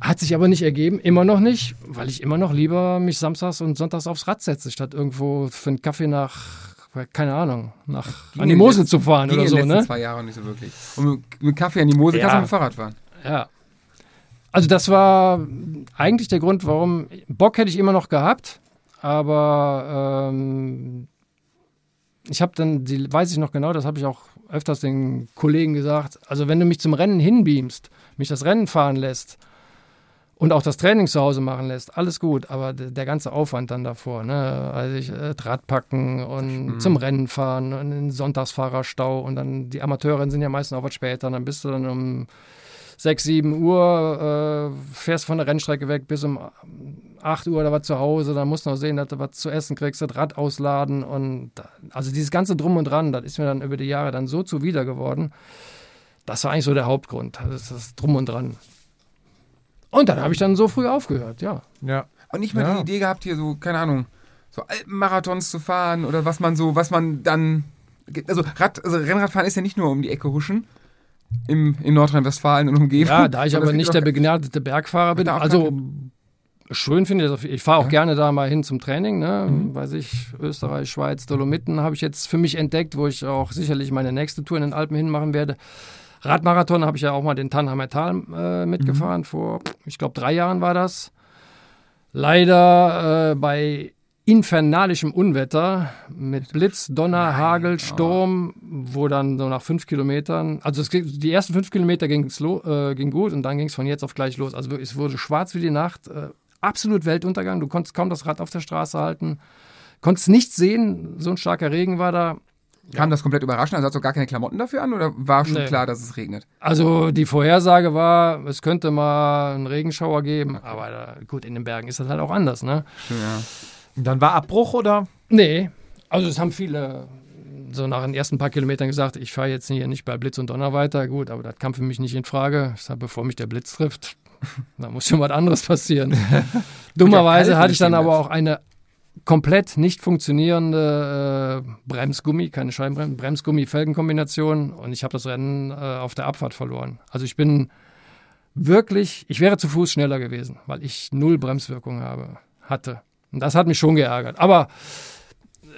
Hat sich aber nicht ergeben, immer noch nicht, weil ich immer noch lieber mich samstags und sonntags aufs Rad setze, statt irgendwo für einen Kaffee nach, keine Ahnung, nach an die in Mosel zu fahren ging oder in so, den letzten ne? zwei Jahren nicht so wirklich. Und mit, Kaffee an die Mosel kannst du Ja. mit dem Fahrrad fahren. Ja. Also das war eigentlich der Grund, warum Bock hätte ich immer noch gehabt, aber ähm, ich habe dann, die, weiß ich noch genau, das habe ich auch öfters den Kollegen gesagt. Also wenn du mich zum Rennen hinbeamst, mich das Rennen fahren lässt und auch das Training zu Hause machen lässt, alles gut, aber der, ganze Aufwand dann davor, ne? Also ich äh, Rad packen und zum Rennen fahren und den Sonntagsfahrerstau und dann die Amateurinnen sind ja meistens auch was später, dann bist du dann um 6, 7 Uhr, äh, fährst von der Rennstrecke weg bis um 8 Uhr oder was zu Hause, dann musst du noch sehen, dass du was zu essen kriegst, das Rad ausladen und da, also dieses ganze Drum und Dran, das ist mir dann über die Jahre dann so zuwider geworden. Das war eigentlich so der Hauptgrund, das ist das Drum und Dran. Und dann habe ich dann so früh aufgehört, ja. Ja. Und nicht mal Ja. die Idee gehabt, hier so, keine Ahnung, so Alpenmarathons zu fahren oder was man so, was man dann. Also, Rad, also Rennradfahren ist ja nicht nur um die Ecke huschen im, in Nordrhein-Westfalen und Umgebung. Ja, da ich aber nicht der begnadete Bergfahrer bin, also schön finde ich das. Ich fahre auch Ja. gerne da mal hin zum Training, ne? Mhm. Weiß ich, Österreich, Schweiz, Dolomiten habe ich jetzt für mich entdeckt, wo ich auch sicherlich meine nächste Tour in den Alpen hinmachen werde. Radmarathon habe ich ja auch mal den Tannheimer Tal äh, Mhm. mitgefahren, vor, ich glaube, drei Jahren war das. Leider äh, bei infernalischem Unwetter mit Blitz, Donner, Hagel, Sturm, wo dann so nach fünf Kilometern, also es, ging- die ersten fünf Kilometer ging's lo, äh, ging gut und dann ging es von jetzt auf gleich los. Also es wurde schwarz wie die Nacht, äh, absolut Weltuntergang. Du konntest kaum das Rad auf der Straße halten, konntest nichts sehen, so ein starker Regen war da. Kam das komplett überraschend? Also hast du gar keine Klamotten dafür an oder war schon Nee. klar, dass es regnet? Also die Vorhersage war, es könnte mal einen Regenschauer geben, aber da, gut, in den Bergen ist das halt auch anders, ne? Ja. Und dann war Abbruch oder? Nee, also es haben viele so nach den ersten paar Kilometern gesagt, ich fahre jetzt hier nicht bei Blitz und Donner weiter. Gut, aber das kam für mich nicht in Frage. Ich sag, bevor mich der Blitz trifft, da muss schon was anderes passieren. Dummerweise hatte ich dann aber auch eine komplett nicht funktionierende äh, Bremsgummi, keine Scheibenbremse, Bremsgummi-Felgenkombination und ich habe das Rennen äh, auf der Abfahrt verloren. Also ich bin wirklich, ich wäre zu Fuß schneller gewesen, weil ich null Bremswirkung habe, hatte. Und das hat mich schon geärgert. Aber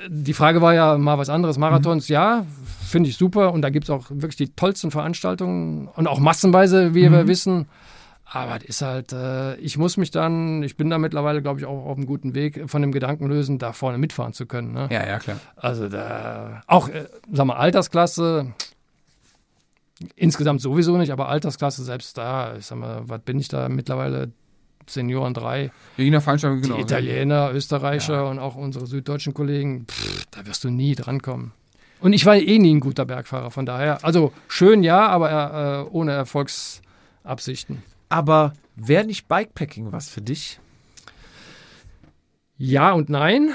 die Frage war ja mal was anderes. Marathons, ja, finde ich super. Und da gibt es auch wirklich die tollsten Veranstaltungen und auch massenweise, wie wir wissen. Aber das ist halt, äh, ich muss mich dann, ich bin da mittlerweile, glaube ich, auch auf einem guten Weg, von dem Gedanken lösen, da vorne mitfahren zu können. Ne? ja, ja, klar. Also da, auch, äh, sag mal, Altersklasse, insgesamt sowieso nicht, aber Altersklasse selbst da, ich sag mal, was bin ich da mittlerweile? Senioren 3, Je nach Veranstaltung, genau. die Italiener, Österreicher und auch unsere süddeutschen Kollegen, pff, da wirst du nie drankommen. Und ich war eh nie ein guter Bergfahrer, von daher, also schön ja, aber äh, ohne Erfolgsabsichten. Aber wäre nicht Bikepacking was für dich? Ja und nein,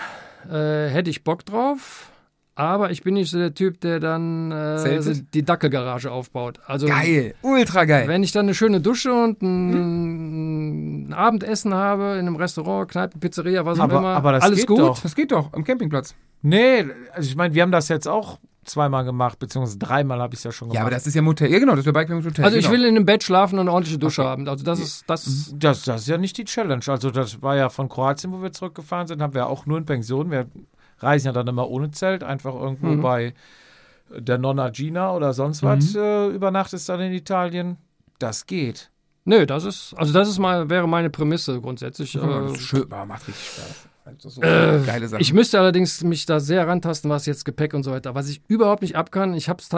äh, hätte ich Bock drauf, aber ich bin nicht so der Typ, der dann äh, die Dackelgarage aufbaut. Also Geil, ultra geil. wenn ich dann eine schöne Dusche und ein, ein Abendessen habe in einem Restaurant, Kneipe, Pizzeria, was auch Aber- immer, aber das alles geht gut. doch. Das geht doch, am Campingplatz. Nee, also ich meine, wir haben das jetzt auch zweimal gemacht, beziehungsweise dreimal habe ich es ja schon gemacht. Ja, aber das ist ja Motel. Ja, genau, das wäre Bikecamping Hotel. Also ich genau. will in einem Bett schlafen und eine ordentliche Dusche haben. Also das ist das. Das, das ist ja nicht die Challenge. Also das war ja von Kroatien, wo wir zurückgefahren sind, haben wir auch nur in Pension. Wir reisen ja dann immer ohne Zelt, einfach irgendwo Mhm. bei der Nonna Gina oder sonst was äh, übernachtest dann in Italien. Das geht. Nö, das ist also das ist mal wäre meine Prämisse grundsätzlich. Ja, das Äh, ist schön, aber macht richtig Spaß. Also so Äh, geile Sache. Ich müsste allerdings mich da sehr rantasten, was jetzt Gepäck und so weiter. Was ich überhaupt nicht abkann, ich habe es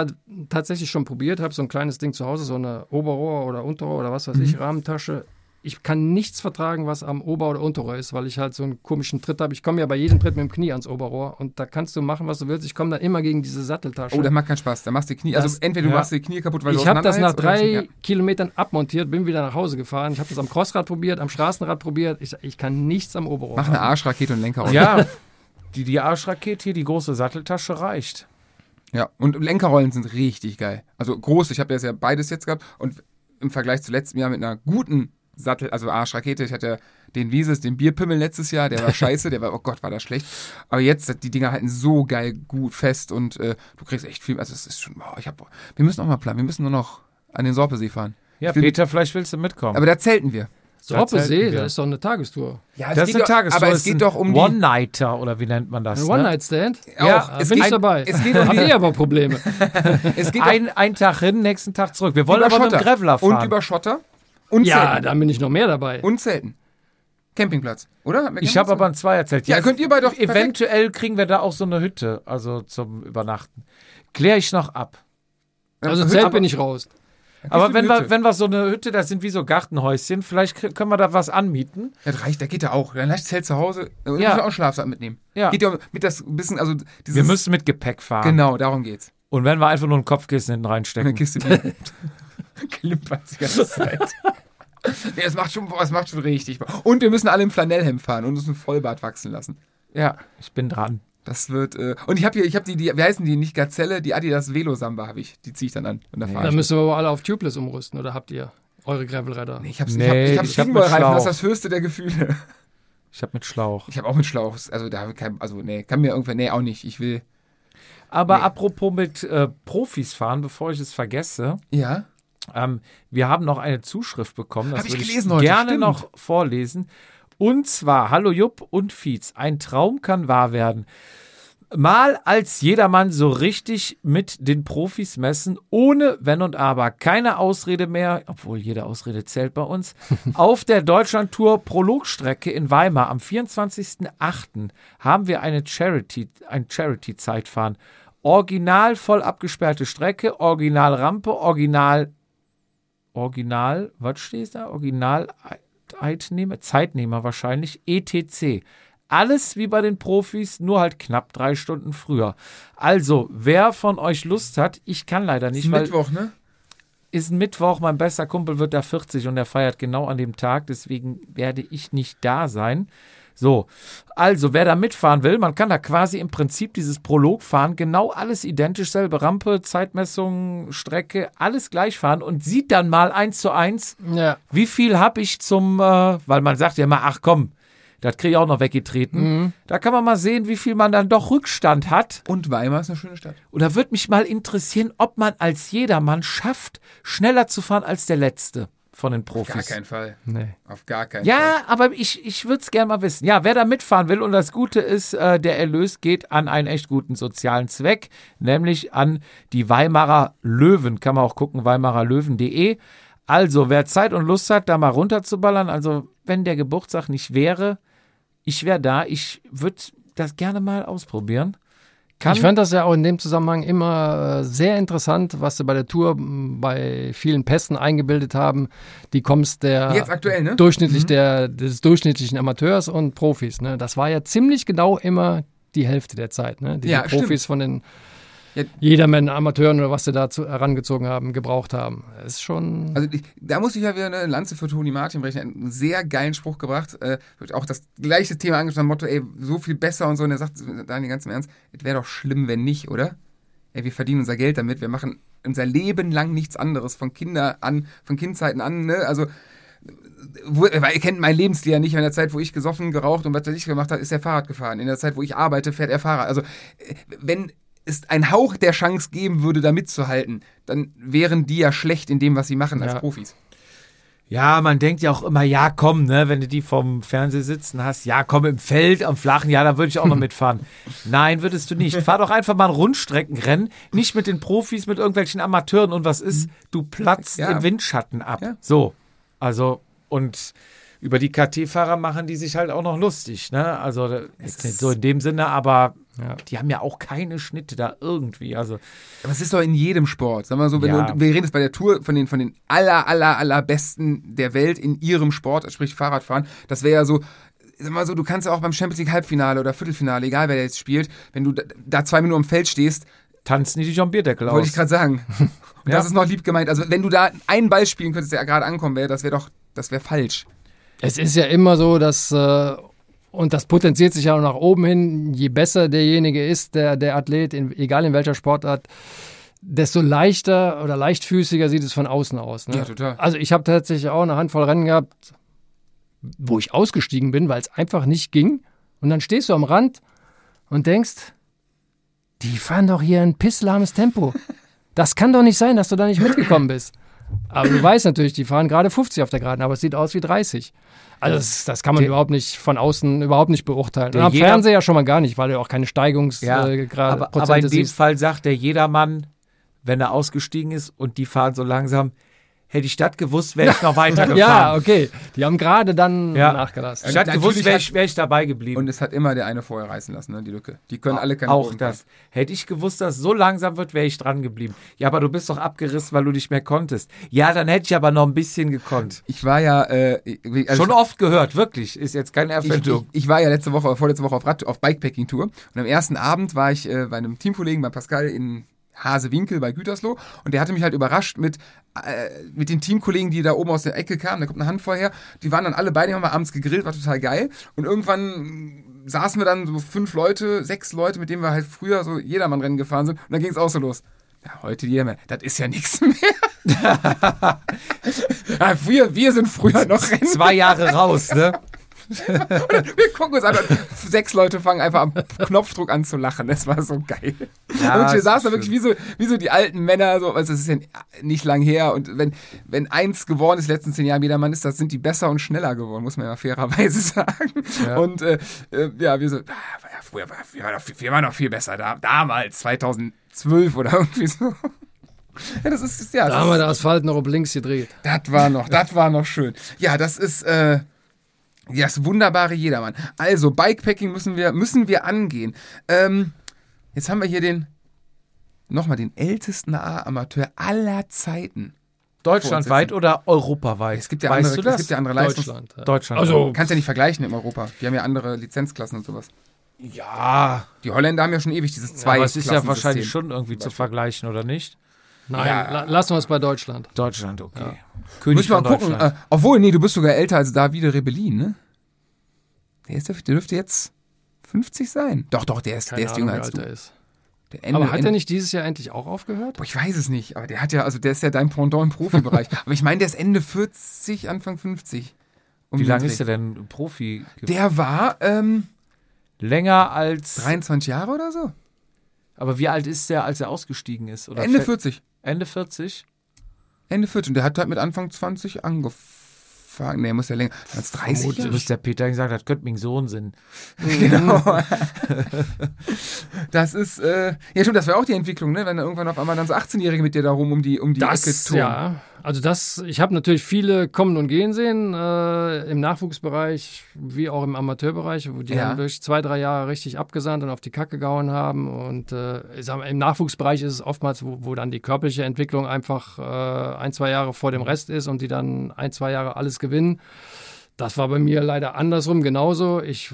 tatsächlich schon probiert, habe so ein kleines Ding zu Hause, so eine Oberrohr oder Unterrohr oder was weiß Mhm. ich, Rahmentasche. Ich kann nichts vertragen, was am Ober- oder Unterrohr ist, weil ich halt so einen komischen Tritt habe. Ich komme ja bei jedem Tritt mit dem Knie ans Oberrohr und da kannst du machen, was du willst. Ich komme dann immer gegen diese Satteltasche. oh, das macht keinen Spaß. Da machst du die Knie. Also Das- entweder du ja. machst die Knie kaputt, weil du ich habe das nach drei das- Kilometern abmontiert, bin wieder nach Hause gefahren. Ich habe das am Crossrad probiert, am Straßenrad probiert. Ich, ich kann nichts am Oberrohr. Mach eine haben. Arschrakete und Lenker Ja, die, die Arschrakete hier, die große Satteltasche reicht. Ja, und Lenkerrollen sind richtig geil. Also groß, ich habe jetzt ja beides jetzt gehabt und im Vergleich zu letztem Jahr mit einer guten Sattel, also Arschrakete, ich hatte den Wieses, den Bierpimmel letztes Jahr, der war scheiße, der war, oh Gott, war das schlecht. Aber jetzt, die Dinger halten so geil gut fest und äh, du kriegst echt viel, also es ist schon, wow, ich hab, wir müssen auch mal planen, wir müssen nur noch an den Sorpesee fahren. Ja, will- Peter, vielleicht willst du mitkommen. Aber da zelten wir. Sorpesee, das ist doch eine Tagestour. Ja, das ist eine Tagestour. Aber es geht doch um die, One-Nighter oder wie nennt man das? Ein ne? One-Night-Stand? auch, Ja, es bin geht, ich dabei. Es geht um die, aber Probleme. es geht Ein, ein Tag hin, nächsten Tag zurück. Wir wollen über aber mit dem Schotter. Graveler fahren. und über Schotter und ja, dann bin ich noch mehr dabei. Und zelten. Campingplatz, oder? Ich habe aber ein Zweierzelt. Ja, könnt ihr beide doch perfekt. Eventuell kriegen wir da auch so eine Hütte, also zum Übernachten. Kläre ich noch ab. Also Hütte- Zelt bin ich raus. Aber wenn wir, wenn wir so eine Hütte, das sind wie so Gartenhäuschen, vielleicht können wir da was anmieten. Das reicht, da geht er auch. Dann lasst Zelt zu Hause. Und Ja. ja. auch Schlafsack mitnehmen. Ja. Geht ja mit das bisschen, also dieses. Wir müssen mit Gepäck fahren. Genau, darum geht's. Und wenn wir einfach nur ein Kopfkissen hinten Eine reinstecken. Kiste Bier. Klimpert die ganze Zeit. nee, es macht schon, boah, es macht schon richtig. Und wir müssen alle im Flanellhemd fahren und uns ein Vollbart wachsen lassen. Ja, ich bin dran. Das wird. Äh, und ich habe hier, ich habe die, die, wie heißen die? Nicht Gazelle, die Adidas Velo Samba habe ich. Die ziehe ich dann an. Und da fahre Dann müssen wir aber alle auf Tubeless umrüsten, oder habt ihr eure Gravelräder? Nee, ich hab's, Nee, ich hab, ich hab's ich hab das ist das höchste der Gefühle. Ich habe mit Schlauch. Ich habe auch mit Schlauch. Also da habe ich kein, also nee, kann mir irgendwer, nee, auch nicht. Ich will. Aber Nee. apropos mit äh, Profis fahren, bevor ich es vergesse. Ja. Ähm, wir haben noch eine Zuschrift bekommen. Das Hab ich gelesen heute, gerne stimmt. noch vorlesen. Und zwar, hallo Jupp und Fietz, ein Traum kann wahr werden. Mal als jedermann so richtig mit den Profis messen, ohne Wenn und Aber. Keine Ausrede mehr, obwohl jede Ausrede zählt bei uns. Auf der Deutschlandtour Prologstrecke in Weimar am 24.08. haben wir eine Charity, ein Charity-Zeitfahren. Original voll abgesperrte Strecke, Original Rampe, Original, Original, was steht da? Original Zeitnehmer, Zeitnehmer wahrscheinlich, ETC. Alles wie bei den Profis, nur halt knapp drei Stunden früher. Also, wer von euch Lust hat, ich kann leider nicht, Ist weil Mittwoch, ne? ist ein Mittwoch, mein bester Kumpel wird da 40 und er feiert genau an dem Tag, deswegen werde ich nicht da sein. So, also wer da mitfahren will, man kann da quasi im Prinzip dieses Prolog fahren, genau alles identisch, selbe Rampe, Zeitmessung, Strecke, alles gleich fahren und sieht dann mal eins zu eins, Ja. wie viel habe ich zum, äh, weil man sagt ja immer, ach komm, das kriege ich auch noch weggetreten. Da kann man mal sehen, wie viel man dann doch Rückstand hat. Und Weimar ist eine schöne Stadt. Und da würde mich mal interessieren, ob man als jedermann schafft, schneller zu fahren als der Letzte von den Auf gar Profis. keinen Fall. Nee. Auf gar keinen Fall. Ja, aber ich, ich würde es gerne mal wissen. Ja, wer da mitfahren will und das Gute ist, äh, der Erlös geht an einen echt guten sozialen Zweck, nämlich an die Weimarer Löwen. Kann man auch gucken, weimarerlöwen.de. Also, wer Zeit und Lust hat, da mal runterzuballern, also wenn der Geburtstag nicht wäre, ich wäre da, ich würde das gerne mal ausprobieren. Kann, Ich fand das ja auch in dem Zusammenhang immer äh, sehr interessant, was sie bei der Tour bei vielen Pässen eingebildet haben. Die kommst der Jetzt aktuell, ne? durchschnittlich der des durchschnittlichen Amateurs und Profis. Ne? Das war ja ziemlich genau immer die Hälfte der Zeit, ne? die Ja, die Profis stimmt. von den Ja. Jedermann Amateuren oder was sie dazu herangezogen haben, gebraucht haben. Das ist schon. Also da muss ich ja wieder eine Lanze für Toni Martin brechen. Einen sehr geilen Spruch gebracht. Äh, wird auch das gleiche Thema angesprochen, Motto, ey, so viel besser und so. Und er sagt, Daniel, ganz im Ernst, es wäre doch schlimm, wenn nicht, oder? Ey, wir verdienen unser Geld damit. Wir machen unser Leben lang nichts anderes. Von Kinder an, von Kindzeiten an, ne? Also, wo, weil ihr kennt mein Lebensstil ja nicht. In der Zeit, wo ich gesoffen, geraucht und was weiß ich gemacht habe, ist er Fahrrad gefahren. In der Zeit, wo ich arbeite, fährt er Fahrrad. Also, äh, wenn es einen Hauch der Chance geben würde, da mitzuhalten, dann wären die ja schlecht in dem, was sie machen als Ja. Profis. Ja, man denkt ja auch immer, ja, komm, ne, wenn du die vom Fernseher sitzen hast, ja, komm im Feld, am Flachen, ja, dann würde ich auch noch mitfahren. Nein, würdest du nicht. Fahr doch einfach mal ein Rundstreckenrennen, nicht mit den Profis, mit irgendwelchen Amateuren und was ist, du platzt Ja. im Windschatten ab. Ja. So, also, und über die KT-Fahrer machen die sich halt auch noch lustig, ne, also, jetzt nicht so in dem Sinne, aber Ja. die haben ja auch keine Schnitte da irgendwie, also, Aber es ist doch in jedem Sport. Sag mal so, wenn Ja. du, wir reden jetzt bei der Tour von den, von den aller, aller, aller Besten der Welt in ihrem Sport, sprich Fahrradfahren. Das wäre ja so, sag mal so, du kannst ja auch beim Champions League Halbfinale oder Viertelfinale, egal wer da jetzt spielt, wenn du da, da zwei Minuten am Feld stehst, tanzen die dich am Bierdeckel wollte ich aus. gerade sagen. Und Ja. das ist noch lieb gemeint. Also wenn du da einen Ball spielen könntest, der gerade ankommen wäre, das wäre doch, das wäre falsch. Es ist ja immer so, dass, äh, und das potenziert sich ja auch nach oben hin, je besser derjenige ist, der, der Athlet, in, egal in welcher Sportart, desto leichter oder leichtfüßiger sieht es von außen aus. Ne? Ja, total. Also ich habe tatsächlich auch eine Handvoll Rennen gehabt, wo ich ausgestiegen bin, weil es einfach nicht ging. Und dann stehst du am Rand und denkst, die fahren doch hier ein pisslahmes Tempo. Das kann doch nicht sein, dass du da nicht mitgekommen bist. Aber du weißt natürlich, die fahren gerade 50 auf der Geraden, aber es sieht aus wie 30. Also das, das kann man Der- überhaupt nicht von außen überhaupt nicht beurteilen. Und am jeder- Fernseher ja schon mal gar nicht, weil du auch keine Ja, Steigungsgrade äh, aber, aber in dem. Fall sagt der jedermann, wenn er ausgestiegen ist und die fahren so langsam, hätte ich das gewusst, wäre ich noch weitergefahren. Ja, okay. Die haben gerade dann Ja. nachgelassen. Statt gewusst, wäre ich, wär ich dabei geblieben. Und es hat immer der eine vorher reißen lassen, ne, die Lücke. Die können alle keine auch das. Hätte ich gewusst, dass es so langsam wird, wäre ich dran geblieben. Ja, aber du bist doch abgerissen, weil du nicht mehr konntest. Ja, dann hätte ich aber noch ein bisschen gekonnt. Ich war ja, äh, ich- also Schon oft gehört, wirklich. Ist jetzt keine ich, ich, Erfindung. ich war ja letzte Woche, vorletzte Woche auf, Rad, auf Bikepacking-Tour und am ersten Abend war ich äh, bei einem Teamkollegen, bei Pascal in Hasewinkel bei Gütersloh und der hatte mich halt überrascht mit, äh, mit den Teamkollegen, die da oben aus der Ecke kamen, da kommt eine Handvoll her, die waren dann alle beide, die haben wir abends gegrillt, war total geil und irgendwann saßen wir dann so fünf Leute, sechs Leute, mit denen wir halt früher so Jedermann-Rennen gefahren sind und dann ging es auch so los. Ja, heute Jedermann, das ist ja nichts mehr. ja, wir, wir sind früher noch Rennen Zwei Jahre raus, ne? wir gucken uns an und sechs Leute fangen einfach am Knopfdruck an zu lachen. Das war so geil. Ja, und wir saßen da wirklich wie so, wie so die alten Männer, so, also es ist ja nicht lang her. Und wenn, wenn eins geworden ist in den letzten zehn Jahren, jeder Mann ist, das sind die besser und schneller geworden, muss man ja fairerweise sagen. Und äh, äh, ja, wir so, ah, früher war, wir, waren noch, viel- wir waren noch viel besser. Da, damals, 2012 oder irgendwie so. Ja, das ist, ja, Da das, haben wir den Asphalt noch auf links gedreht. das war noch, das war noch schön. Ja, das ist, äh, das wunderbare Jedermann. Also, Bikepacking müssen wir, müssen wir angehen. Ähm, jetzt haben wir hier den, nochmal den ältesten A-Amateur aller Zeiten. Deutschlandweit oder europaweit? Es gibt ja weißt andere, du das? es gibt ja andere Leistungs... Deutschland. ja. Deutschland. Also, Kannst ja nicht vergleichen in Europa. Die haben ja andere Lizenzklassen und sowas. ja, Die Holländer haben ja schon ewig dieses ja, zwei aber es ist ja wahrscheinlich schon irgendwie zu vergleichen, oder nicht? Nein, Ja. la lassen wir es bei Deutschland. Deutschland, okay. König Muss mal von gucken. Äh, obwohl, nee, du bist sogar älter als Davide Rebellin, ne? Der, ist, der dürfte jetzt 50 sein. Doch, doch, der ist, Keine der ist Ahnung, jünger wie als du. er ist. Der Ende, Aber hat er nicht dieses Jahr endlich auch aufgehört? Boah, ich weiß es nicht, aber der hat ja, also der ist ja dein Pendant im Profibereich. aber ich meine, der ist Ende 40, Anfang 50. Um Wie lange ist der denn Profi? Der war ähm, Länger als. 23 Jahre oder so. Aber wie alt ist der, als er ausgestiegen ist? Oder Ende fällt- 40. Ende 40? Ende 40. Und der hat halt mit Anfang 20 angefangen. Nee, muss ja länger. Als 30 Du Jahre? bist der Peter gesagt, das könnte mein Sohn sein. Genau. das ist, äh, ja stimmt, das wäre auch die Entwicklung, ne? Wenn irgendwann auf einmal dann so 18-Jährige mit dir da rum um die, um die Ecke Das, turnen. ja. Also das, ich habe natürlich viele kommen und gehen sehen, äh, im Nachwuchsbereich wie auch im Amateurbereich, wo die Ja. dann durch zwei, drei Jahre richtig abgesandt und auf die Kacke gehauen haben. Und äh, ich sag mal, im Nachwuchsbereich ist es oftmals, wo, wo dann die körperliche Entwicklung einfach äh, ein, zwei Jahre vor dem Rest ist und die dann ein, zwei Jahre alles gewinnen. Das war bei mir leider andersrum genauso. Ich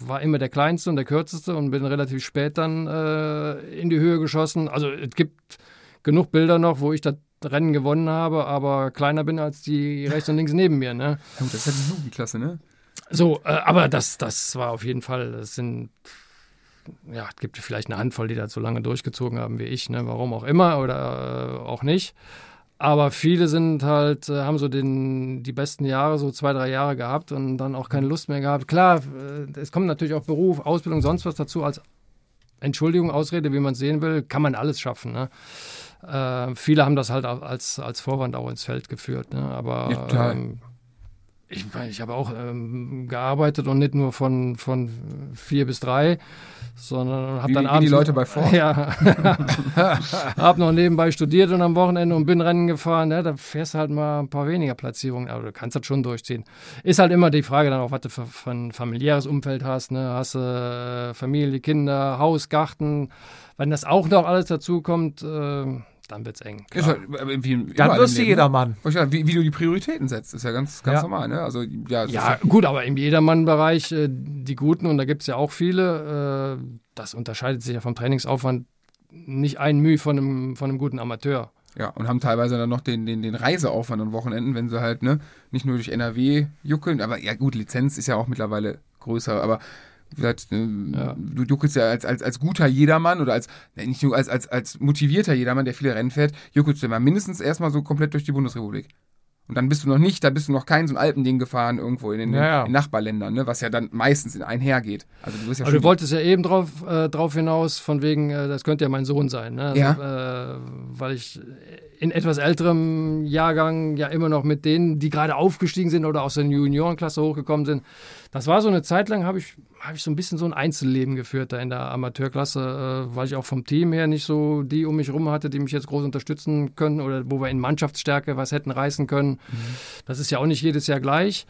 war immer der Kleinste und der Kürzeste und bin relativ spät dann äh, in die Höhe geschossen. Also es gibt genug Bilder noch, wo ich das Rennen gewonnen habe, aber kleiner bin als die rechts und links neben mir. Ne? Ja, gut, das ist ja die Jugendklasse, ne? So, äh, aber das, das war auf jeden Fall, das sind, ja, es gibt vielleicht eine Handvoll, die das so lange durchgezogen haben wie ich, ne? warum auch immer oder äh, auch nicht. Aber viele sind halt, äh, haben so den, die besten Jahre, so zwei, drei Jahre gehabt und dann auch keine Lust mehr gehabt. Klar, äh, es kommt natürlich auch Beruf, Ausbildung, sonst was dazu als Entschuldigung, Ausrede, wie man es sehen will, kann man alles schaffen. Ne? Äh, viele haben das halt als, als Vorwand auch ins Feld geführt. Ne? Aber Ja, ähm, ich, ich habe auch ähm, gearbeitet und nicht nur von, von vier bis drei, sondern habe Wie- dann wie die abends Leute bei Ford. Ja, habe noch nebenbei studiert und am Wochenende und bin Rennen gefahren. Ja, da fährst du halt mal ein paar weniger Platzierungen, aber du kannst das schon durchziehen. Ist halt immer die Frage dann auch, was du für, für ein familiäres Umfeld hast. Ne? Hast du äh, Familie, Kinder, Haus, Garten? Wenn das auch noch alles dazu kommt, äh, dann wird's eng. Ist halt, wie Dann wirst du jedermann. Ne? Sagen, Wie, wie du die Prioritäten setzt, ist ja ganz, ganz Ja. normal, ne? Also, ja, Ja, gut, aber im Jedermann-Bereich, äh, die Guten, und da gibt es ja auch viele, äh, das unterscheidet sich ja vom Trainingsaufwand nicht ein Mühe von einem, von einem guten Amateur. Ja, und haben teilweise dann noch den, den, den Reiseaufwand an Wochenenden, wenn sie halt, ne, nicht nur durch NRW juckeln, aber ja gut, Lizenz ist ja auch mittlerweile größer, aber gesagt, äh, Ja. du juckelst ja als, als, als guter Jedermann oder als, nicht nur als, als, als motivierter Jedermann, der viele Rennen fährt, juckelst du immer mindestens erstmal so komplett durch die Bundesrepublik. Und dann bist du noch nicht, da bist du noch kein so ein Alpending gefahren irgendwo in den Ja, ja. in Nachbarländern, ne, was ja dann meistens in einhergeht. Also du bist ja Aber schon du wolltest ja eben drauf, äh, drauf hinaus, von wegen, äh, das könnte ja mein Sohn sein. Ne? Also, Ja. äh, weil ich in etwas älterem Jahrgang ja immer noch mit denen, die gerade aufgestiegen sind oder aus der Juniorenklasse hochgekommen sind. Das war so eine Zeit lang, habe ich, hab ich so ein bisschen so ein Einzelleben geführt da in der Amateurklasse, äh, weil ich auch vom Team her nicht so die um mich rum hatte, die mich jetzt groß unterstützen können oder wo wir in Mannschaftsstärke was hätten reißen können. Das ist ja auch nicht jedes Jahr gleich.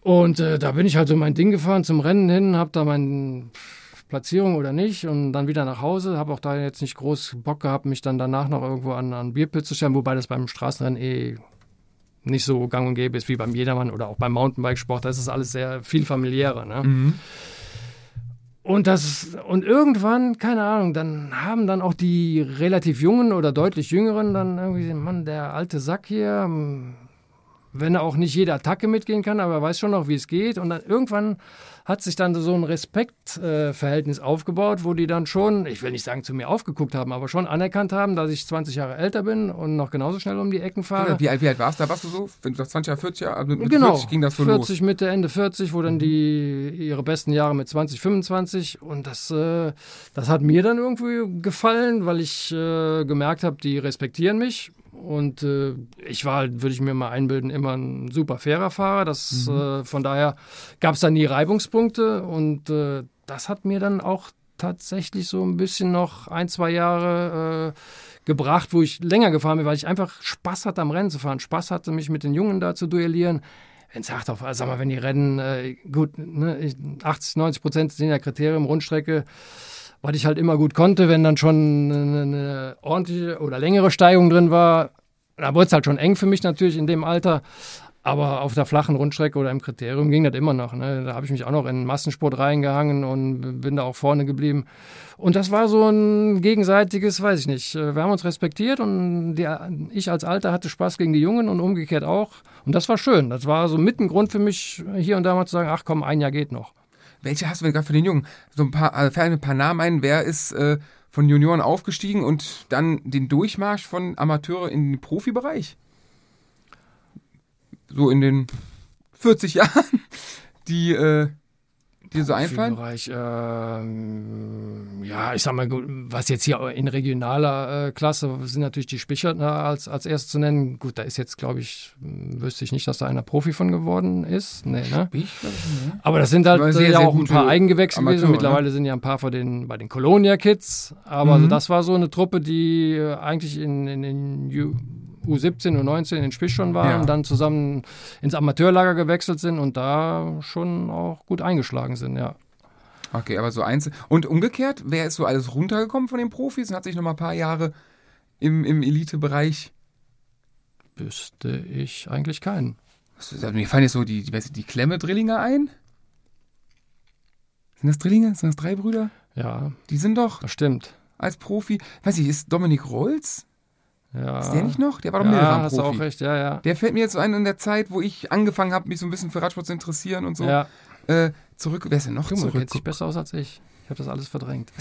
Und äh, da bin ich halt so mein Ding gefahren zum Rennen hin, habe da meine Platzierung oder nicht und dann wieder nach Hause. Habe auch da jetzt nicht groß Bock gehabt, mich dann danach noch irgendwo an, an Bierpilz zu stellen, wobei das beim Straßenrennen eh nicht so gang und gäbe ist wie beim Jedermann oder auch beim Mountainbikesport. Da ist es alles sehr viel familiärer. Ne? Mhm. Und das und irgendwann, keine Ahnung, dann haben dann auch die relativ jungen oder deutlich jüngeren dann irgendwie, gesagt, Mann, der alte Sack hier, hm, wenn er auch nicht jede Attacke mitgehen kann, aber er weiß schon noch, wie es geht. Und dann irgendwann hat sich dann so ein Respektverhältnis aufgebaut, wo die dann schon, ich will nicht sagen zu mir aufgeguckt haben, aber schon anerkannt haben, dass ich 20 Jahre älter bin und noch genauso schnell um die Ecken fahre. Wie alt, wie alt warst du? Da warst du so? Wenn du sagst 20 Jahre, 40 Jahre, also mit genau, 40 ging das so 40 los. Mhm. Mitte, Ende 40, wo dann die ihre besten Jahre mit 20, 25 und das, äh, das hat mir dann irgendwie gefallen, weil ich äh, gemerkt habe, die respektieren mich und äh, ich war, würde ich mir mal einbilden, immer ein super fairer Fahrer. Das, Mhm. äh, von daher gab es da nie Reibungspunkte und äh, das hat mir dann auch tatsächlich so ein bisschen noch ein, zwei Jahre äh, gebracht, wo ich länger gefahren bin, weil ich einfach Spaß hatte am Rennen zu fahren, Spaß hatte, mich mit den Jungen da zu duellieren. Wenn es hart auf, sag mal, wenn die Rennen, äh, gut, ne, ich- 80, 90 Prozent sind ja Kriterium, Rundstrecke, was ich halt immer gut konnte, wenn dann schon eine, ordentliche oder längere Steigung drin war, da wurde es halt schon eng für mich natürlich in dem Alter. Aber auf der flachen Rundstrecke oder im Kriterium ging das immer noch. Ne? Da habe ich mich auch noch in Massensport reingehangen und bin da auch vorne geblieben. Und das war so ein gegenseitiges, weiß ich nicht. äh, Wir haben uns respektiert und die, ich als Alter hatte Spaß gegen die Jungen und umgekehrt auch. Und das war schön. Das war so mit ein Grund für mich, hier und da mal zu sagen, ach komm, ein Jahr geht noch. Welche hast du denn gerade für den Jungen? So ein paar, äh, fällt mir ein paar Namen ein. Wer ist äh, von Junioren aufgestiegen und dann den Durchmarsch von Amateure in den Profibereich? So in den 40 Jahren, die, äh, die dir so einfallen? Bereich, ähm, ja, ich sag mal, gut, was jetzt hier in regionaler äh, Klasse sind natürlich die Spichert ne, als, als erstes zu nennen. Gut, da ist jetzt, glaube ich, wüsste ich nicht, dass da einer Profi von geworden ist. Nee, ne? Ne? Aber das sind halt äh, sehr, ja sehr auch ein paar Eigengewächse Amateure, gewesen. ne? Mittlerweile sind ja ein paar von den, bei den Colonia Kids. Aber also Mhm. das war so eine Truppe, die äh, eigentlich in, in den U17 und 19 in Spisch schon waren, Ja. dann zusammen ins Amateurlager gewechselt sind und da schon auch gut eingeschlagen sind, ja. Okay, aber so einzeln. Und umgekehrt, wer ist so alles runtergekommen von den Profis und hat sich noch mal ein paar Jahre im, im Elitebereich. Wüsste ich eigentlich keinen. Also mir fallen jetzt so die, die, die Klemme-Drillinger ein. Sind das Drillinge? Sind das drei Brüder? Ja, Die sind doch das stimmt. als Profi. Weiß ich, ist Dominik Rolls? Ja. Ist der nicht noch? Der war doch ja, Milram hast du auch Profi. recht, ja, ja. Der fällt mir jetzt so ein in der Zeit, wo ich angefangen habe, mich so ein bisschen für Radsport zu interessieren und so. Ja, Äh, zurück, wer ist denn noch du, man zurück? kennt sich besser aus als ich. Ich habe das alles verdrängt.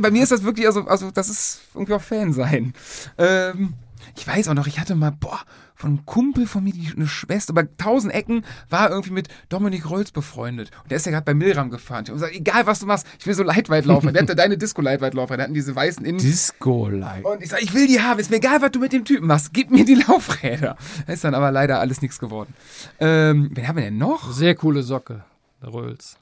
Bei mir ist das wirklich, also, also das ist irgendwie auch Fan sein. Ähm, ich weiß auch noch, ich hatte mal, boah, von einem Kumpel von mir, die, eine Schwester, bei tausend Ecken, war irgendwie mit Dominik Rolls befreundet. Und der ist ja gerade bei Milram gefahren. Ich habe gesagt, egal was du machst, ich will so Leitweitlaufer. der hatte deine Disco-Leitweitlaufer, der hatten diese weißen Innen. Disco-like. Und ich sage, ich will die haben, ist mir egal, was du mit dem Typen machst, gib mir die Laufräder. Da ist dann aber leider alles nichts geworden. Ähm, wen haben wir denn noch? Sehr coole Socke, Röls.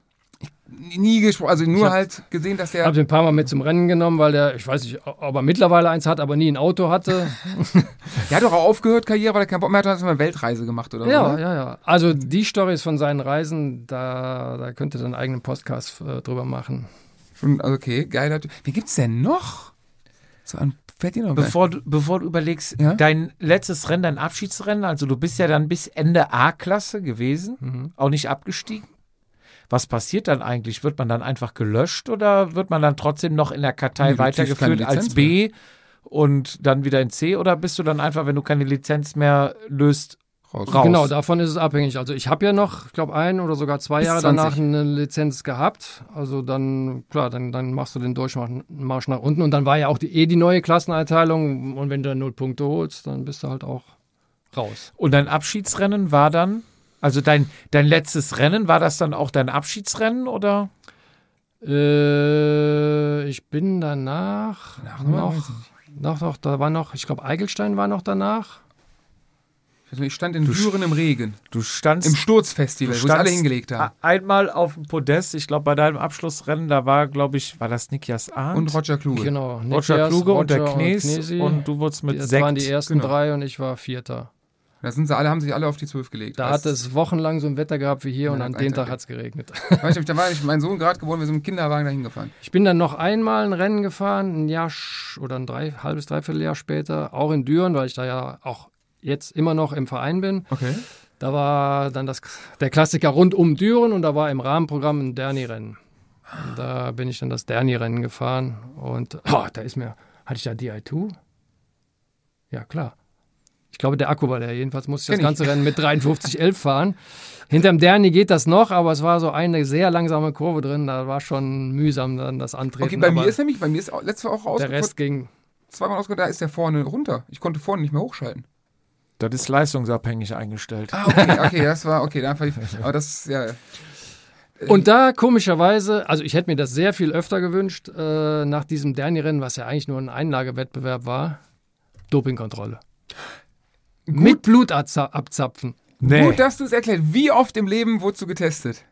Nie gesprochen, also nur hab- halt gesehen, dass Ich der. habe den ein paar Mal mit zum Rennen genommen, weil der, ich weiß nicht, ob er mittlerweile eins hat, aber nie ein Auto hatte. Der hat doch auch aufgehört, Karriere, weil er keinen Bock mehr hat, hat er mal eine Weltreise gemacht oder so. ja, ne? ja, ja. Also die Stories von seinen Reisen, da, da könnt ihr dann einen eigenen Podcast äh, drüber machen. Schon, also okay, geiler Typ. Wie gibt's denn noch? So an, fällt dir noch ein? Bevor du, bevor du überlegst, Ja? dein letztes Rennen, dein Abschiedsrennen, also du bist ja dann bis Ende A-Klasse gewesen, Mhm. auch nicht abgestiegen. Was passiert dann eigentlich? Wird man dann einfach gelöscht oder wird man dann trotzdem noch in der Kartei Nee, weitergeführt als B und dann wieder in C? Oder bist du dann einfach, wenn du keine Lizenz mehr löst, raus. raus? Genau, davon ist es abhängig. Also ich habe ja noch, ich glaube, ein oder sogar zwei Bis Jahre 20. danach eine Lizenz gehabt. Also dann, klar, dann, dann machst du den Durchmarsch nach unten. Und dann war ja auch die, eh die neue Klasseneinteilung. Und wenn du dann null Punkte holst, dann bist du halt auch raus. Und dein Abschiedsrennen war dann, also dein, dein letztes Rennen, war das dann auch dein Abschiedsrennen oder? Äh, ich bin danach Danach noch, noch, noch, noch, da war noch, ich glaube, Eigelstein war noch danach. Also ich stand in Düren im Regen. Du standst Im Sturzfestival, wo sie alle hingelegt haben. einmal auf dem Podest. Ich glaube, bei deinem Abschlussrennen, da war, glaube ich, war das Nikias Arndt? Und Roger Kluge. Genau. Roger Nikias, Kluge und der Roger Knes. Knesi. Und, du wurdest mit das Sekt. waren die ersten genau. drei und ich war Vierter. Da sind sie alle, haben sich alle auf die Zwölf gelegt. Da hat es wochenlang so ein Wetter gehabt wie hier Ja, und an dem Tag Tag. hat es geregnet. Weiß ich, da war ich, mein Sohn gerade geboren, wir sind mit dem Kinderwagen dahin gefahren. Ich bin dann noch einmal ein Rennen gefahren, ein Jahr oder ein drei, halbes, dreiviertel Jahr später, auch in Düren, weil ich da ja auch jetzt immer noch im Verein bin. Okay. Da war dann das, der Klassiker rund um Düren und da war im Rahmenprogramm ein Derni-Rennen. Da bin ich dann das Derni-Rennen gefahren und oh, da ist mir, hatte ich da DI2? Ja, klar. Ich glaube, der Akku war der. Jedenfalls musste ich das Kenn ich. ganze Rennen mit 53,11 fahren. Hinterm Derni geht das noch, aber es war so eine sehr langsame Kurve drin. Da war schon mühsam dann das Antreten. Okay, bei aber mir ist nämlich, bei mir ist auch, letztes Mal auch der rausgekommen, Rest ging. zweimal ausgekommen, da ist der vorne runter. Ich konnte vorne nicht mehr hochschalten. Das ist leistungsabhängig eingestellt. Ah, okay, okay, das war, okay, dann aber das, ja, Und da komischerweise, also ich hätte mir das sehr viel öfter gewünscht, äh, nach diesem Derni-Rennen, was ja eigentlich nur ein Einlagewettbewerb war, Dopingkontrolle. Mit Blut abza- abzapfen. Nee. Gut, dass du es erklärt. Wie oft im Leben wurdest du getestet?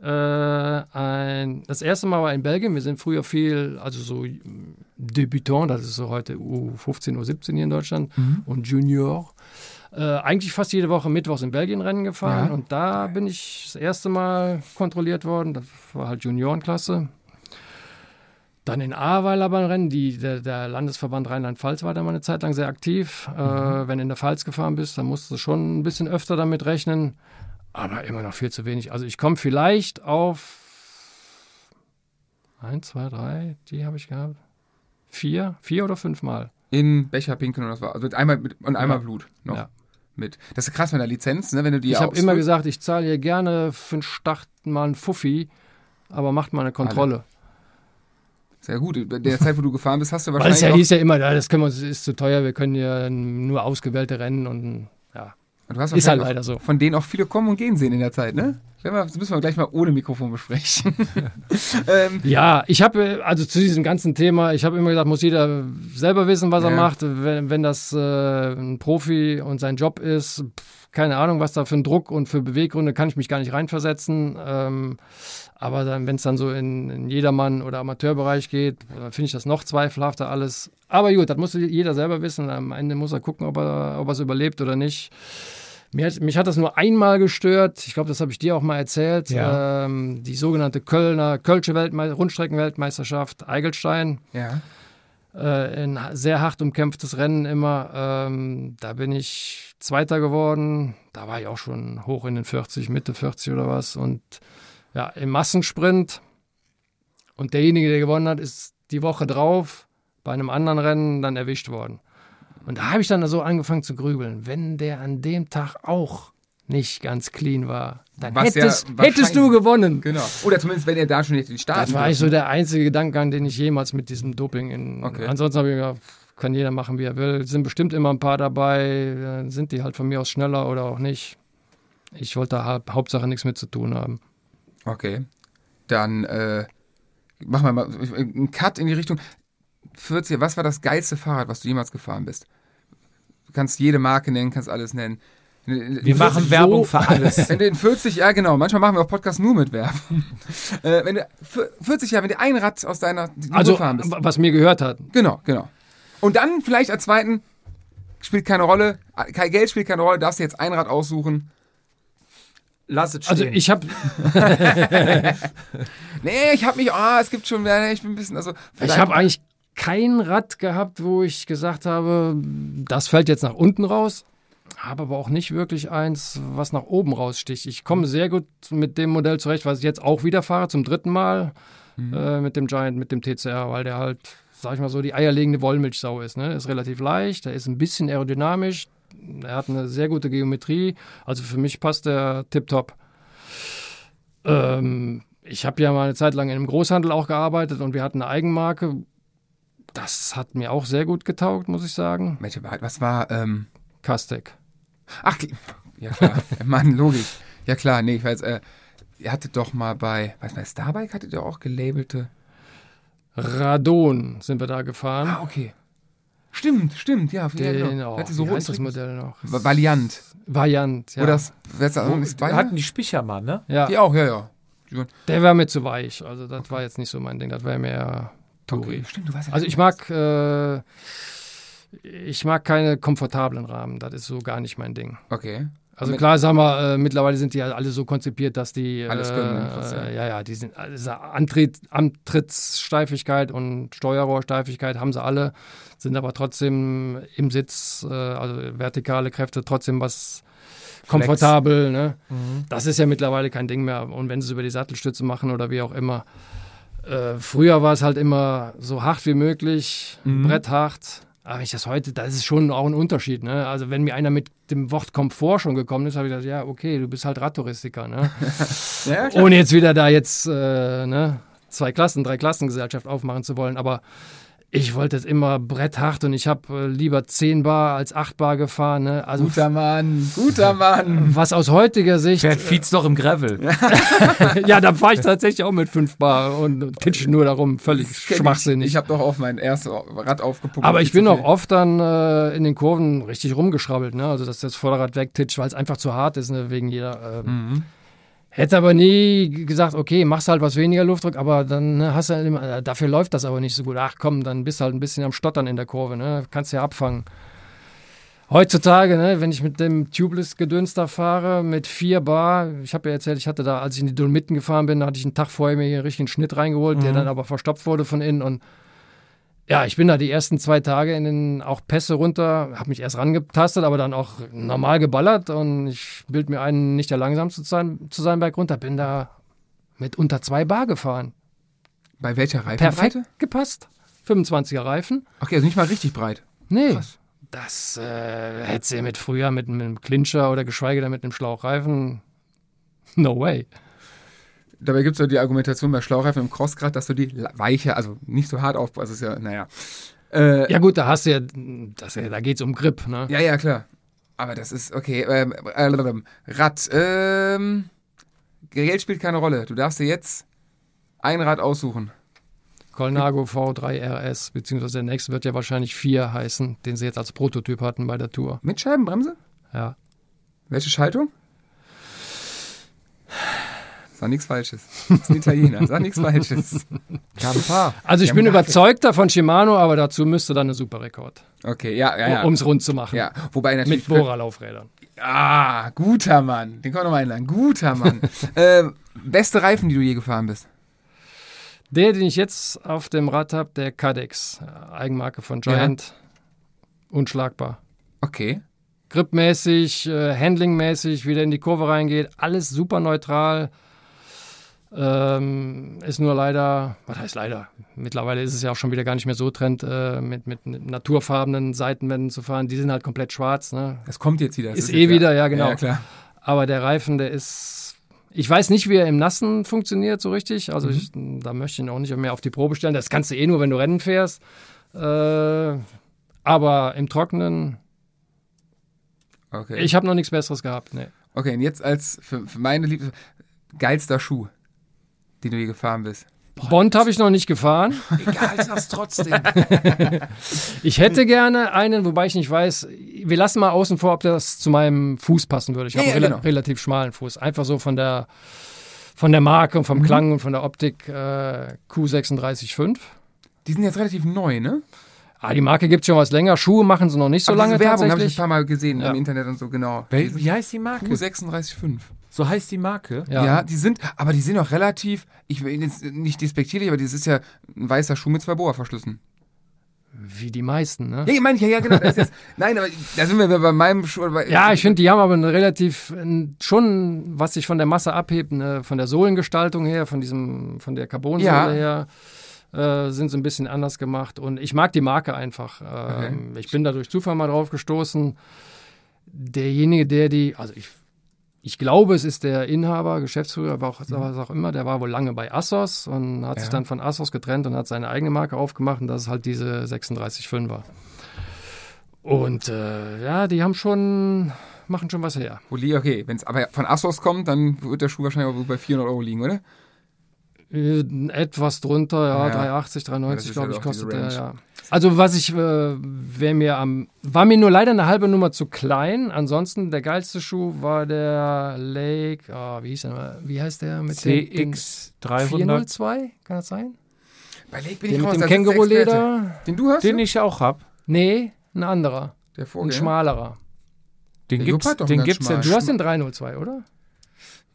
Äh, ein das erste Mal war in Belgien. Wir sind früher viel, also so ähm, Debutant, das ist so heute U15, U17 hier in Deutschland und Junior. Äh, eigentlich fast jede Woche mittwochs in Belgien Rennen gefahren Ja. und da bin ich das erste Mal kontrolliert worden. Das war halt Juniorenklasse. Dann in Ahrweiler beim Rennen, die, der, der Landesverband Rheinland-Pfalz war da mal eine Zeit lang sehr aktiv. Äh, wenn du in der Pfalz gefahren bist, dann musst du schon ein bisschen öfter damit rechnen, aber immer noch viel zu wenig. Also ich komme vielleicht auf eins, zwei, drei, die habe ich gehabt. Vier, vier oder fünf Mal. In Becher pinkeln und das war. Also einmal mit, und einmal Ja. Blut noch Ja. mit. Das ist krass mit der Lizenz, ne? Wenn du die ich habe immer gesagt, ich zahle hier gerne für den Start mal einen Fuffi, aber macht mal eine Kontrolle. Sehr gut. In der Zeit, wo du gefahren bist, hast du Weil es wahrscheinlich. ja hieß ja immer, ja, das können wir uns, ist zu teuer, wir können hier nur ausgewählte Rennen und ja, hast ist halt wahrscheinlich leider so. von denen auch viele kommen und gehen sehen in der Zeit, ne? Das müssen wir gleich mal ohne Mikrofon besprechen. ähm, Ja, ich habe, also zu diesem ganzen Thema, ich habe immer gesagt, muss jeder selber wissen, was er Ja. macht. Wenn, wenn das äh, ein Profi und sein Job ist, pff, keine Ahnung, was da für ein Druck und für Beweggründe, kann ich mich gar nicht reinversetzen. Ähm, aber dann, wenn es dann so in, in Jedermann- oder Amateurbereich geht, dann finde ich das noch zweifelhafter alles. Aber gut, das muss jeder selber wissen. Am Ende muss er gucken, ob er ob er es überlebt oder nicht. Mir hat, mich hat das nur einmal gestört. Ich glaube, das habe ich dir auch mal erzählt. Ja. Ähm, die sogenannte Kölner Kölsche Weltme Rundstreckenweltmeisterschaft Eigelstein. ja. Äh, ein sehr hart umkämpftes Rennen immer. Ähm, da bin ich Zweiter geworden. Da war ich auch schon hoch in den 40, Mitte 40 oder was. Und ja, im Massensprint. Und derjenige, der gewonnen hat, ist die Woche drauf bei einem anderen Rennen dann erwischt worden. Und da habe ich dann so angefangen zu grübeln. Wenn der an dem Tag auch nicht ganz clean war, dann Was ja hättest, hättest du gewonnen. Genau. Oder zumindest, wenn ihr da schon nicht den Start Das war eigentlich so der einzige Gedankengang, den ich jemals mit diesem Doping in. Okay. Ansonsten habe ich gedacht, kann jeder machen, wie er will. Sind bestimmt immer ein paar dabei, dann sind die halt von mir aus schneller oder auch nicht. Ich wollte da hau- Hauptsache nichts mit zu tun haben. Okay. Dann äh, machen wir mal einen Cut in die Richtung. 40, was war das geilste Fahrrad, was du jemals gefahren bist? Du kannst jede Marke nennen, kannst alles nennen. Wir machen Werbung für alles. Wenn du in 40, ja genau, manchmal machen wir auch Podcasts nur mit Werbung. äh, wenn du für 40 Jahre, wenn du ein Rad aus deiner Also, gefahren bist. was mir gehört hat. Genau, genau. Und dann vielleicht als zweiten, spielt keine Rolle, kein Geld spielt keine Rolle, darfst du jetzt ein Rad aussuchen. Lass es stehen. Also, ich habe Nee, ich hab mich, ah, es gibt schon, ich bin ein bisschen, also. ich vielleicht- hab eigentlich kein Rad gehabt, wo ich gesagt habe, das fällt jetzt nach unten raus. Habe aber auch nicht wirklich eins, was nach oben raussticht. Ich komme sehr gut mit dem Modell zurecht, was ich jetzt auch wieder fahre, zum dritten Mal äh, mit dem Giant, mit dem TCR, weil der halt, sag ich mal so, die eierlegende Wollmilchsau ist. Ne? Ist relativ leicht, der ist ein bisschen aerodynamisch, er hat eine sehr gute Geometrie. Also für mich passt der tipptopp. Ähm, ich habe ja mal eine Zeit lang in einem Großhandel auch gearbeitet und wir hatten eine Eigenmarke. Das hat mir auch sehr gut getaugt, muss ich sagen. Was war, ähm, Kastec. ach, ja klar, Mann, logisch. Ja klar, nee, ich weiß, äh, ihr hattet doch mal bei, weiß bei Starbike hattet ihr auch gelabelte. Radon sind wir da gefahren. Ah, okay. Stimmt, stimmt, ja. ja Den, genau. oh, Hatte so wie heißt das. Modell noch? Va- Valiant. Variant, ja. Oder das, das, das, Wo- hatten die Spicher ne? ja. Die auch, ja, ja. Der war mir zu weich. Also das war jetzt nicht so mein Ding. Das wäre mehr Touri. Okay, stimmt, du weißt ja Also ich mag, äh, ich mag keine komfortablen Rahmen. Das ist so gar nicht mein Ding. Okay. Also Mit- klar, sagen wir, äh, mittlerweile sind die ja alle so konzipiert, dass die Alles können, ne, ja. äh, ja, ja, die sind also Antritt, Antrittssteifigkeit und Steuerrohrsteifigkeit haben sie alle, sind aber trotzdem im Sitz, äh, also vertikale Kräfte trotzdem was komfortabel. Ne? Mhm. Das ist ja mittlerweile kein Ding mehr. Und wenn sie es über die Sattelstütze machen oder wie auch immer. Äh, früher war es halt immer so hart wie möglich, Mhm. bretthart. Aber wenn ich das heute, das ist schon auch ein Unterschied. Ne? Also wenn mir einer mit dem Wort Komfort schon gekommen ist, habe ich gedacht, ja, okay, du bist halt Radtouristiker. Ne? Ja. Ohne jetzt wieder da jetzt äh, ne, zwei Klassen, drei Klassengesellschaft aufmachen zu wollen. Aber ich wollte es immer bretthart und ich habe äh, lieber 10 Bar als 8 Bar gefahren. Ne? Also Guter Mann, guter Mann. was aus heutiger Sicht Fährt Fietz noch im Gravel. ja, da fahre ich tatsächlich auch mit 5 Bar und titsche nur darum, völlig schwachsinnig. Ich, ich habe doch auch mein erstes Rad aufgepumpt. aber ich bin auch oft dann äh, in den Kurven richtig rumgeschrabbelt, ne? Also dass das Vorderrad wegtitscht, weil es einfach zu hart ist, ne? wegen jeder. ähm, Mhm. Hätte aber nie gesagt, okay, machst halt was weniger Luftdruck, aber dann ne, hast du halt immer, äh, dafür läuft das aber nicht so gut. Ach komm, dann bist du halt ein bisschen am Stottern in der Kurve, ne? Kannst ja abfangen. Heutzutage, ne, wenn ich mit dem Tubeless-Gedöns da fahre, mit 4 Bar, ich habe ja erzählt, ich hatte da, als ich in die Dolomiten gefahren bin, da hatte ich einen Tag vorher mir hier einen richtigen Schnitt reingeholt, der dann aber verstopft wurde von innen und ja, ich bin da die ersten zwei Tage in den auch Pässe runter, habe mich erst rangetastet, aber dann auch normal geballert und ich bild mir einen, nicht der langsamste zu sein, zu sein Berg runter, bin da mit unter zwei Bar gefahren. Bei welcher Reifenbreite? Perfekt gepasst. 25er Reifen. Okay, also nicht mal richtig breit. Nee, Krass. das äh, hätte sie mit früher mit, mit einem Clincher oder geschweige denn mit einem Schlauchreifen. No way. Dabei gibt es ja die Argumentation bei Schlauchreifen im Crossgrad, dass du die weicher, also nicht so hart auf, also ist ja, naja. Äh, Ja gut, da hast du ja, das, da geht's um Grip, ne? ja, ja, klar. Aber das ist, okay, ähm, äh, Rad, ähm, Geld spielt keine Rolle. Du darfst dir jetzt ein Rad aussuchen. Colnago V3 RS, beziehungsweise der nächste wird ja wahrscheinlich 4 heißen, den sie jetzt als Prototyp hatten bei der Tour. Mit Scheibenbremse? Ja. Welche Schaltung? Sag nichts Falsches. Das ist ein Italiener. Sag nichts Falsches. Kampa. Also ich Ja, bin überzeugter von Shimano, aber dazu müsste dann eine Superrekord, Okay, ja, ja, ja. um es rund zu machen. ja, wobei natürlich. Mit Bohrerlaufrädern. Ah, guter Mann. Den kann man noch mal einladen. Guter Mann. ähm, beste Reifen, die du je gefahren bist? Der, den ich jetzt auf dem Rad habe, der Cadex, äh, Eigenmarke von Giant. Unschlagbar. Okay. Gripmäßig, äh, Handlingmäßig, wie der in die Kurve reingeht, alles super neutral. Ähm, ist nur leider, was heißt leider? Mittlerweile ist es ja auch schon wieder gar nicht mehr so Trend, äh, mit, mit naturfarbenen Seitenwänden zu fahren. Die sind halt komplett schwarz. Ne? Das kommt jetzt wieder. Ist jetzt eh wieder, ja, genau. Ja, klar. Aber der Reifen, der ist. Ich weiß nicht, wie er im Nassen funktioniert so richtig. Also ich, da möchte ich ihn auch nicht mehr auf die Probe stellen. Das kannst du eh nur, wenn du Rennen fährst. Äh, aber im Trockenen, Okay. ich habe noch nichts Besseres gehabt. Nee. okay, und jetzt als für, für meine Liebe geilster Schuh, den du je gefahren bist. Bond habe ich noch nicht gefahren. Egal, sag's trotzdem. Ich hätte gerne einen, wobei ich nicht weiß. Wir lassen mal außen vor, ob das zu meinem Fuß passen würde. Ich Ja, habe ja, einen rela genau. relativ schmalen Fuß. Einfach so von der, von der Marke und vom Mhm. Klang und von der Optik äh, Q365. Die sind jetzt relativ neu, ne? Ah, die Marke gibt es schon was länger. Schuhe machen sie noch nicht so Aber lange Werbung habe ich ein paar Mal gesehen Ja. im Internet und so, genau. Wie heißt die Marke? Q365. So heißt die Marke. Ja. Ja. die sind, aber die sind auch relativ, ich will jetzt nicht despektierlich, aber das ist ja ein weißer Schuh mit zwei Bohrverschlüssen. Wie die meisten, ne? Ja, meine ich, ja, ja, genau. Das ist jetzt, nein, aber da sind wir bei meinem Schuh. Bei, Ja, ich finde, die haben aber eine relativ, schon, was sich von der Masse abhebt, ne, von der Sohlengestaltung her, von diesem, von der Carbonsohle Ja. her, äh, sind sie ein bisschen anders gemacht. Und ich mag die Marke einfach. Ähm, Ich bin da durch Zufall mal drauf gestoßen. Derjenige, der die, also ich, ich glaube, es ist der Inhaber, Geschäftsführer, aber auch, was auch immer, der war wohl lange bei Assos und hat sich Ja. dann von Assos getrennt und hat seine eigene Marke aufgemacht und das ist halt diese 36,5er. Und äh, ja, die haben schon, machen schon was her. Okay, wenn es aber von Assos kommt, dann wird der Schuh wahrscheinlich auch bei 400 Euro liegen, oder? Äh, Etwas drunter, ja, Ja. 380, Ja, 390, das ist glaube ich, kostet der, ja. Also was ich, äh, wäre mir am, war mir nur leider eine halbe Nummer zu klein. Ansonsten der geilste Schuh war der Lake, ah, wie hieß der, mal? wie heißt der mit CX300. 402, kann das sein? Bei Lake bin Den ich raus. mit dem. Känguruleder? Den du hast? Den du? ich auch hab. Nee, ein anderer, Der ein Vorgänger. schmalerer. Den Der gibt's, den gibt's in schmalen. Du hast den 302, oder?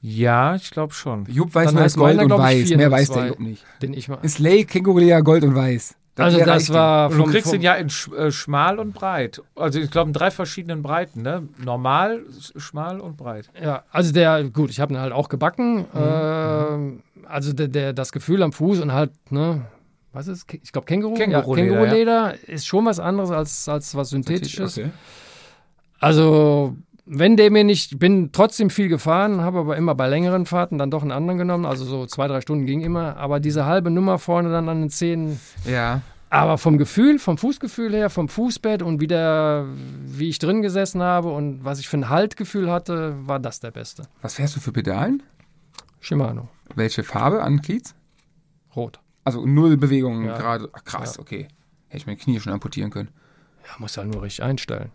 Ja, ich glaube schon. Jupp weiß Dann nur heißt Gold meiner, und Weiß. Mehr weiß der 402. Jupp nicht. Den ich mal. Ist Lake, Känguruleder, Gold und Weiß. Also wär das war Und du vom, kriegst vom, den ja in sch äh, schmal und breit. Also ich glaube in drei verschiedenen Breiten, ne? Normal, schmal und breit. Ja, also der, gut, ich habe ihn halt auch gebacken. Mhm, Ähm, also der, der, das Gefühl am Fuß und halt, ne, was ist, ich glaube Känguru? Känguruleder, ja, Känguruleder ist schon was anderes als, als was Synthetisches. Okay. Also, wenn der mir nicht, ich bin trotzdem viel gefahren, habe aber immer bei längeren Fahrten dann doch einen anderen genommen. Also so zwei, drei Stunden ging immer. Aber diese halbe Nummer vorne dann an den Zähnen, Ja. aber vom Gefühl, vom Fußgefühl her, vom Fußbett und wieder, wie ich drin gesessen habe und was ich für ein Haltgefühl hatte, war das der beste. Was fährst du für Pedalen? Shimano, Welche Farbe an Glieds? rot. Also null Bewegungen Ja. gerade. Ach, krass, Ja. okay. Hätte ich mein Knie schon amputieren können. Ja, muss halt nur richtig einstellen.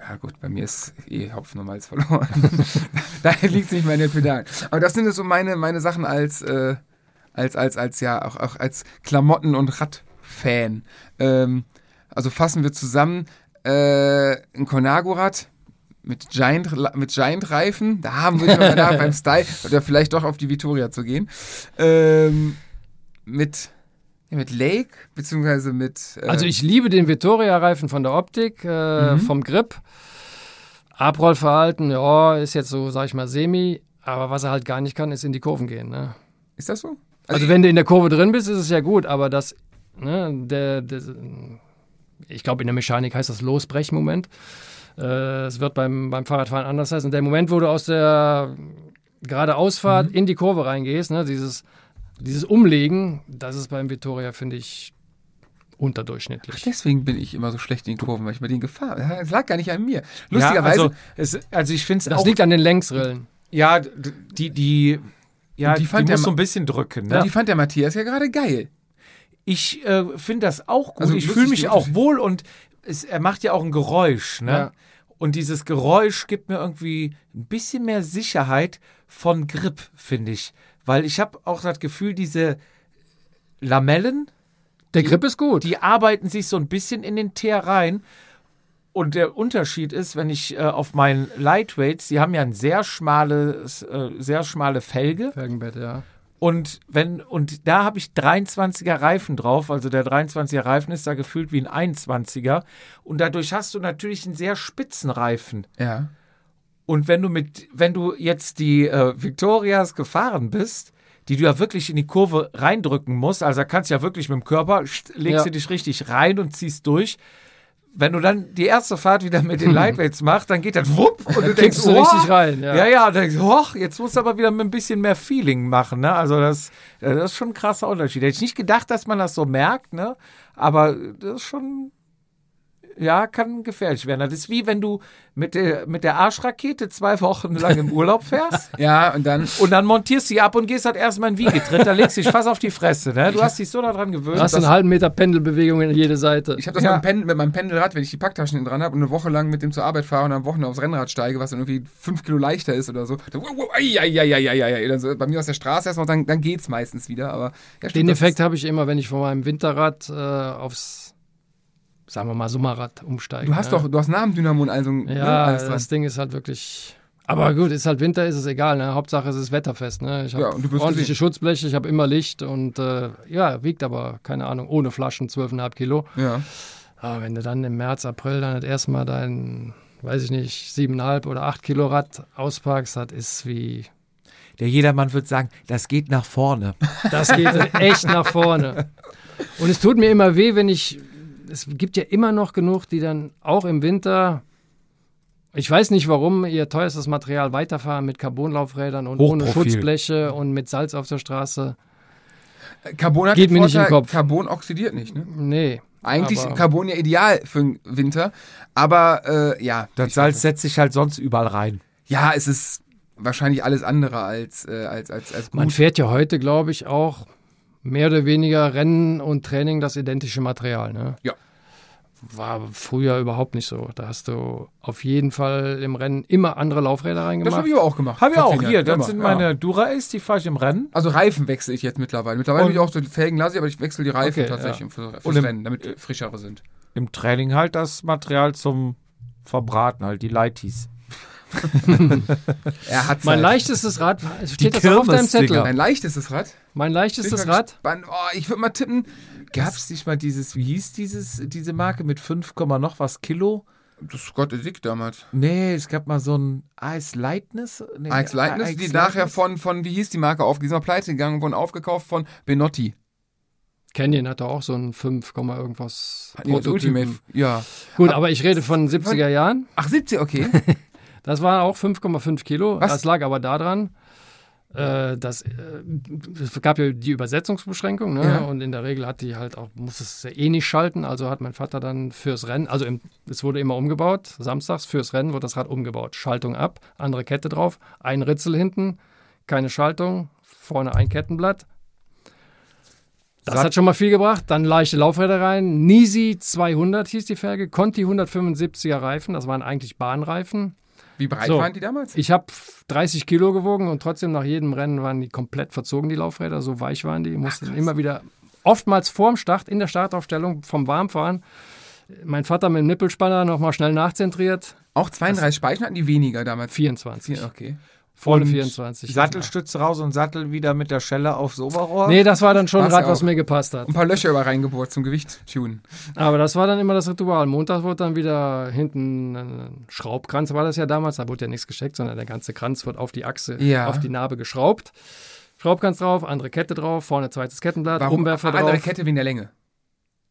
Ja gut, bei mir ist eh Hopfen und Malz verloren. Daher liegt es nicht mehr in den Pedalen. Aber das sind so meine, meine Sachen als, äh, als, als, als, ja, auch, auch als Klamotten- und Radfan. Ähm, also fassen wir zusammen, äh, ein Conago-Rad mit Giant, mit Giant-Reifen, da haben wir schon mal da beim Style, oder vielleicht doch auf die Vittoria zu gehen. Ähm, mit, mit Lake, beziehungsweise mit. Äh, Also ich liebe den Vittoria-Reifen von der Optik, äh, Mhm. vom Grip. Abrollverhalten, ja, ist jetzt so, sag ich mal, semi. Aber was er halt gar nicht kann, ist in die Kurven gehen. Ne? ist das so? Also, wenn du in der Kurve drin bist, ist es ja gut, aber das, ne, der, der ich glaube, in der Mechanik heißt das Losbrechmoment. Äh, es wird beim, beim Fahrradfahren anders heißen. Der Moment, wo du aus der geradeausfahrt in die Kurve reingehst, ne, dieses, dieses Umlegen, das ist beim Vittoria, finde ich, unterdurchschnittlich. Deswegen bin ich immer so schlecht in den Kurven, weil ich bei denen gefahren bin. Es lag gar nicht an mir. Ja, Lustigerweise. also, es, also ich finde es Das auch. liegt an den Längsrillen. ja, die, die, ja, Und die die, fand der muss so Ma- ein bisschen drücken. Ne? die fand der Matthias ja gerade geil. Ich äh, finde das auch gut. Also ich fühle mich die auch wohl und es, er macht ja auch ein Geräusch. Ne? Ja. Und dieses Geräusch gibt mir irgendwie ein bisschen mehr Sicherheit von Grip, finde ich. Weil ich habe auch das Gefühl, diese Lamellen, Der Grip ist gut. die arbeiten sich so ein bisschen in den Teer rein. Und der Unterschied ist, wenn ich äh, auf meinen Lightweights, die haben ja ein sehr schmales, äh, sehr schmale Felge. Felgenbett, ja. Und wenn, und da habe ich 23er Reifen drauf, also der 23er Reifen ist da gefühlt wie ein 21er. Und dadurch hast du natürlich einen sehr spitzen Reifen. Ja. Und wenn du mit, wenn du jetzt die äh, Victorias gefahren bist, die du ja wirklich in die Kurve reindrücken musst, also da kannst du ja wirklich mit dem Körper, st- legst Ja. du dich richtig rein und ziehst durch. Wenn du dann die erste Fahrt wieder mit den Lightweights machst, dann geht das wupp und du denkst, du oh, richtig rein, ja. ja, ja, dann denkst du, hoch, jetzt musst du aber wieder mit ein bisschen mehr Feeling machen, ne? Also das, äh, das ist schon ein krasser Unterschied. Hätte ich nicht gedacht, dass man das so merkt, ne? Aber das ist schon, ja, kann gefährlich werden. Das ist wie wenn du mit der, mit der Arschrakete zwei Wochen lang im Urlaub fährst Ja, und dann. und dann montierst du sie ab und gehst halt erstmal in Wiegetritt, da legst du dich fast auf die Fresse, ne? Du hast dich so daran gewöhnt. Du hast einen halben Meter Pendelbewegung in jede Seite. Ich habe das Ja. mit, Pen, mit meinem Pendelrad, wenn ich die Packtaschen dran habe und eine Woche lang mit dem zur Arbeit fahre und am Wochenende aufs Rennrad steige, was dann irgendwie fünf Kilo leichter ist oder so. Dann, so bei mir aus der Straße erstmal, dann, dann geht's meistens wieder. Aber ja, stimmt, Den Effekt habe ich immer, wenn ich von meinem Winterrad äh, aufs, sagen wir mal, Sommerrad umsteige. Du hast ne? doch, du hast Nabendynamo und also ne, Ja, alles dran. das Ding ist halt wirklich. Aber gut, ist halt Winter, ist es egal. Ne? Hauptsache es ist wetterfest. Ne? Ich habe Ja, ordentliche gesehen. Schutzbleche, ich habe immer Licht und äh, ja, wiegt aber, keine Ahnung, ohne Flaschen 12,5 Kilo. Ja. Aber wenn du dann im März, April dann das erste Mal dein, weiß ich nicht, 7,5 oder 8 Kilo Rad auspackst, das ist wie. der Jedermann wird sagen, das geht nach vorne. Das geht echt nach vorne. Und es tut mir immer weh, wenn ich. Es gibt ja immer noch genug, die dann auch im Winter. Ich weiß nicht, warum ihr teuerstes Material weiterfahren mit Carbonlaufrädern und ohne. Schutzbleche und mit Salz auf der Straße. Carbon hat Geht mir nicht in den Vorteil, Kopf. Carbon oxidiert nicht, ne? Nee. Eigentlich Aber- Carbon ja ideal für den Winter, aber äh, ja. Das ich- Salz setzt sich halt sonst überall rein. Ja, es ist wahrscheinlich alles andere als, äh, als, als, als gut. Man fährt ja heute, glaube ich, auch mehr oder weniger Rennen und Training das identische Material. Ne? Ja. War früher überhaupt nicht so. Da hast du auf jeden Fall im Rennen immer andere Laufräder das reingemacht. habe ich aber auch gemacht. Habe ich auch hier. Das immer, sind ja. meine Dura-Ace, die fahre ich im Rennen. Also Reifen wechsle ich jetzt mittlerweile. Mittlerweile Und- bin ich auch so die Felgen lasse ich, aber ich wechsle die Reifen Okay, tatsächlich für, fürs Rennen, damit frischere sind. Im Training halt das Material zum Verbraten, halt die Lighties. Er hat Mein leichtestes Rad, steht das auch auf deinem. Zettel? Mein leichtestes Rad. Mein leichtestes Rad? gespannt. Oh, ich würde mal tippen. Gab es nicht mal dieses, wie hieß dieses, diese Marke mit 5, Komma noch was Kilo? Das ist Gott dick damals. Nee, es gab mal so ein Ice Lightness. Nee, Alex Lightness, Ice die nachher Lightness. von, von, wie hieß die Marke aufgegangen? Die sind mal pleite gegangen, wurden aufgekauft von Benotti. Canyon hatte auch so ein 5, Komma irgendwas. Ultimate. Ja. Gut, aber ich rede von 70er Jahren. Ach, 70, okay. Das waren auch 5,5 Kilo. Was? Das lag aber daran, äh, dass äh, es gab ja die Übersetzungsbeschränkung, ne? Ja. Und in der Regel hat die halt auch, muss es eh nicht schalten. Also hat mein Vater dann fürs Rennen, also im, es wurde immer umgebaut, samstags fürs Rennen wurde das Rad umgebaut. Schaltung ab, andere Kette drauf, ein Ritzel hinten, keine Schaltung, vorne ein Kettenblatt. Das Sat- hat schon mal viel gebracht. Dann leichte Laufräder rein. Nisi 200 hieß die Felge. Conti 175er Reifen. Das waren eigentlich Bahnreifen. Wie breit So. waren die damals? Ich habe 30 Kilo gewogen und trotzdem nach jedem Rennen waren die komplett verzogen, die Laufräder. So weich waren die. Mussten immer wieder, oftmals vorm Start, in der Startaufstellung vom Warmfahren, mein Vater mit dem Nippelspanner nochmal schnell nachzentriert. Auch 32 Speichen hatten die weniger damals. 24. Vier, okay. Volle Und 24. Sattelstütze raus und Sattel wieder mit der Schelle aufs Oberrohr. Nee, das war dann schon ein Rad, was mir gepasst hat. Ein paar Löcher über reingebohrt zum Gewicht tunen. Aber das war dann immer das Ritual. Montag wurde dann wieder hinten ein Schraubkranz, war das ja damals. Da wurde ja nichts gesteckt, sondern der ganze Kranz wird auf die Achse, Ja. auf die Narbe geschraubt. Schraubkranz drauf, andere Kette drauf, vorne zweites Kettenblatt, Warum Umwerfer eine andere drauf. Kette wegen der Länge?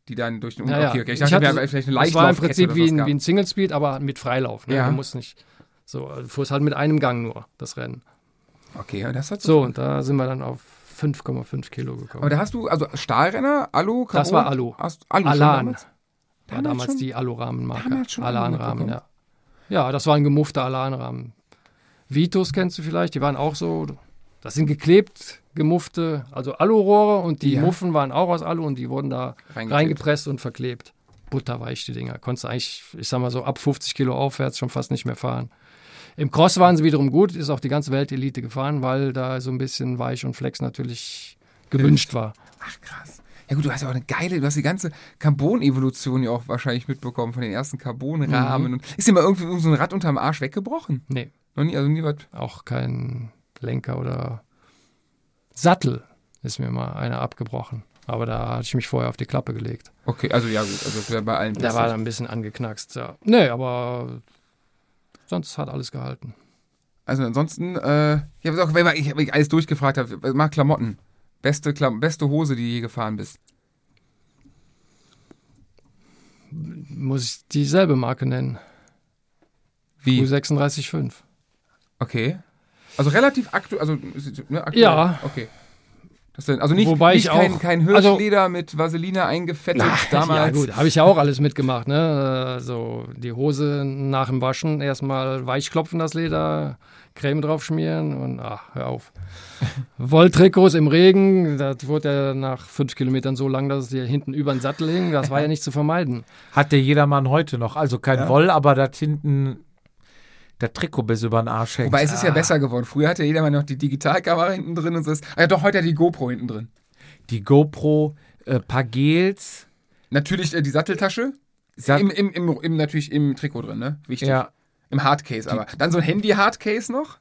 Die dann durch den Ja, ja. Okay, okay. Ich Ich dachte, hatte- wäre vielleicht eine Das war im Prinzip wie ein, wie ein Single Speed, aber mit Freilauf. Ne? Ja. Du musst nicht so, du fuhrst halt mit einem Gang nur das Rennen. Okay, das hat So, und da sind wir dann auf 5,5 Kilo gekommen. Aber da hast du, also Stahlrenner, Alu, Carbon? Das war Alu. Hast, Alu Alan damals? war Damals damals die Alu-Rahmenmarke. Alan-Rahmen, ja. Ja, das war ein gemuffter Alan-Rahmen. Vitos kennst du vielleicht, die waren auch so, das sind geklebt, gemuffte, also Alurohre und die Ja. Muffen waren auch aus Alu und die wurden da reingepresst und verklebt. Butterweich, die Dinger. Konntest du eigentlich, ich sag mal so, ab 50 Kilo aufwärts schon fast nicht mehr fahren. Im Cross waren sie wiederum gut, ist auch die ganze Weltelite gefahren, weil da so ein bisschen Weich und Flex natürlich gewünscht war. Ach, krass. Ja gut, du hast ja auch eine geile, du hast die ganze Carbon-Evolution ja auch wahrscheinlich mitbekommen von den ersten Carbonrahmen. Mhm. Ist dir mal irgendwie irgend so ein Rad unterm Arsch weggebrochen? Nee, Noch nie, also nie was. auch kein Lenker oder Sattel ist mir mal einer abgebrochen. Aber da hatte ich mich vorher auf die Klappe gelegt. Okay, also ja gut, also bei allen passiert. war dann ein bisschen angeknackst, ja. Nee, aber sonst hat alles gehalten. Also ansonsten, äh, ich habe auch, wenn ich, ich alles durchgefragt habe, mach Klamotten. Beste, Klam beste Hose, die du je gefahren bist. Muss ich dieselbe Marke nennen. Wie? U365. Okay. Also relativ aktuell, also ne, aktuell. Ja. Okay. Das denn, also nicht, Wobei nicht ich kein, auch- kein Hirschleder mit Vaseline eingefettet damals. Ja, gut, habe ich ja auch alles mitgemacht. Ne? So die Hose nach dem Waschen erstmal weichklopfen, das Leder, Creme drauf schmieren und ach, hör auf. Wolltrikots im Regen, das wurde ja nach fünf Kilometern so lang, dass es dir hinten über den Sattel hing. Das war ja nicht zu vermeiden. Hat der jedermann heute noch. Also kein Woll, aber das hinten der Trikot bis über den Arsch hängt. Wobei es ist ja Ah. besser geworden. Früher hatte jeder mal noch die Digitalkamera hinten drin und so. Ist, ah ja, doch, heute hat die GoPro hinten drin. Die GoPro, äh, paar Gels. Natürlich äh, die Satteltasche. Sat Im, im, im, im, natürlich im Trikot drin, ne? Wichtig. ja, Im Hardcase aber. Dann so ein Handy-Hardcase noch.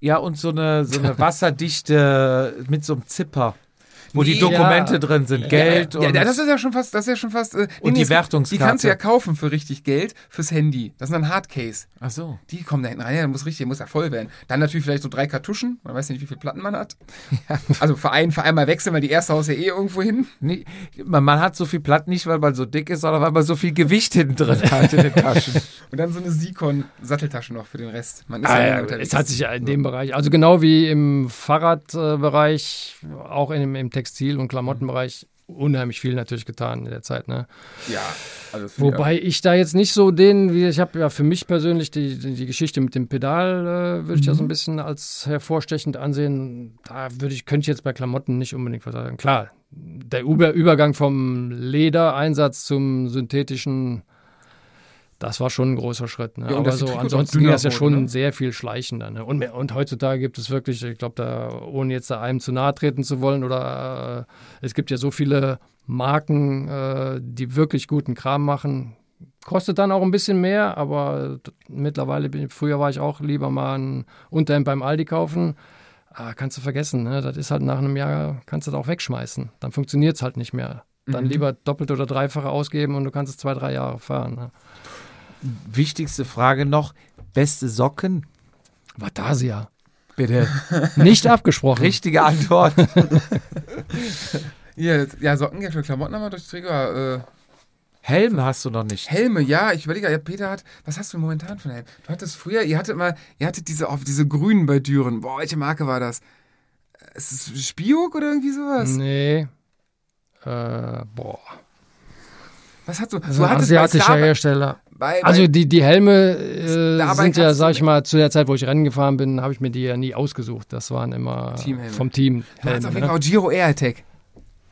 ja, und so eine, so eine wasserdichte mit so einem Zipper, wo die Nee, Dokumente ja. drin sind. Geld ja, und. ja, das ist ja schon fast, das ist ja schon fast. Äh, Und die gibt- Die Wertungskarte. kannst du ja kaufen für richtig Geld fürs Handy. Das ist ein Hardcase. Ach so. Die kommen da hinten rein, ja, muss richtig, muss ja voll werden. Dann natürlich vielleicht so drei Kartuschen, man weiß ja nicht, wie viele Platten man hat. Also für einen, für einmal wechseln, weil die erste haust ja eh irgendwo hin. Nee, man, man hat so viel Platt nicht, weil man so dick ist, sondern weil man so viel Gewicht hinten drin hat in den Taschen. Und dann so eine Sikon-Satteltasche noch für den Rest. Man ist Ah, ja ja, es hat sich ja in dem Bereich, also genau wie im Fahrradbereich, auch in, im Textil- und Klamottenbereich, unheimlich viel natürlich getan in der Zeit. Ne? Ja, also das finde ich Wobei ich da jetzt nicht so den, wie ich habe ja für mich persönlich die, die, Geschichte mit dem Pedal, äh, würde ich ja so ein bisschen als hervorstechend ansehen. Da würde ich, könnte ich jetzt bei Klamotten nicht unbedingt was sagen. Klar, der Über Übergang vom Ledereinsatz zum synthetischen, das war schon ein großer Schritt. Ne? Ja, Aber so ansonsten ging das ja schon ne? sehr viel schleichender. Ne? Und, mehr- und heutzutage gibt es wirklich, ich glaube, da, ohne jetzt da einem zu nahe treten zu wollen, oder äh, es gibt ja so viele Marken, äh, die wirklich guten Kram machen. Kostet dann auch ein bisschen mehr, aber mittlerweile, bin, früher war ich auch lieber mal ein Unterhemd beim Aldi kaufen. Ah, kannst du vergessen, ne? das ist halt nach einem Jahr, kannst du das auch wegschmeißen. Dann funktioniert es halt nicht mehr. Dann Mhm. lieber doppelt oder dreifache ausgeben und du kannst es zwei, drei Jahre fahren. Ne? Wichtigste Frage noch: Beste Socken? Vatasia. Bitte. Nicht abgesprochen. Richtige Antwort. Ja, das- ja, Socken, ja, für Klamotten haben wir durch Träger. Äh, Helm hast du noch nicht. Helme, ja, ich überlege, ja, Peter hat, was hast du momentan einen Helm? Du hattest früher, ihr hattet mal, ihr hattet diese, auf diese grünen bei Düren. Boah, welche Marke war das? Ist es Spiok oder irgendwie sowas? Nee. Äh, boah. Was hast du? Also du hattest asiatischer Hersteller. Bei, Also die, die Helme äh, sind ja, sag ich mal, zu der Zeit, wo ich Rennen gefahren bin, habe ich mir die ja nie ausgesucht. Das waren immer Teamhelme. vom Team. du hattest auf Helme, jeden Fall ne? auch Giro Air Attack.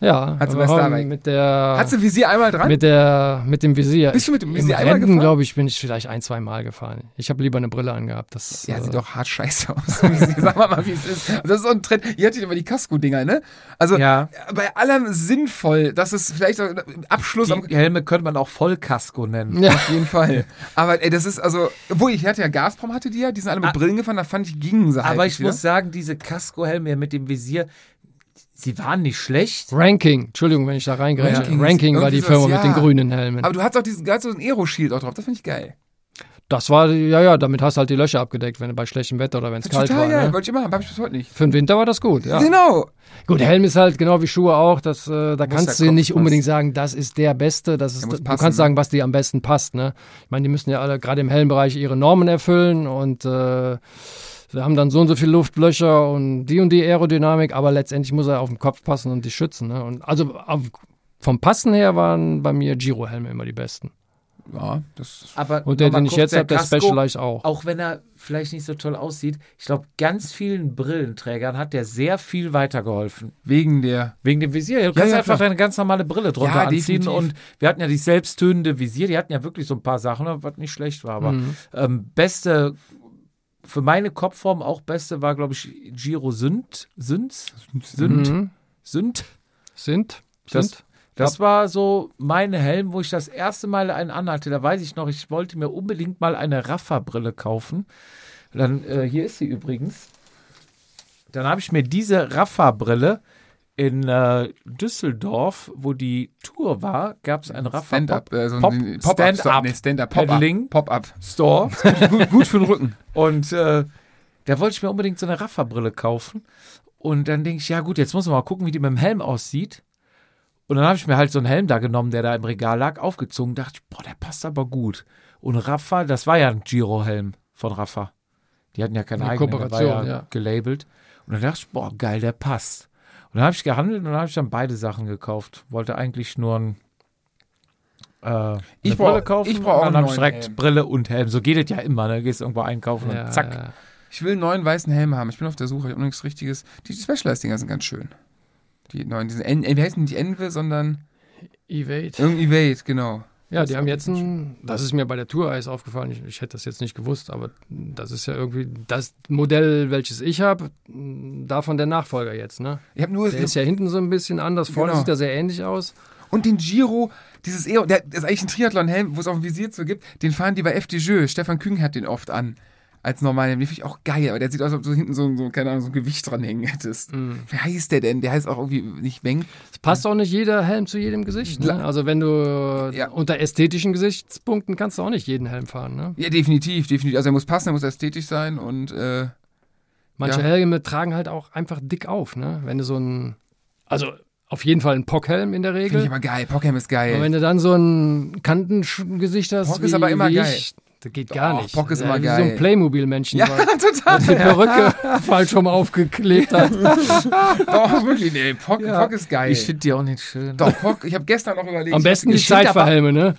Ja, Hat weg. mit der Hast du Visier einmal dran? mit der mit dem Visier. Bist du mit dem Visier Im einmal Rennen, gefahren? glaube ich, bin ich vielleicht ein, zwei Mal gefahren. Ich habe lieber eine Brille angehabt. Das, ja, äh, sieht doch hart scheiße aus. Sag mal mal, wie es ist. Das ist so ein Trend. Ihr hattet immer die Casco-Dinger, ne? Also Ja. bei allem sinnvoll, dass es vielleicht so ein Abschluss am Die Helme könnte man auch Vollkasko nennen. ja. Auf jeden Fall. Aber ey, das ist also, wo ich hatte ja Gazprom hatte die ja, die sind alle mit Ah. Brillen gefahren, da fand ich gingen sie halt. Aber ich nicht wieder. muss sagen, diese Kasko-Helme mit dem Visier, sie waren nicht schlecht. Ranking, Entschuldigung, wenn ich da reingreife. Ranking Ranking, war die Firma so, mit den ja. grünen Helmen. Aber du hattest auch diesen, so ein Aero-Shield auch drauf, das finde ich geil. das war, ja, ja, damit hast du halt die Löcher abgedeckt, wenn du bei schlechtem Wetter oder wenn es kalt Total war. geil, Ne? wollte ich immer haben, hab ich bis heute nicht. Für den Winter war das gut, ja. Genau. Gut, Helm ist halt genau wie Schuhe auch, das, äh, da kannst du nicht passen. unbedingt sagen, das ist der Beste, das ist, muss du passen, kannst ne? sagen, was dir am besten passt. Ne? Ich meine, die müssen ja alle gerade im Helmbereich ihre Normen erfüllen und äh, wir haben dann so und so viele Luftlöcher und die und die Aerodynamik, aber letztendlich muss er auf den Kopf passen und die schützen. Ne? Und also auf, vom Passen her waren bei mir Giro-Helme immer die besten. Ja, das Aber Und der, den ich jetzt habe, der Casco, Specialized auch. Auch wenn er vielleicht nicht so toll aussieht, ich glaube, ganz vielen Brillenträgern hat der sehr viel weitergeholfen. wegen der. Wegen dem Visier. Du Ja, kannst ja, einfach klar. deine ganz normale Brille drunter Ja, anziehen. definitiv. Und wir hatten ja die selbsttönende Visier, die hatten ja wirklich so ein paar Sachen, was nicht schlecht war. Aber Mhm. ähm, beste, für meine Kopfform auch beste war, glaube ich, Giro Sünd. Sünd? Sünd? Mhm. Sünd? Sind? Das-? Das war so meine Helm, wo ich das erste Mal einen anhatte. Da weiß ich noch, ich wollte mir unbedingt mal eine Raffa-Brille kaufen. Dann, äh, hier ist sie übrigens. Dann habe ich mir diese Raffa-Brille in äh, Düsseldorf, wo die Tour war, gab es einen Stand-up, äh, so ein Pop- Pop-up, Stand-up nee, Stand-up, Pop-up. Pop-up. Store. gut, gut für den Rücken. Und äh, da wollte ich mir unbedingt so eine Raffa-Brille kaufen. Und dann denke ich, ja gut, jetzt muss man mal gucken, wie die mit dem Helm aussieht. Und dann habe ich mir halt so einen Helm da genommen, der da im Regal lag, aufgezogen. Dachte ich, boah, der passt aber gut. Und Rafa, das war ja ein Giro-Helm von Rafa. Die hatten ja keine Eine eigenen, der war Kooperation, ja, ja. gelabelt. Und dann dachte ich, boah, geil, der passt. Und dann habe ich gehandelt und dann habe ich dann beide Sachen gekauft. Wollte eigentlich nur ein äh, eine Ich brauch- Brille kaufen. ich brauch auch einen direkt Helm. Brille und Helm. So geht es ja immer. Ne? Gehst irgendwo einkaufen Ja, und zack. ja. Ich will einen neuen weißen Helm haben. Ich bin auf der Suche. Ich habe noch nichts Richtiges. Die, die Specialized-Dinger sind ganz schön. Die neuen, diese En, wie heißen die nicht Enve, sondern Evade. irgendwie Evade, genau. Ja, Das die ist haben jetzt ein, das ist mir bei der Tour Eis aufgefallen, ich, ich hätte das jetzt nicht gewusst, aber das ist ja irgendwie das Modell, welches ich habe, davon der Nachfolger jetzt, ne? Ich habe nur Der ist ja hinten so ein bisschen anders, vorne Genau. sieht er sehr ähnlich aus. und den Giro, dieses Ero, der das ist eigentlich ein Triathlon-Helm, wo es auch ein Visier zu gibt. Den fahren die bei FDJ. Stefan Küng hat den oft an als normalen Helm. Den finde ich auch geil, aber der sieht aus, als ob du hinten so, so keine Ahnung, so ein Gewicht dranhängen hättest. Mhm. Wie heißt der denn? Der heißt auch irgendwie nicht Wenk. Es passt auch nicht jeder Helm zu jedem Gesicht. Ne? Also wenn du Ja. unter ästhetischen Gesichtspunkten kannst du auch nicht jeden Helm fahren. Ne? Ja, definitiv, definitiv. Also er muss passen, er muss ästhetisch sein und äh, Manche Ja. Helme tragen halt auch einfach dick auf, ne? Wenn du so ein, also auf jeden Fall ein Pockhelm in der finde ich Regel. aber geil. Pockham ist Und geil. wenn du dann so ein Kantengesicht hast, Pock wie, ist aber immer wie geil. Ich, das geht gar Doch, nicht. Pock ist Ja, immer wie So geil. ein Playmobil-Männchen, Ja, total. die Perücke falsch rum aufgeklebt hat. Doch, wirklich, nee, Pock, Ja. Pock ist geil. Ich finde die auch nicht schön. Doch, Pock, ich habe gestern noch überlegt. Am besten die Zeitverhelme, ne?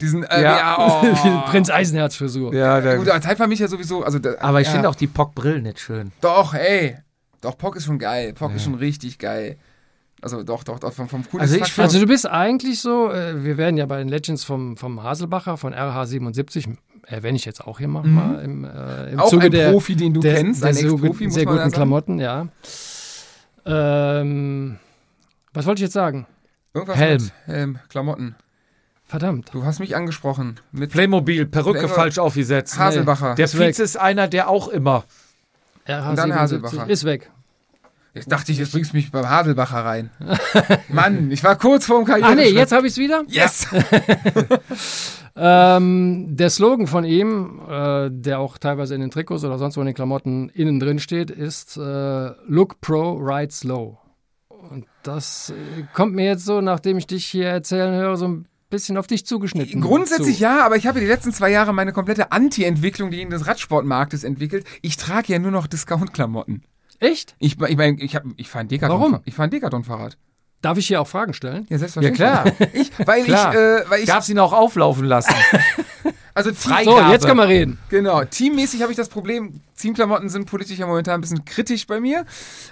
Diesen, äh, Ja. ja, oh. Prinz Eisenherz-Frisur. Ja, Ja, Gut, aber Zeit war mich ja sowieso, also da, aber ich ja. finde auch die Pock-Brillen nicht schön. Doch, ey. Doch, Pock ist schon geil. Pock ist schon richtig geil. Also doch, doch, doch vom, vom coolen Also ich Also du bist eigentlich so, äh, wir werden ja bei den Legends vom, vom Haselbacher, von RH77, erwähne ich jetzt auch hier mal, mal im, äh, im Mhm. auch Zuge ein der, Profi, den du der, kennst, der ein so, muss sehr guten. Klamotten, ja. Ähm, was wollte ich jetzt sagen? Irgendwas Helm. Mit Helm, Klamotten. Verdammt. Du hast mich angesprochen. Mit Playmobil, Perücke Playmo- falsch aufgesetzt. Haselbacher. Der Ist weg. Fietz ist einer, der auch immer. RH77 Und dann Haselbacher. ist weg. Jetzt dachte ich, jetzt bringst du mich beim Haselbacher rein. Mann, ich war kurz vorm Karriere. Ah nee, jetzt habe ich es wieder. Yes! Ähm, der Slogan von ihm, äh, der auch teilweise in den Trikots oder sonst wo in den Klamotten innen drin steht, ist äh, Look Pro, Ride Slow. Und das äh, kommt mir jetzt so, nachdem ich dich hier erzählen höre, so ein bisschen auf dich zugeschnitten. Grundsätzlich zu. ja, aber ich habe die letzten zwei Jahre meine komplette Anti-Entwicklung gegen des Radsportmarktes entwickelt. Ich trage ja nur noch Discount-Klamotten. Echt? Ich, ich meine, ich, hab- ich fahre ein Decathlon. Warum? Ich fahre ein Decathlon-Fahrrad. Darf ich hier auch Fragen stellen? Ja, Ja, selbstverständlich. klar. Ich, weil Klar. ich, äh, weil ich, Darf sie noch auflaufen lassen. also Frei- So, jetzt kann man reden. Genau, teammäßig habe ich das Problem, Teamklamotten sind politisch ja momentan ein bisschen kritisch bei mir,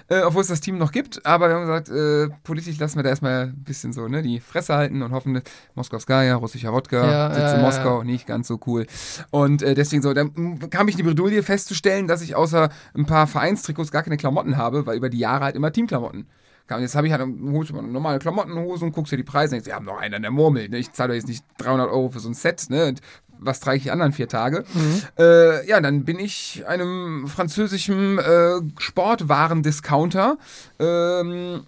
äh, obwohl es das Team noch gibt, aber wir haben gesagt, äh, politisch lassen wir da erstmal ein bisschen so, ne, die Fresse halten und hoffen, Moskowskaja, russischer Wodka, Ja, sitzt ja, in ja, Moskau, nicht ganz so cool. Und äh, deswegen so, dann kam ich in die Bredouille festzustellen, dass ich außer ein paar Vereinstrikots gar keine Klamotten habe, weil über die Jahre halt immer Teamklamotten. Jetzt habe ich halt holst du mal normale Klamottenhosen und guckst dir die Preise und denkst, ja, haben noch einen an der Murmel. Ne? Ich zahle jetzt nicht 300 Euro für so ein Set, ne? Und was trage ich die anderen vier Tage? Äh, ja, dann bin ich einem französischen äh, Sportwaren-Discounter, ähm,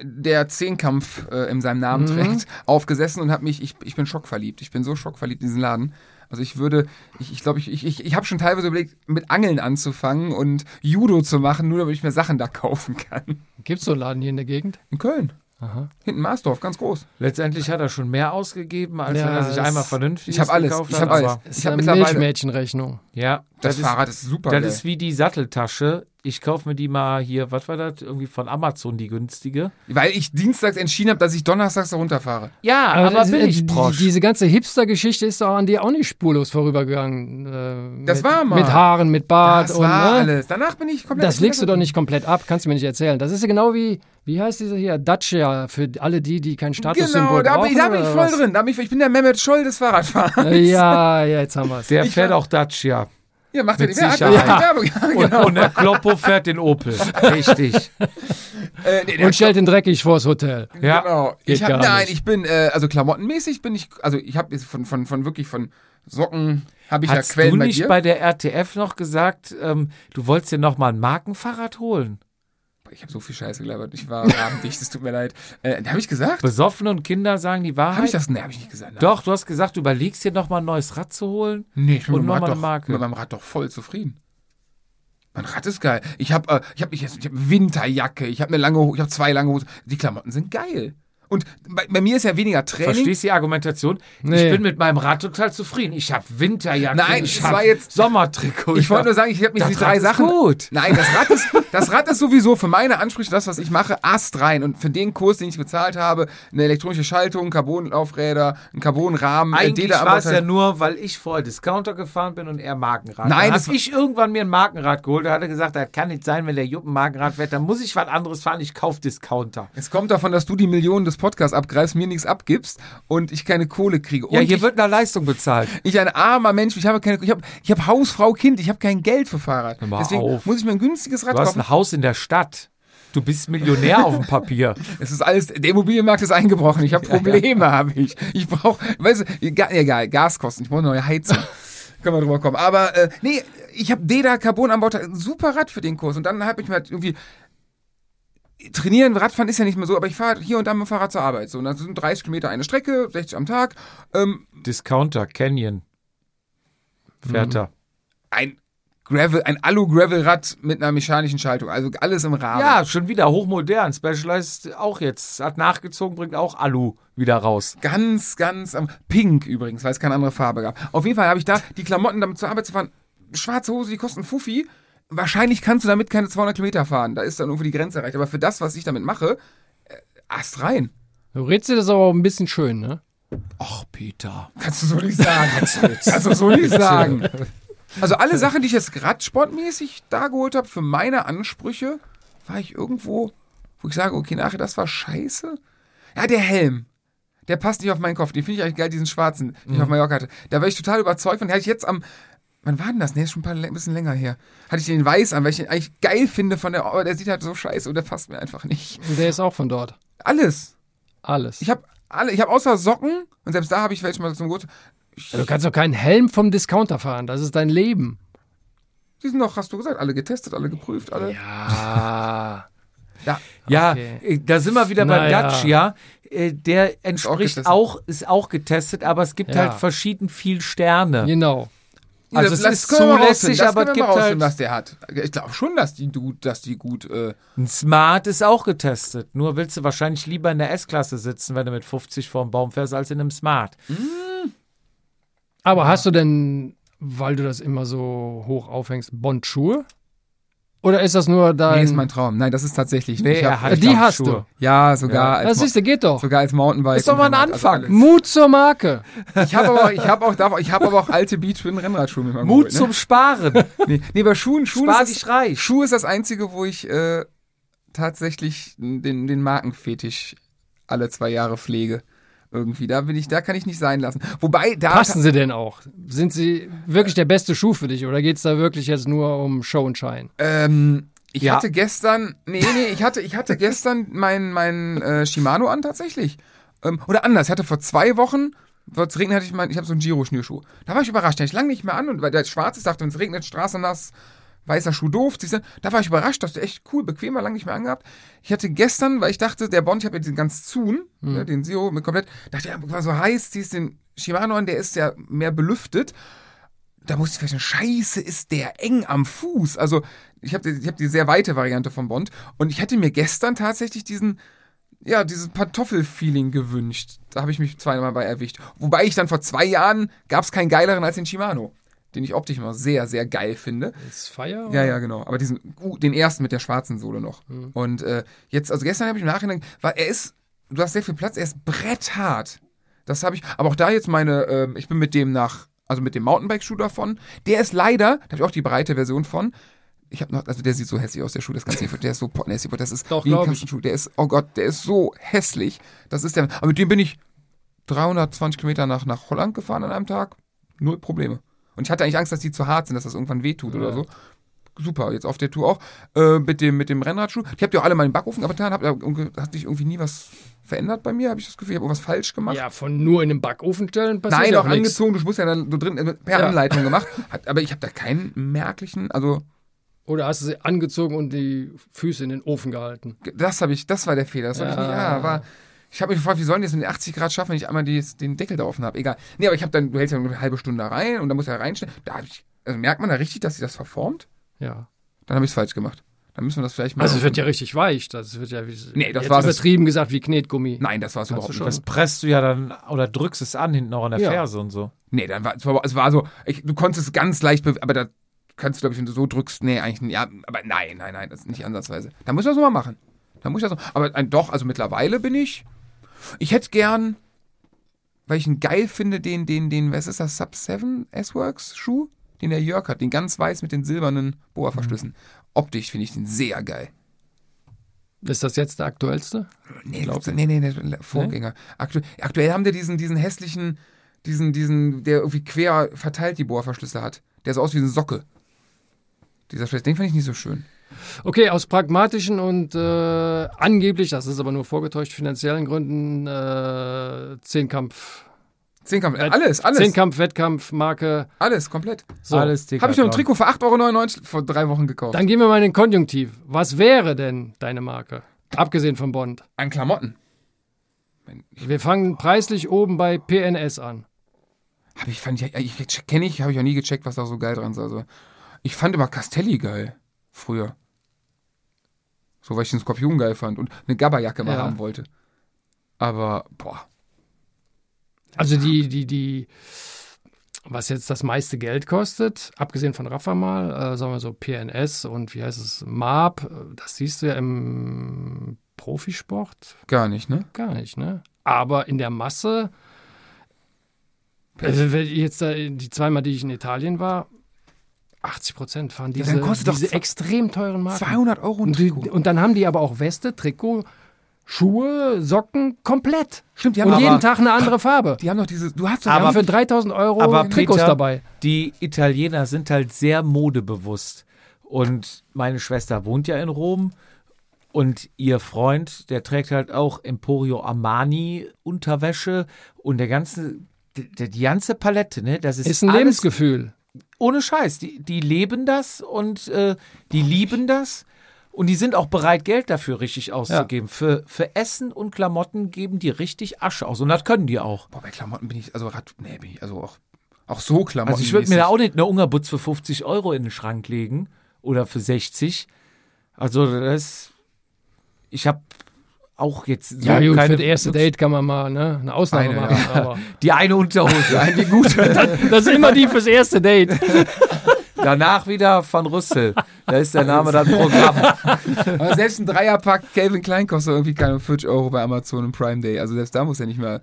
der Zehnkampf äh, in seinem Namen trägt, aufgesessen und habe mich, ich, ich bin schockverliebt. Ich bin so schockverliebt in diesen Laden. Also ich würde, ich ich, glaube, ich, ich, ich, ich habe schon teilweise überlegt, mit Angeln anzufangen und Judo zu machen, nur damit ich mir Sachen da kaufen kann. Gibt es so einen Laden hier in der Gegend? In Köln. Aha. Hinten Marsdorf, ganz groß. Letztendlich hat er schon mehr ausgegeben, als Ja, wenn er sich einmal vernünftig Ich habe alles. gekauft Ich hat. habe alles. aber- Ist Ich habe eine mittlerweile. Milchmädchenrechnung. Ja, Das, ist, Fahrrad ist super. Das geil. ist wie die Satteltasche. Ich kaufe mir die mal hier, was war das? Irgendwie von Amazon, die günstige. Weil ich dienstags entschieden habe, dass ich donnerstags da runterfahre. Ja, aber, das- bin ich Prosch. Diese ganze Hipster-Geschichte ist doch an dir auch nicht spurlos vorübergegangen. Äh, Das mit, war mal. Mit Haaren, mit Bart Das und. war ne? alles. Danach bin ich komplett. Das legst du doch nicht komplett ab, kannst du mir nicht erzählen. Das ist ja genau wie, wie heißt diese hier? Dacia, für alle die, die kein Statussymbol Genau, da bin, ich, da bin ich brauchen, voll oder drin. Da bin ich, ich bin der Mehmet Scholl des Fahrradfahrens. was? Ja, ja, jetzt haben wir es. Der ich fährt auch Dacia. Ja, macht er Mit die Werbung. Sicherheit. Ja, Werbung. Ja, Und, genau. und der Kloppo fährt den Opel. Richtig. Äh, nee, Und stellt den dreckig vors Hotel. Ja. Genau. Ich hab, nein, nicht. ich bin, äh, also klamottenmäßig bin ich, also ich habe jetzt von, von, von wirklich von Socken habe ich Hast ja Quellen du bei nicht dir. bei der RTF noch gesagt, ähm, du wolltest dir noch mal ein Markenfahrrad holen? Ich habe so viel Scheiße gelabert. Ich war abenddicht, es tut mir leid. Äh, habe ich gesagt? Besoffen und Kinder sagen die Wahrheit. Habe ich das? Nee, habe ich nicht gesagt. Nein. Doch, du hast gesagt, du überlegst dir noch mal ein neues Rad zu holen. Nee, ich bin Und mit, meinem nochmal Rad doch, Marke. mit meinem Rad doch voll zufrieden. Mein Rad ist geil. Ich habe äh, ich hab, ich, ich hab Winterjacke, ich habe eine lange Hose, ich habe zwei lange Hosen. Die Klamotten sind geil. Und bei, bei mir ist ja weniger Training. Verstehst du die Argumentation? Nee. Ich bin mit meinem Rad total zufrieden. Ich habe Winterjacke, Nein, ich habe war jetzt- Sommertrikot. Ich wollte nur sagen, ich habe mich Das die drei Rad ist Sachen. gut. Nein, das Rad ist das Rad ist sowieso für meine Ansprüche das, was ich mache, Ast rein. Und für den Kurs, den ich bezahlt habe, eine elektronische Schaltung, Carbonlaufräder, ein Carbonrahmen, äh, Eigentlich war es ja nur, weil ich vorher Discounter gefahren bin und er Markenrad. Nein, habe ich irgendwann mir ein Markenrad geholt. Da hat er gesagt, das kann nicht sein, wenn der Jupp ein Markenrad fährt, dann muss ich was anderes fahren. Ich kaufe Discounter. Es kommt davon, dass du die Millionen des Podcasts abgreifst, mir nichts abgibst und ich keine Kohle kriege. Und Ja, hier ich, wird nach Leistung bezahlt. ich ein armer Mensch, ich habe keine, ich habe, ich habe Hausfrau, Kind, ich habe kein Geld für Fahrrad. Hör mal Deswegen auf. muss ich mir ein günstiges Rad Du hast kaufen. ein Haus in der Stadt. Du bist Millionär auf dem Papier. Es ist alles, der Immobilienmarkt ist eingebrochen. Ich habe Probleme, habe ich. Ich brauche, weißt du, egal, Gaskosten, ich brauche eine neue Heizung. Können wir drüber kommen. Aber äh, nee, ich habe Deda Carbon Anbauteil, ein super Rad für den Kurs. Und dann habe ich mir halt irgendwie trainieren, Radfahren ist ja nicht mehr so, aber ich fahre hier und da mit dem Fahrrad zur Arbeit. So, und das sind 30 Kilometer eine Strecke, 60 am Tag. Ähm, Discounter, Canyon. Fährt er. ein Gravel, ein Alu-Gravel-Rad mit einer mechanischen Schaltung. Also alles im Rahmen. Ja, schon wieder hochmodern. Specialized auch jetzt. Hat nachgezogen, bringt auch Alu wieder raus. Ganz, ganz am Pink übrigens, weil es keine andere Farbe gab. Auf jeden Fall habe ich da die Klamotten, damit zur Arbeit zu fahren. Schwarze Hose, die kosten Fuffi. Wahrscheinlich kannst du damit keine 200 Kilometer fahren. Da ist dann irgendwo die Grenze erreicht. Aber für das, was ich damit mache, äh, Ast rein. Du redest dir das aber auch ein bisschen schön, ne? Ach, Peter. Kannst du so nicht sagen. Kannst du so nicht sagen. Also alle Sachen, die ich jetzt radsportmäßig da geholt habe, für meine Ansprüche, war ich irgendwo, wo ich sage, okay, nachher, das war scheiße. Ja, der Helm. Der passt nicht auf meinen Kopf. Den finde ich eigentlich geil, diesen schwarzen, den ich auf Mallorca hatte. Da war ich total überzeugt von. Den hatte ich jetzt am, wann war denn das? Nee, ist schon ein, paar, ein bisschen länger her. Hatte ich den weiß an, weil ich den eigentlich geil finde von der, aber der sieht halt so scheiße und der passt mir einfach nicht. Und der ist auch von dort. Alles. Alles. Ich habe alle, ich habe außer Socken, und selbst da habe ich welche mal zum Gut. Ja, du kannst doch keinen Helm vom Discounter fahren. Das ist dein Leben. Die sind doch, hast du gesagt, alle getestet, alle geprüft, alle. Ja. Ja. Ja, Okay. äh, da sind wir wieder beim Naja. Dacia. Äh, Der entspricht getestet. auch, ist auch getestet, aber es gibt Ja. halt verschieden viel Sterne. Genau. Also das, es ist zulässig, aber es gibt halt- was der hat. Ich glaube schon, dass die, gut- dass die gut. Äh, Ein Smart ist auch getestet. Nur willst du wahrscheinlich lieber in der S-Klasse sitzen, wenn du mit 50 vorm Baum fährst, als in einem Smart. Aber hast du denn, weil du das immer so hoch aufhängst, Bondschuhe? Oder ist das nur dein. Nee, ist mein Traum. Nein, das ist tatsächlich. Nee, ich er hab, hat die hast Schuhe. ja, sogar als das siehst du, geht doch. sogar als Mountainbike. Ist doch mal ein also Anfang. alles. Mut zur Marke. Ich habe aber, ich habe auch, ich habe aber auch alte Beachwin Rennradschuhe mir mal Mut geholt, ne? zum Sparen. Nee, nee, bei Schuhen, Schuhen Spar ist, dich reich. Schuh ist das einzige, wo ich äh, tatsächlich den, den Markenfetisch alle zwei Jahre pflege. Irgendwie, da bin ich, da kann ich nicht sein lassen. Wobei, da Passen sie denn auch? Sind sie wirklich der beste Schuh für dich oder geht es da wirklich jetzt nur um Show und Shine? Ähm, ich Ja. hatte gestern, nee, nee, ich hatte, ich hatte gestern mein, mein äh, Shimano an tatsächlich. Ähm, oder anders, ich hatte vor zwei Wochen, weil es regnet, hatte ich mein, ich habe so einen Giro-Schnürschuh. Da war ich überrascht, den hatte ich lange nicht mehr an und weil der schwarz ist, dachte, wenn es regnet, Straße nass, weißer Schuh doof. siehst du, Da war ich überrascht, dass der echt cool, bequem war, lange nicht mehr angehabt. Ich hatte gestern, weil ich dachte, der Bond, ich habe ja den ganz Zun, ne, den Zero mit komplett, dachte, ja, war so heiß, ziehst den Shimano an, der ist ja mehr belüftet da musste ich feststellen, scheiße, ist der eng am Fuß. Also ich habe ich hab die sehr weite Variante vom Bond und ich hätte mir gestern tatsächlich diesen, ja, dieses Pantoffel-Feeling gewünscht. Da habe ich mich zweimal bei erwischt. Wobei ich dann vor zwei Jahren gab es keinen geileren als den Shimano, den ich optisch immer sehr, sehr geil finde. Ist Feier? Ja, ja, genau. Aber diesen, uh, den ersten mit der schwarzen Sohle noch. Und äh, jetzt, also gestern habe ich im Nachhinein, weil er ist, du hast sehr viel Platz, er ist bretthart. Das habe ich, aber auch da jetzt meine, ähm, ich bin mit dem nach, also mit dem Mountainbike-Schuh davon. Der ist leider, da habe ich auch die breite Version von. Ich habe noch, also der sieht so hässlich aus, der Schuh, das kannst du nicht, der ist so potnässig, das ist Doch, wie ein. Kampfschuh. Der ist, oh Gott, der ist so hässlich. Das ist der, aber mit dem bin ich 320 Kilometer nach, nach Holland gefahren an einem Tag. Null Probleme. Und ich hatte eigentlich Angst, dass die zu hart sind, dass das irgendwann wehtut oder so. Super, jetzt auf der Tour auch. Äh, mit, dem, mit dem Rennradschuh. Die habt ihr auch alle mal in den Backofen getan. Ihr- hat sich irgendwie nie was verändert bei mir? Habe ich das Gefühl, ich habe irgendwas falsch gemacht? Ja, von nur in den Backofen stellen passiert Nein, ja auch angezogen. Du musst ja dann so drin äh, per Ja. Anleitung gemacht. Hat, aber ich habe da keinen merklichen, also Oder hast du sie angezogen und die Füße in den Ofen gehalten? das habe ich, das war der Fehler. Das hab ich nicht, Ja. ja, war, ich habe mich gefragt, wie sollen die das mit den 80 Grad schaffen, wenn ich einmal die, den Deckel da offen habe? Egal. Nee, aber ich habe dann, du hältst ja eine halbe Stunde da rein und dann muss er reinstellen. Da ich, also merkt man da richtig, dass sie das verformt? Ja. Dann habe ich es falsch gemacht. Dann müssen wir das vielleicht mal. Also es wird ja richtig weich. Das wird ja wie, Nee, das war das- übertrieben gesagt wie Knetgummi. Nein, das war es überhaupt nicht. schon? Das, presst du ja dann oder drückst es an hinten auch an der Ja. Ferse und so. nee, dann war es war, es war so, ich, du konntest es ganz leicht, bewe- aber da kannst du, glaube ich, wenn du so drückst, nee, eigentlich, nicht. ja, aber nein, nein, nein, das ist nicht ansatzweise. Da muss ich das noch mal machen. Da muss ich das noch, aber ein, doch, also mittlerweile bin ich, ich hätte gern, weil ich ihn geil finde, den, den, den, was ist das, Sub 7 S-Works Schuh? Den der Jörg hat, den ganz weiß mit den silbernen Boa-Verschlüssen. Optisch finde ich den sehr geil. Ist das jetzt der aktuellste? Nee, glaubst du? Nee, nee, nee, Vorgänger. Aktu aktuell haben die diesen, diesen hässlichen, diesen, diesen, der irgendwie quer verteilt die Bohrverschlüsse hat. Der so aus wie eine Socke. Dieser Verschluss, den fand ich nicht so schön. Okay, aus pragmatischen und äh, angeblich, das ist aber nur vorgetäuscht, finanziellen Gründen, äh, Zehnkampf, Zehnkampf, Wett- alles, alles. Zehnkampf, Wettkampf, Marke. Alles, komplett. So, Alles. Habe ich noch ein Trikot für 8,99 Euro vor drei Wochen gekauft. Dann gehen wir mal in den Konjunktiv. Was wäre denn deine Marke? Abgesehen von Bond. An Klamotten. Wir fangen preislich oben bei PNS an. Hab ich, fand ich, ich kenne ich, habe ich auch nie gecheckt, was da so geil dran ist. Also, ich fand immer Castelli geil. Früher. So, weil ich den Skorpion geil fand und eine Gabberjacke mal Ja. haben wollte. Aber, boah. Also die, die, die, was jetzt das meiste Geld kostet, abgesehen von Rafa mal, äh, sagen wir so PNS und wie heißt es, MAP, äh, das siehst du ja im Profisport Gar nicht, ne? gar nicht, ne? Aber in der Masse, also wenn ich jetzt da die zweimal, die ich in Italien war, 80 Prozent fahren Ja, diese, dann kostet doch diese extrem teuren Marken. 200 Euro ein und, die, Trikot. und dann haben die aber auch Weste, Trikot, Schuhe, Socken, komplett. Stimmt, die Und haben jeden aber, Tag eine andere Farbe. Die haben noch diese, du hast doch, haben Aber- für 3000 Euro aber Trikots Peter- dabei. Die Italiener sind halt sehr modebewusst. Und meine Schwester wohnt ja in Rom. Und ihr Freund, der trägt halt auch Emporio Armani Unterwäsche und der ganze, die, die ganze Palette, ne? Das ist, Ist ein alles Lebensgefühl. Ohne Scheiß. Die, die leben das und äh, die lieben das. Und die sind auch bereit, Geld dafür richtig auszugeben. Für, für Essen und Klamotten geben die richtig Asche aus. Und das können die auch. boah, bei Klamotten bin ich, also nee, bin ich, also auch, auch so Klamotten. Also ich würde mir da auch nicht eine Ungerbutz für 50 Euro in den Schrank legen oder für 60. Also das, ich habe auch jetzt so Ja, gut, keine, für das erste Date kann man mal ne, eine Ausnahme Eine, machen. Aber die eine Unterhose. Einige gute. das ist immer die fürs erste Date. Danach wieder von Rüssel. Da ist der Name dann Programm. Aber selbst ein Dreierpack Calvin Klein kostet irgendwie keine 40 Euro bei Amazon im Prime Day. Also selbst da muss er nicht mehr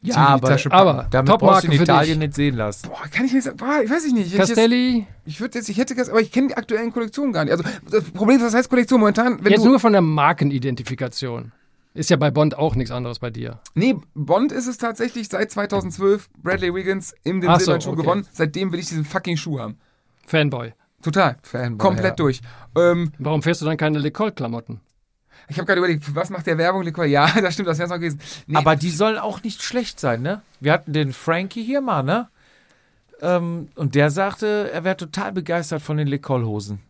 Ja, aber, Tasche packen. Aber damit Top brauchst du in Italien nicht sehen lassen. Boah, kann ich nicht sagen. Boah, ich weiß ich nicht. Ich, jetzt, Castelli, ich würde jetzt, ich hätte das, aber ich kenne die aktuellen Kollektionen gar nicht. Also das Problem ist, was heißt Kollektion momentan? Wenn jetzt nur von der Markenidentifikation. Ist ja bei Bond auch nichts anderes bei dir. nee, Bond ist es tatsächlich seit 2012. Bradley Wiggins in den Ach so, silbernen Schuh okay. gewonnen. Seitdem will ich diesen fucking Schuh haben. Fanboy. Total. Fanboy, Komplett ja. durch. Ähm, Warum fährst du dann keine LeColt-Klamotten? Ich habe gerade überlegt, was macht der Werbung? Liquor? Ja, das stimmt, das wäre es noch gewesen. Nee, Aber die sollen auch nicht schlecht sein, ne? Wir hatten den Frankie hier mal, ne? Ähm, und der sagte, er wäre total begeistert von den Lecol-Hosen.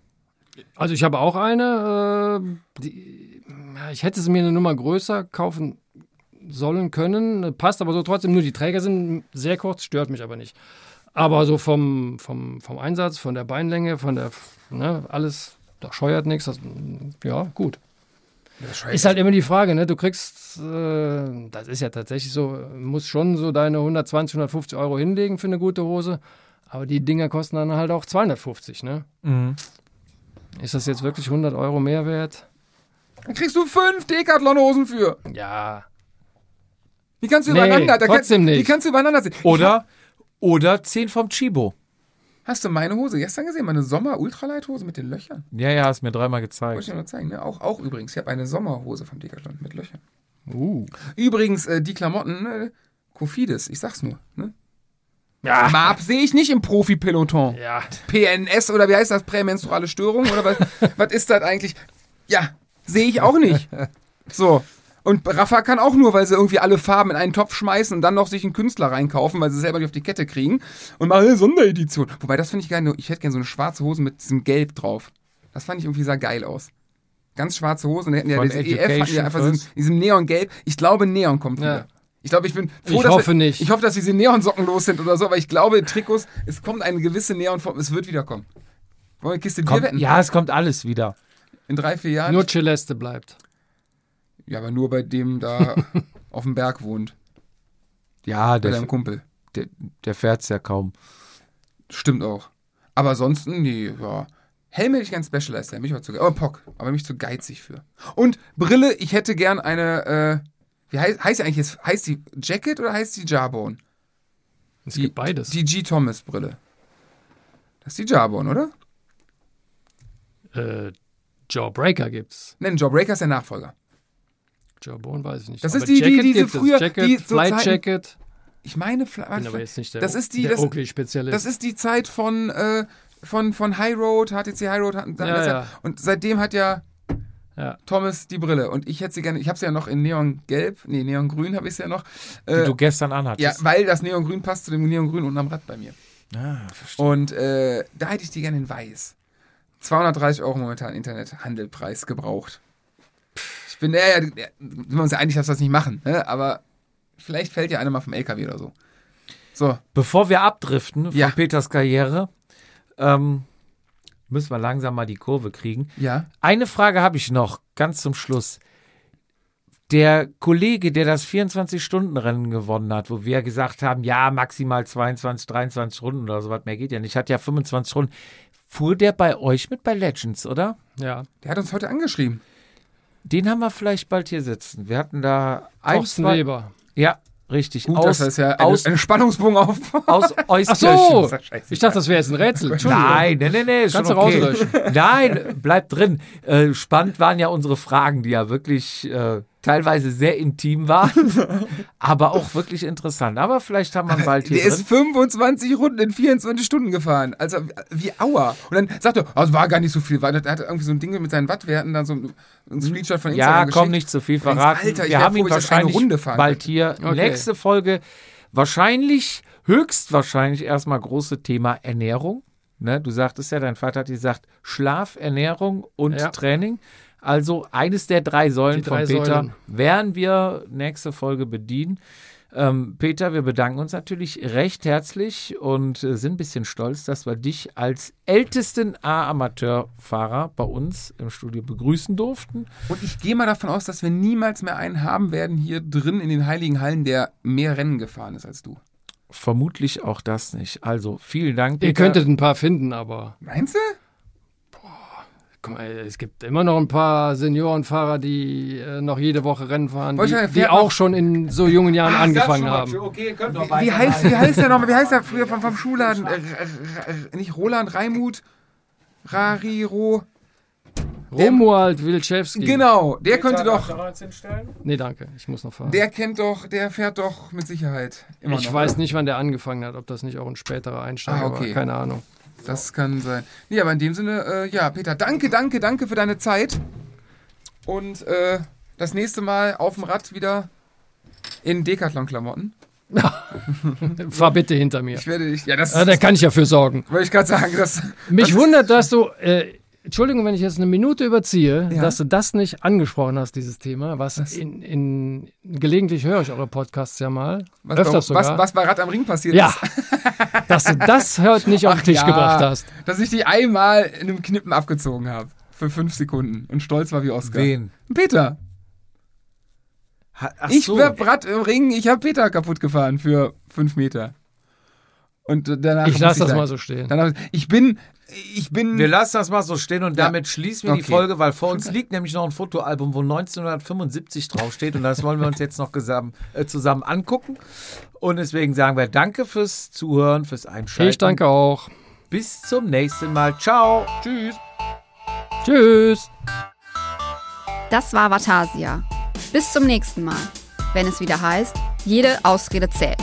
Also ich habe auch eine. Äh, die, ich hätte sie mir eine Nummer größer kaufen sollen können. Passt aber so trotzdem. Nur die Träger sind sehr kurz, stört mich aber nicht. Aber so vom, vom, vom Einsatz, von der Beinlänge, von der, ne, alles, da scheuert nichts. Das, ja, gut. Ist halt immer die Frage, ne? Du kriegst, äh, das ist ja tatsächlich so, musst schon so deine 120, 150 Euro hinlegen für eine gute Hose. Aber die Dinger kosten dann halt auch 250, ne? Ist das jetzt wirklich 100 Euro Mehrwert? Dann kriegst du fünf Decathlon-Hosen für. Ja. Wie kannst du Nee, übereinander? Da trotzdem kann, Wie nicht. kannst du übereinander sehen? Oder, oder 10 vom Chibo. Hast du meine Hose gestern gesehen? Meine Sommer-Ultralight-Hose mit den Löchern? Ja, ja, hast mir dreimal Wollte ich gezeigt. dir nur zeigen, ne? Auch, auch übrigens. Ich habe eine Sommerhose vom Decathlon mit Löchern. Uh. Übrigens, äh, die Klamotten, äh, Kofidis, ich sag's nur. Ne? Ja. Map sehe ich nicht im Profi-Peloton. Ja. PNS oder wie heißt das? Prämenstruale Störung oder was, was ist das eigentlich? Ja, sehe ich auch nicht. So. Und Rafa kann auch nur, weil sie irgendwie alle Farben in einen Topf schmeißen und dann noch sich einen Künstler reinkaufen, weil sie es selber nicht auf die Kette kriegen und machen eine Sonderedition. Wobei, das finde ich geil. Ich hätte gerne so eine schwarze Hose mit diesem Gelb drauf. Das fand ich irgendwie sah geil aus. Ganz schwarze Hose und dann hätten ja diese EF hatten ja einfach diesen, diesem Neongelb. Ich glaube, Neon kommt wieder. Ja. Ich glaube, ich bin froh, Ich dass hoffe wir, nicht. Ich hoffe, dass diese Neonsocken los sind oder so, aber ich glaube, Trikots, es kommt eine gewisse Neonform, es wird wieder kommen. Wollen wir eine Kiste Bier Kommt, wetten? ja, es kommt alles wieder. In drei, vier Jahren? Nur Celeste bleibt. Ja, aber nur bei dem da auf dem Berg wohnt. Ja, Bei der, deinem Kumpel. der, der fährt's ja kaum. Stimmt auch. Aber ansonsten, nee, ja. Helm hätte ich gern Specialized, der mich war zu ge- Oh, Pock, aber mich zu geizig für. Und Brille, ich hätte gern eine, äh, wie heißt, heißt die eigentlich jetzt? Heißt die Jacket oder heißt die Jarbone? Es Die, gibt beides. Die G. Thomas Brille. Das ist die Jarbone, oder? äh, Jawbreaker gibt's. Nein, Jawbreaker ist der Nachfolger. Jawbone weiß ich nicht. Das Aber ist die- die- Jacket diese gibt es. früher- Jacket, die so Flight Zeiten- Jacket. Ich meine, Fla- Bin aber jetzt nicht der, das ist die, der das, Oakley-Spezialist. das ist die Zeit von, äh, von, von High Road, HTC High Road. hatten- Ja, ja. Und seitdem hat ja Ja. Thomas die Brille. Und ich hätte sie gerne, ich habe sie ja noch in Neongelb, nee, Neongrün habe ich sie ja noch. Die Äh, du gestern ja, anhattest. weil das Neongrün passt zu dem Neongrün unten am Rad bei mir. Ah, verstehe. Und äh, da hätte ich die gerne in weiß. 230 Euro momentan Internethandelpreis gebraucht. Ich bin, ja, ja, ja, sind wir uns ja einig, dass wir das nicht machen, ne? aber vielleicht fällt ja einer mal vom LKW oder so. So, Bevor wir abdriften von Ja. Peters Karriere, ähm, müssen wir langsam mal die Kurve kriegen. ja. Eine Frage habe ich noch, ganz zum Schluss. Der Kollege, der das 24-Stunden-Rennen gewonnen hat, wo wir gesagt haben, ja, maximal 22, 23 Runden oder so was mehr geht ja nicht, hat ja 25 Runden. Fuhr der bei euch mit bei Legends, oder? ja. Der hat uns heute angeschrieben. Den haben wir vielleicht bald hier sitzen. Wir hatten da ein, Thorsten zwei, Weber. Ja, richtig. Gut, aus, das ist ja eine, aus, eine Spannungsbogen auf. aus Ach Euskirchen. so! Ich dachte, das wäre jetzt ein Rätsel. Entschuldigung. Nein, nein, nein, nee, ist Kannst schon du okay. rauslöschen. Nein, bleibt drin. Äh, spannend waren ja unsere Fragen, die ja wirklich äh, teilweise sehr intim waren, aber auch wirklich interessant. Aber vielleicht haben wir ihn bald hier Der drin. ist 25 Runden in 24 Stunden gefahren. Also wie Aua. Und dann sagt er, oh, es war gar nicht so viel. Weil er hat irgendwie so ein Ding mit seinen Wattwerten, dann so ein, ein Screenshot von Instagram Ja, geschickt. komm nicht zu viel verraten. Alter, ich wir haben froh, ihn wahrscheinlich Runde fahren bald hier. Okay. Nächste Folge wahrscheinlich, höchstwahrscheinlich erstmal große Thema Ernährung. Ne, du sagtest ja, dein Vater hat gesagt, Schlaf, Ernährung und Ja. Training. Also eines der drei Säulen drei von Peter Säulen. werden wir nächste Folge bedienen. Ähm, Peter, wir bedanken uns natürlich recht herzlich und äh, sind ein bisschen stolz, dass wir dich als ältesten A-Amateurfahrer bei uns im Studio begrüßen durften. Und ich gehe mal davon aus, dass wir niemals mehr einen haben werden hier drin in den Heiligen Hallen, der mehr Rennen gefahren ist als du. Vermutlich auch das nicht. Also vielen Dank. Ihr Peter. könntet ein paar finden, aber Meinst du? Guck mal, es gibt immer noch ein paar Seniorenfahrer, die äh, noch jede Woche Rennen fahren, die, die auch schon in so jungen Jahren angefangen haben. Okay, könnt doch Wie heißt, wie heißt der nochmal? Wie heißt der früher vom, vom Schulladen? Äh, äh, äh, nicht Roland Raimut? Rariro? Romuald Wilczewski. Genau, der könnte doch. Nee, danke, ich muss noch fahren. Der kennt doch, der fährt doch mit Sicherheit immer ich noch. weiß nicht, wann der angefangen hat, ob das nicht auch ein späterer Einsteiger Ah, okay. war. Keine Ahnung. Das kann sein. Nee, aber in dem Sinne, äh, ja, Peter, danke, danke, danke für deine Zeit. Und äh, das nächste Mal auf dem Rad wieder in Decathlon-Klamotten. Fahr bitte hinter mir. Ich werde dich. Ja, das Ja, da kann ich ja für sorgen. wollte ich gerade sagen. Das, Mich wundert, dass du, äh, Entschuldigung, wenn ich jetzt eine Minute überziehe, Ja. dass du das nicht angesprochen hast, dieses Thema. Was in, in gelegentlich höre ich eure Podcasts ja mal. was, öfters was, sogar. was bei Rad am Ring passiert ja, ist. dass du das heute nicht auf den Ach Tisch ja, gebracht hast. Dass ich die einmal in einem Knippen abgezogen habe. Für fünf Sekunden. Und stolz war wie Oscar. Wen? Peter. Ha- Ach ich so. hab Rad im Ring, ich habe Peter kaputt gefahren für fünf Meter. Und danach. Ich lasse das sagen- mal so stehen. Danach, ich bin. Ich bin. Wir lassen das mal so stehen und Ja. damit schließen wir die Okay. Folge, weil vor uns liegt nämlich noch ein Fotoalbum, wo 1975 draufsteht und das wollen wir uns jetzt noch zusammen, äh, zusammen angucken. Und deswegen sagen wir Danke fürs Zuhören, fürs Einschalten. Ich danke auch. Bis zum nächsten Mal. Ciao. Tschüss. Tschüss. Das war Vatasia. Bis zum nächsten Mal, wenn es wieder heißt, jede Ausrede zählt.